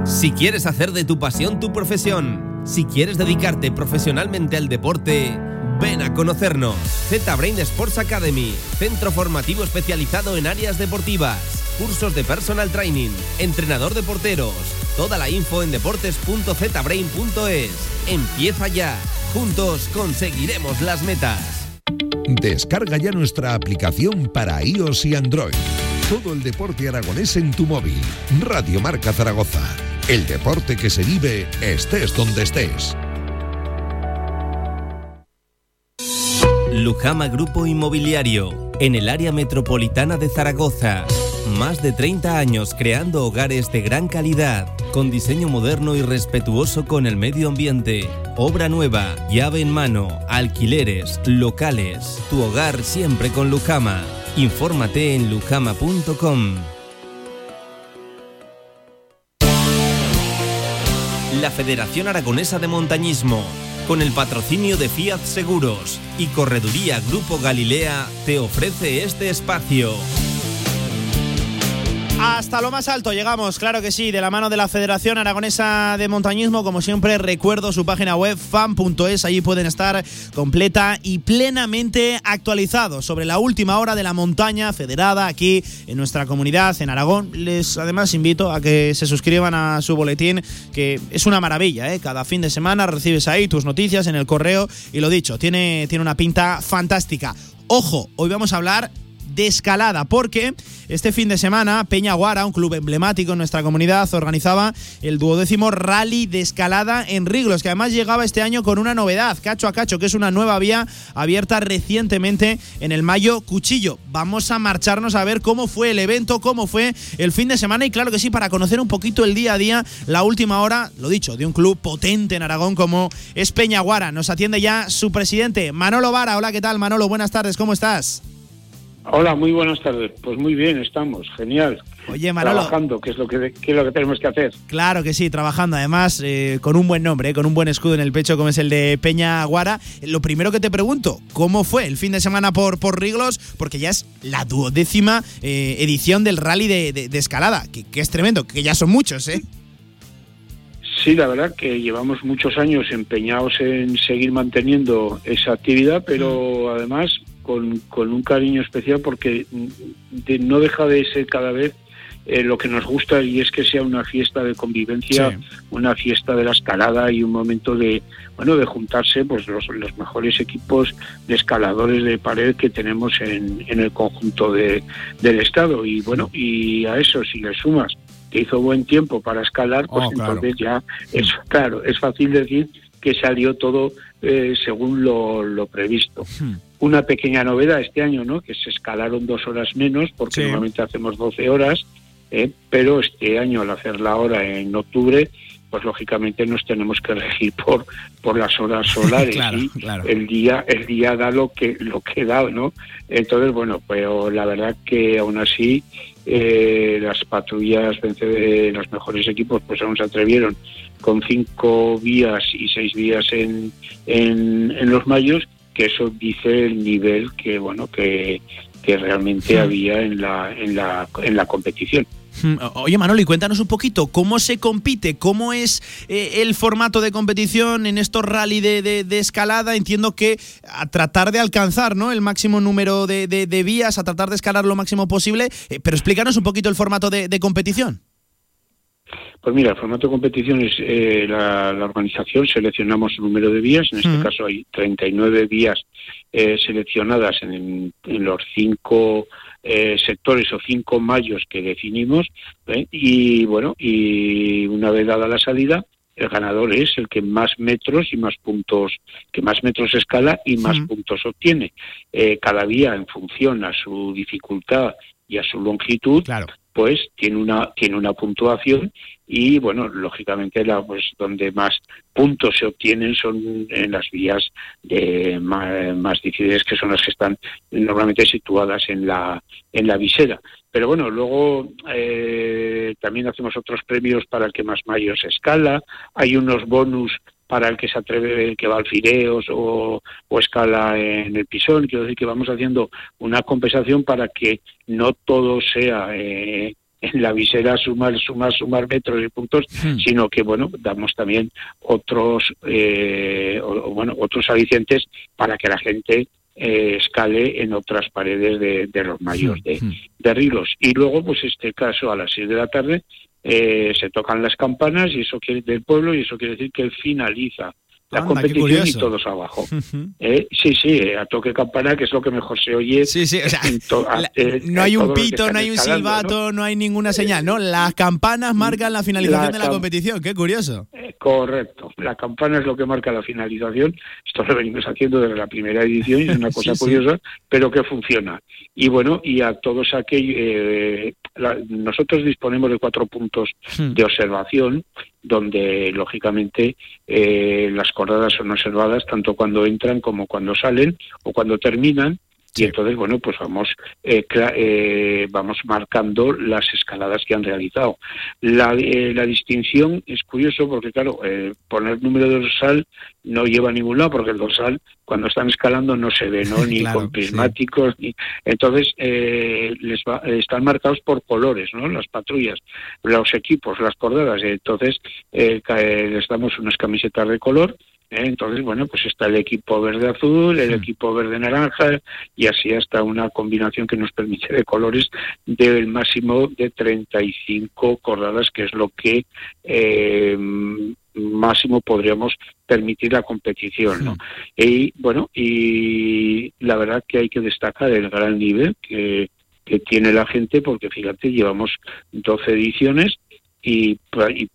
Si quieres hacer de tu pasión tu profesión, si quieres dedicarte profesionalmente al deporte, Ven a conocernos. Z-Brain Sports Academy, centro formativo especializado en áreas deportivas, cursos de personal training, entrenador de porteros. Toda la info en deportes.zbrain.es. Empieza ya. Juntos conseguiremos las metas. Descarga ya nuestra aplicación para iOS y Android. Todo el deporte aragonés en tu móvil. Radio Marca Zaragoza. El deporte que se vive estés donde estés. Lujama Grupo Inmobiliario, en el área metropolitana de Zaragoza. Más de 30 años creando hogares de gran calidad, con diseño moderno y respetuoso con el medio ambiente. Obra nueva, llave en mano, alquileres, locales. Tu hogar siempre con Lujama. Infórmate en lujama.com. La Federación Aragonesa de Montañismo con el patrocinio de Fiat Seguros y Correduría Grupo Galilea, te ofrece este espacio. Hasta lo más alto llegamos, claro que sí, de la mano de la Federación Aragonesa de Montañismo. Como siempre, recuerdo su página web fan.es. Allí pueden estar completa y plenamente actualizados sobre la última hora de la montaña federada aquí en nuestra comunidad, en Aragón. Les además invito a que se suscriban a su boletín, que es una maravilla. ¿eh? Cada fin de semana recibes ahí tus noticias en el correo y lo dicho, tiene, tiene una pinta fantástica. Ojo, hoy vamos a hablar de escalada, porque este fin de semana Peña Guara, un club emblemático en nuestra comunidad, organizaba el duodécimo rally de escalada en Riglos, que además llegaba este año con una novedad, cacho a cacho, que es una nueva vía abierta recientemente en el Mayo Cuchillo. Vamos a marcharnos a ver cómo fue el evento, cómo fue el fin de semana y claro que sí, para conocer un poquito el día a día, la última hora, lo dicho, de un club potente en Aragón como es Peñaguara. Nos atiende ya su presidente, Manolo Vara. Hola, ¿qué tal Manolo? Buenas tardes, ¿cómo estás? Hola, muy buenas tardes. Pues muy bien, estamos, genial. Oye, Manolo. Trabajando, que es lo que, que es lo que tenemos que hacer. Claro que sí, trabajando. Además, eh, con un buen nombre, eh, con un buen escudo en el pecho, como es el de Peña Guara. Lo primero que te pregunto, ¿cómo fue el fin de semana por, por Riglos? Porque ya es la duodécima eh, edición del rally de, de- de escalada, que, que es tremendo, que ya son muchos, ¿eh? Sí, la verdad que llevamos muchos años empeñados en seguir manteniendo esa actividad, pero además con, con un cariño especial porque de- no deja de ser cada vez eh, lo que nos gusta y es que sea una fiesta de convivencia, Sí. una fiesta de la escalada y un momento de bueno de juntarse pues los, los mejores equipos de escaladores de pared que tenemos en, en el conjunto de, del estado y bueno y a eso si le sumas que hizo buen tiempo para escalar pues Oh, claro. entonces ya es claro es fácil decir que salió todo eh, según lo, lo previsto una pequeña novedad este año, ¿no? Que se escalaron dos horas menos, porque Sí. normalmente hacemos 12 horas, ¿eh? pero este año al hacer la hora en octubre, pues lógicamente nos tenemos que regir por por las horas solares Claro, y claro. el día el día da lo que lo que da, ¿no? Entonces bueno, pero la verdad que aún así eh, las patrullas vence- los mejores equipos pues aún se atrevieron con cinco vías y seis vías en, en, en los mayos que eso dice el nivel que bueno que, que realmente Hmm. había en la en la en la competición Mm, o- Oye, Manolo, y cuéntanos un poquito cómo se compite, cómo es eh, el formato de competición en estos rally de, de- de escalada. Entiendo que a tratar de alcanzar ¿no? el máximo número de, de- vías, a tratar de escalar lo máximo posible, eh, pero explícanos un poquito el formato de competición. Pues mira, el formato de competición es eh, la, la organización, seleccionamos un número de vías, en este Ujú. caso hay 39 vías eh, seleccionadas en, en los cinco eh, sectores o cinco mayos que definimos, ¿eh? y bueno, y una vez dada la salida, el ganador es el que más metros y más puntos, que más metros escala y más puntos obtiene. Cada vía en función a su dificultad y a su longitud, pues tiene una tiene una puntuación y bueno lógicamente la pues donde más puntos se obtienen son en las vías de más, difíciles que son las que están normalmente situadas en la en la visera pero bueno luego eh, también hacemos otros premios para el que más mayos escala hay unos bonus para el que se atreve, que va al Fireos o, o escala en el pisón. Quiero decir que vamos haciendo una compensación para que no todo sea eh, en la visera sumar, sumar, sumar metros y puntos, sino que bueno, damos también otros, eh, o- bueno, otros alicientes para que la gente eh, escale en otras paredes de, de los mayos de, de Rilos. Y luego, pues este caso, a las 6 de la tarde, eh, se tocan las campanas y eso quiere, del pueblo y eso quiere decir que finaliza la Anda, competición y todos abajo. Eh, sí, sí, eh, a toque campana, que es lo que mejor se oye. Sí, sí, o sea, eh, No hay un pito, no hay un silbato, ¿no? hay ninguna señal, ¿no? Las campanas marcan la finalización La de la competición, qué curioso. Correcto. La campana es lo que marca la finalización. Esto lo venimos haciendo desde la primera edición y es una cosa Sí, sí. curiosa, pero que funciona. Y bueno, y a todos aquellos, eh, nosotros disponemos de cuatro puntos Hmm. de observación, donde lógicamente eh, las cordadas son observadas tanto cuando entran como cuando salen o cuando terminan. Y entonces, bueno, pues vamos, eh, eh, vamos marcando las escaladas que han realizado. La, eh, la distinción es curioso porque, claro, eh, poner número de dorsal no lleva a ningún lado porque el dorsal, cuando están escalando, no se ve, ¿no? Ni Claro, con prismáticos, ni... Entonces, eh, les va- están marcados por colores, ¿no? Las patrullas, los equipos, las cordadas. Entonces, eh, ca- eh, les damos unas camisetas de color. Entonces, bueno, pues está el equipo verde-azul, el equipo verde-naranja y así hasta una combinación que nos permite de colores del máximo de 35 cordadas, que es lo que eh, máximo podríamos permitir la competición, ¿no? Y bueno, y la verdad que hay que destacar el gran nivel que, que tiene la gente, porque fíjate, llevamos 12 ediciones y,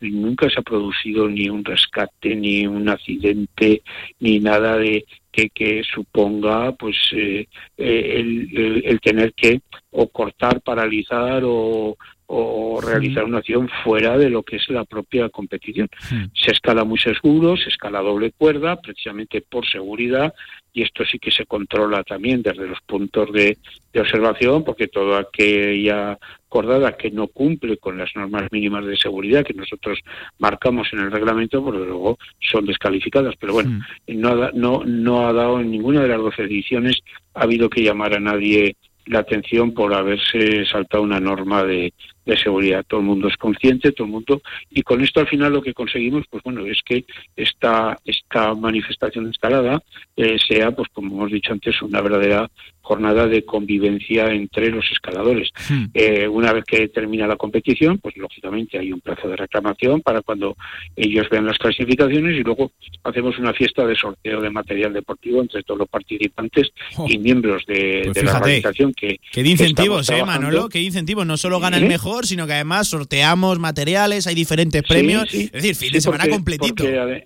nunca se ha producido ni un rescate, ni un accidente, ni nada de que, que suponga pues eh, eh, el, el, tener que o cortar, paralizar o, o realizar una acción fuera de lo que es la propia competición. Se escala muy seguro, se escala doble cuerda, precisamente por seguridad, y esto sí que se controla también desde los puntos de, observación, porque toda aquella cordada que no cumple con las normas mínimas de seguridad que nosotros marcamos en el reglamento, por luego son descalificadas. Pero bueno, no, ha, no, no ha dado en ninguna de las dos ediciones, ha habido que llamar a nadie la atención por haberse saltado una norma de, de seguridad. Todo el mundo es consciente, todo el mundo, y con esto al final lo que conseguimos, pues bueno, es que esta, esta manifestación escalada eh, sea, pues como hemos dicho antes, una verdadera jornada de convivencia entre los escaladores. Hmm. Eh, una vez que termina la competición, pues lógicamente hay un plazo de reclamación para cuando ellos vean las clasificaciones y luego hacemos una fiesta de sorteo de material deportivo entre todos los participantes Oh. y miembros de, Pues de la organización que Qué de incentivos, ¿eh. Manolo? Qué incentivos. No solo gana el ¿Eh? Sino que además sorteamos materiales, hay diferentes premios. Sí, sí. Es decir, fin de semana porque- completito. porque,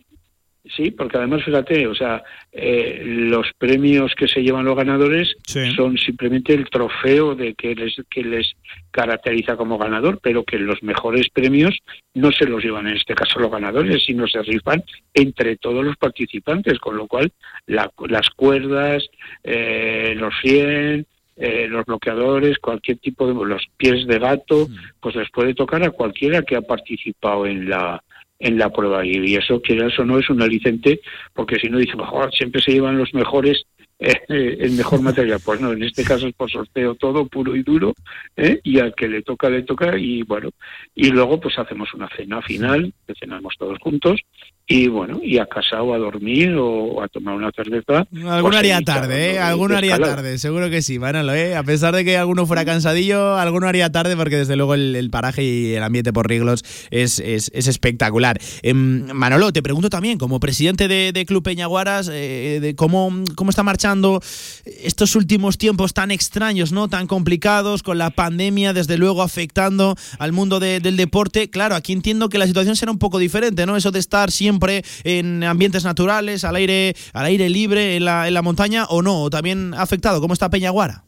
sí, porque además, fíjate, o sea, eh, los premios que se llevan los ganadores son simplemente el trofeo de que les, que les caracteriza como ganador, pero que los mejores premios no se los llevan en este caso los ganadores, sino se rifan entre todos los participantes, con lo cual la- las cuerdas, eh, los 100, eh, los bloqueadores, cualquier tipo de los pies de gato, pues les puede tocar a cualquiera que ha participado en la en la prueba. Y, y eso quieras o no es un aliciente porque si no dice "Joder, siempre se llevan los mejores el mejor material pues no en este caso es por sorteo todo puro y duro ¿eh? y al que le toca le toca y bueno y luego pues hacemos una cena final que cenamos todos juntos y bueno y a casa o a dormir o a tomar una cerveza Alguno haría tarde, ¿eh? Alguno haría tarde, seguro que sí, Manolo, ¿eh? A pesar de que alguno fuera cansadillo, alguno haría tarde porque desde luego el, el paraje y el ambiente por Riglos es, es, es espectacular. Em, Manolo, te pregunto también, como presidente de, de Club Peñaguaras, eh, de cómo, cómo está marchando estos últimos tiempos tan extraños, ¿no? Tan complicados, con la pandemia, desde luego, afectando al mundo de- del deporte. Claro, aquí entiendo que la situación será un poco diferente, ¿no? Eso de estar siempre en ambientes naturales, al aire, al aire libre, en la, en la montaña, o no, o también ha afectado. ¿Cómo está Peñaguara?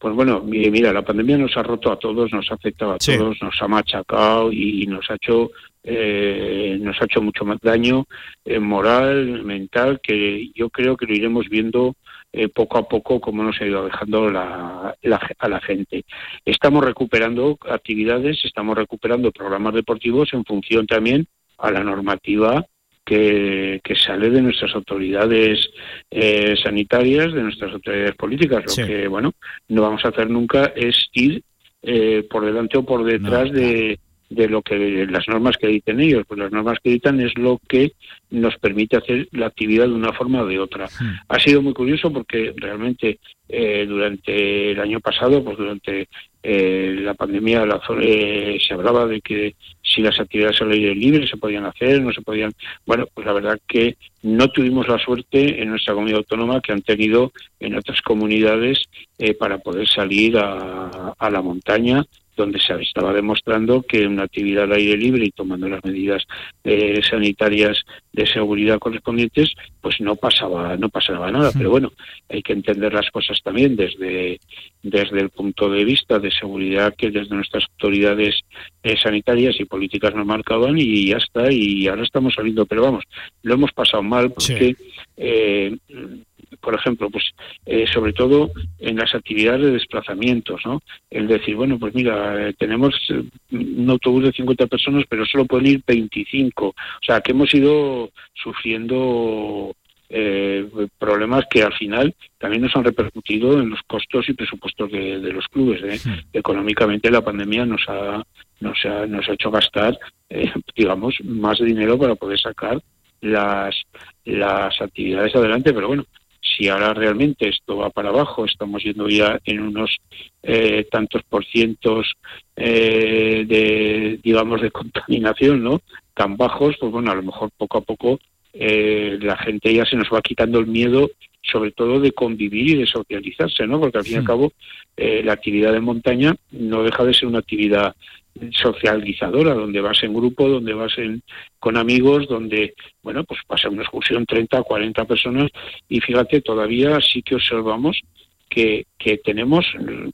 Pues bueno, mi- mira, la pandemia nos ha roto a todos, nos ha afectado a todos, nos ha machacado y nos ha hecho eh, nos ha hecho mucho más daño eh, moral, mental, que yo creo que lo iremos viendo eh, poco a poco cómo nos ha ido dejando la, la- a la gente. Estamos recuperando actividades, estamos recuperando programas deportivos en función también a la normativa que, que sale de nuestras autoridades eh, sanitarias, de nuestras autoridades políticas. Lo Sí. que, bueno, no vamos a hacer nunca es ir eh, por delante o por detrás de, de lo que las normas que dicen ellos. Pues las normas que dictan es lo que nos permite hacer la actividad de una forma o de otra. Ha sido muy curioso porque realmente eh, durante el año pasado, pues durante eh, la pandemia, la eh, se hablaba de que si las actividades al aire libre se podían hacer, no se podían. Bueno, pues la verdad que no tuvimos la suerte en nuestra comunidad autónoma que han tenido en otras comunidades eh, para poder salir a, a la montaña donde se estaba demostrando que una actividad al aire libre y tomando las medidas eh, sanitarias de seguridad correspondientes, pues no pasaba, no pasaba nada. Pero bueno, hay que entender las cosas también desde, desde el punto de vista de seguridad que desde nuestras autoridades eh, sanitarias y políticas nos marcaban y ya está, y ahora estamos saliendo, pero vamos, lo hemos pasado mal porque eh, por ejemplo, pues eh, sobre todo en las actividades de desplazamientos, ¿no? El decir, bueno, pues mira, eh, tenemos eh, un autobús de 50 personas, pero solo pueden ir 25. O sea, que hemos ido sufriendo eh, problemas que al final también nos han repercutido en los costos y presupuestos de, de los clubes. ¿eh? Económicamente la pandemia nos ha, nos ha, nos ha hecho gastar, eh, digamos, más dinero para poder sacar las, las actividades adelante, pero bueno, si ahora realmente esto va para abajo, estamos yendo ya en unos eh, tantos por cientos eh, de, digamos, de contaminación, ¿no? Tan bajos, pues bueno, a lo mejor poco a poco eh, la gente ya se nos va quitando el miedo, sobre todo de convivir y de socializarse, ¿no? Porque al fin y al cabo la actividad de montaña no deja de ser una actividad socializadora, donde vas en grupo, donde vas en, con amigos, donde, bueno, pues pasa una excursión 30 o 40 personas y fíjate, todavía sí que observamos que, que tenemos,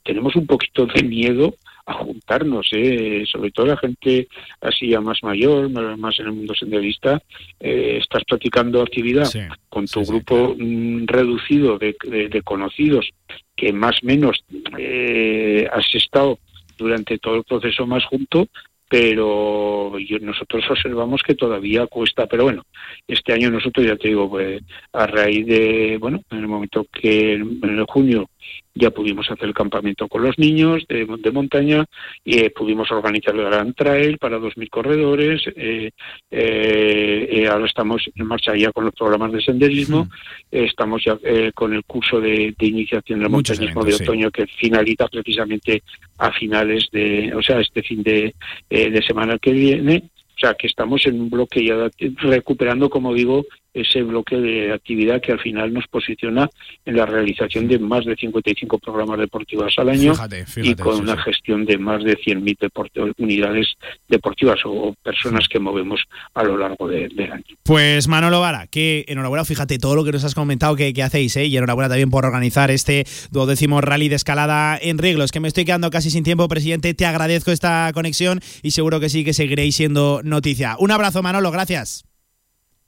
tenemos un poquito de miedo a juntarnos, ¿eh? sobre todo la gente así ya más mayor, más en el mundo senderista, eh, estás practicando actividad con tu grupo mm, reducido de, de, conocidos que más o menos eh, has estado durante todo el proceso más junto, pero nosotros observamos que todavía cuesta. Pero bueno, este año nosotros, ya te digo, pues, a raíz de, bueno, en el momento que en junio ya pudimos hacer el campamento con los niños de, montaña y eh, pudimos organizar el Gran Trail para 2.000 corredores. Eh, eh, ahora estamos en marcha ya con los programas de senderismo. estamos ya con el curso de, iniciación del montañismo de otoño que finaliza precisamente a finales de, o sea, este fin de, de semana que viene. O sea, que estamos en un bloque ya recuperando, como digo, ese bloque de actividad que al final nos posiciona en la realización de más de 55 programas deportivos al año y con una gestión de más de 100.000 unidades deportivas o personas que movemos a lo largo del año. Pues Manolo Vara, que enhorabuena, fíjate todo lo que nos has comentado que, hacéis, ¿eh? y enhorabuena también por organizar este duodécimo rally de escalada en Riglos, que me estoy quedando casi sin tiempo, presidente, te agradezco esta conexión y seguro que sí que seguiréis siendo noticia. Un abrazo Manolo, gracias.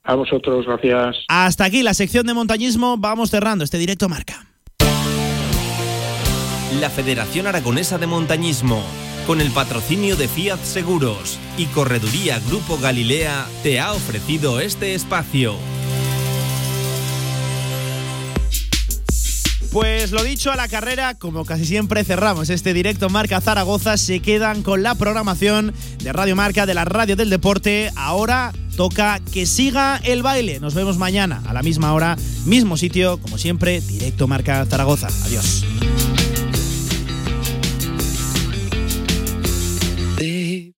A vosotros, gracias. Hasta aquí la sección de montañismo. Vamos cerrando este directo marca. La Federación Aragonesa de Montañismo, con el patrocinio de Fiat Seguros y Correduría Grupo Galilea, te ha ofrecido este espacio. Pues lo dicho a la carrera, como casi siempre cerramos este directo Marca Zaragoza, se quedan con la programación de Radio Marca, de la radio del deporte. Ahora toca que siga el baile. Nos vemos mañana a la misma hora, mismo sitio, como siempre, directo Marca Zaragoza. Adiós.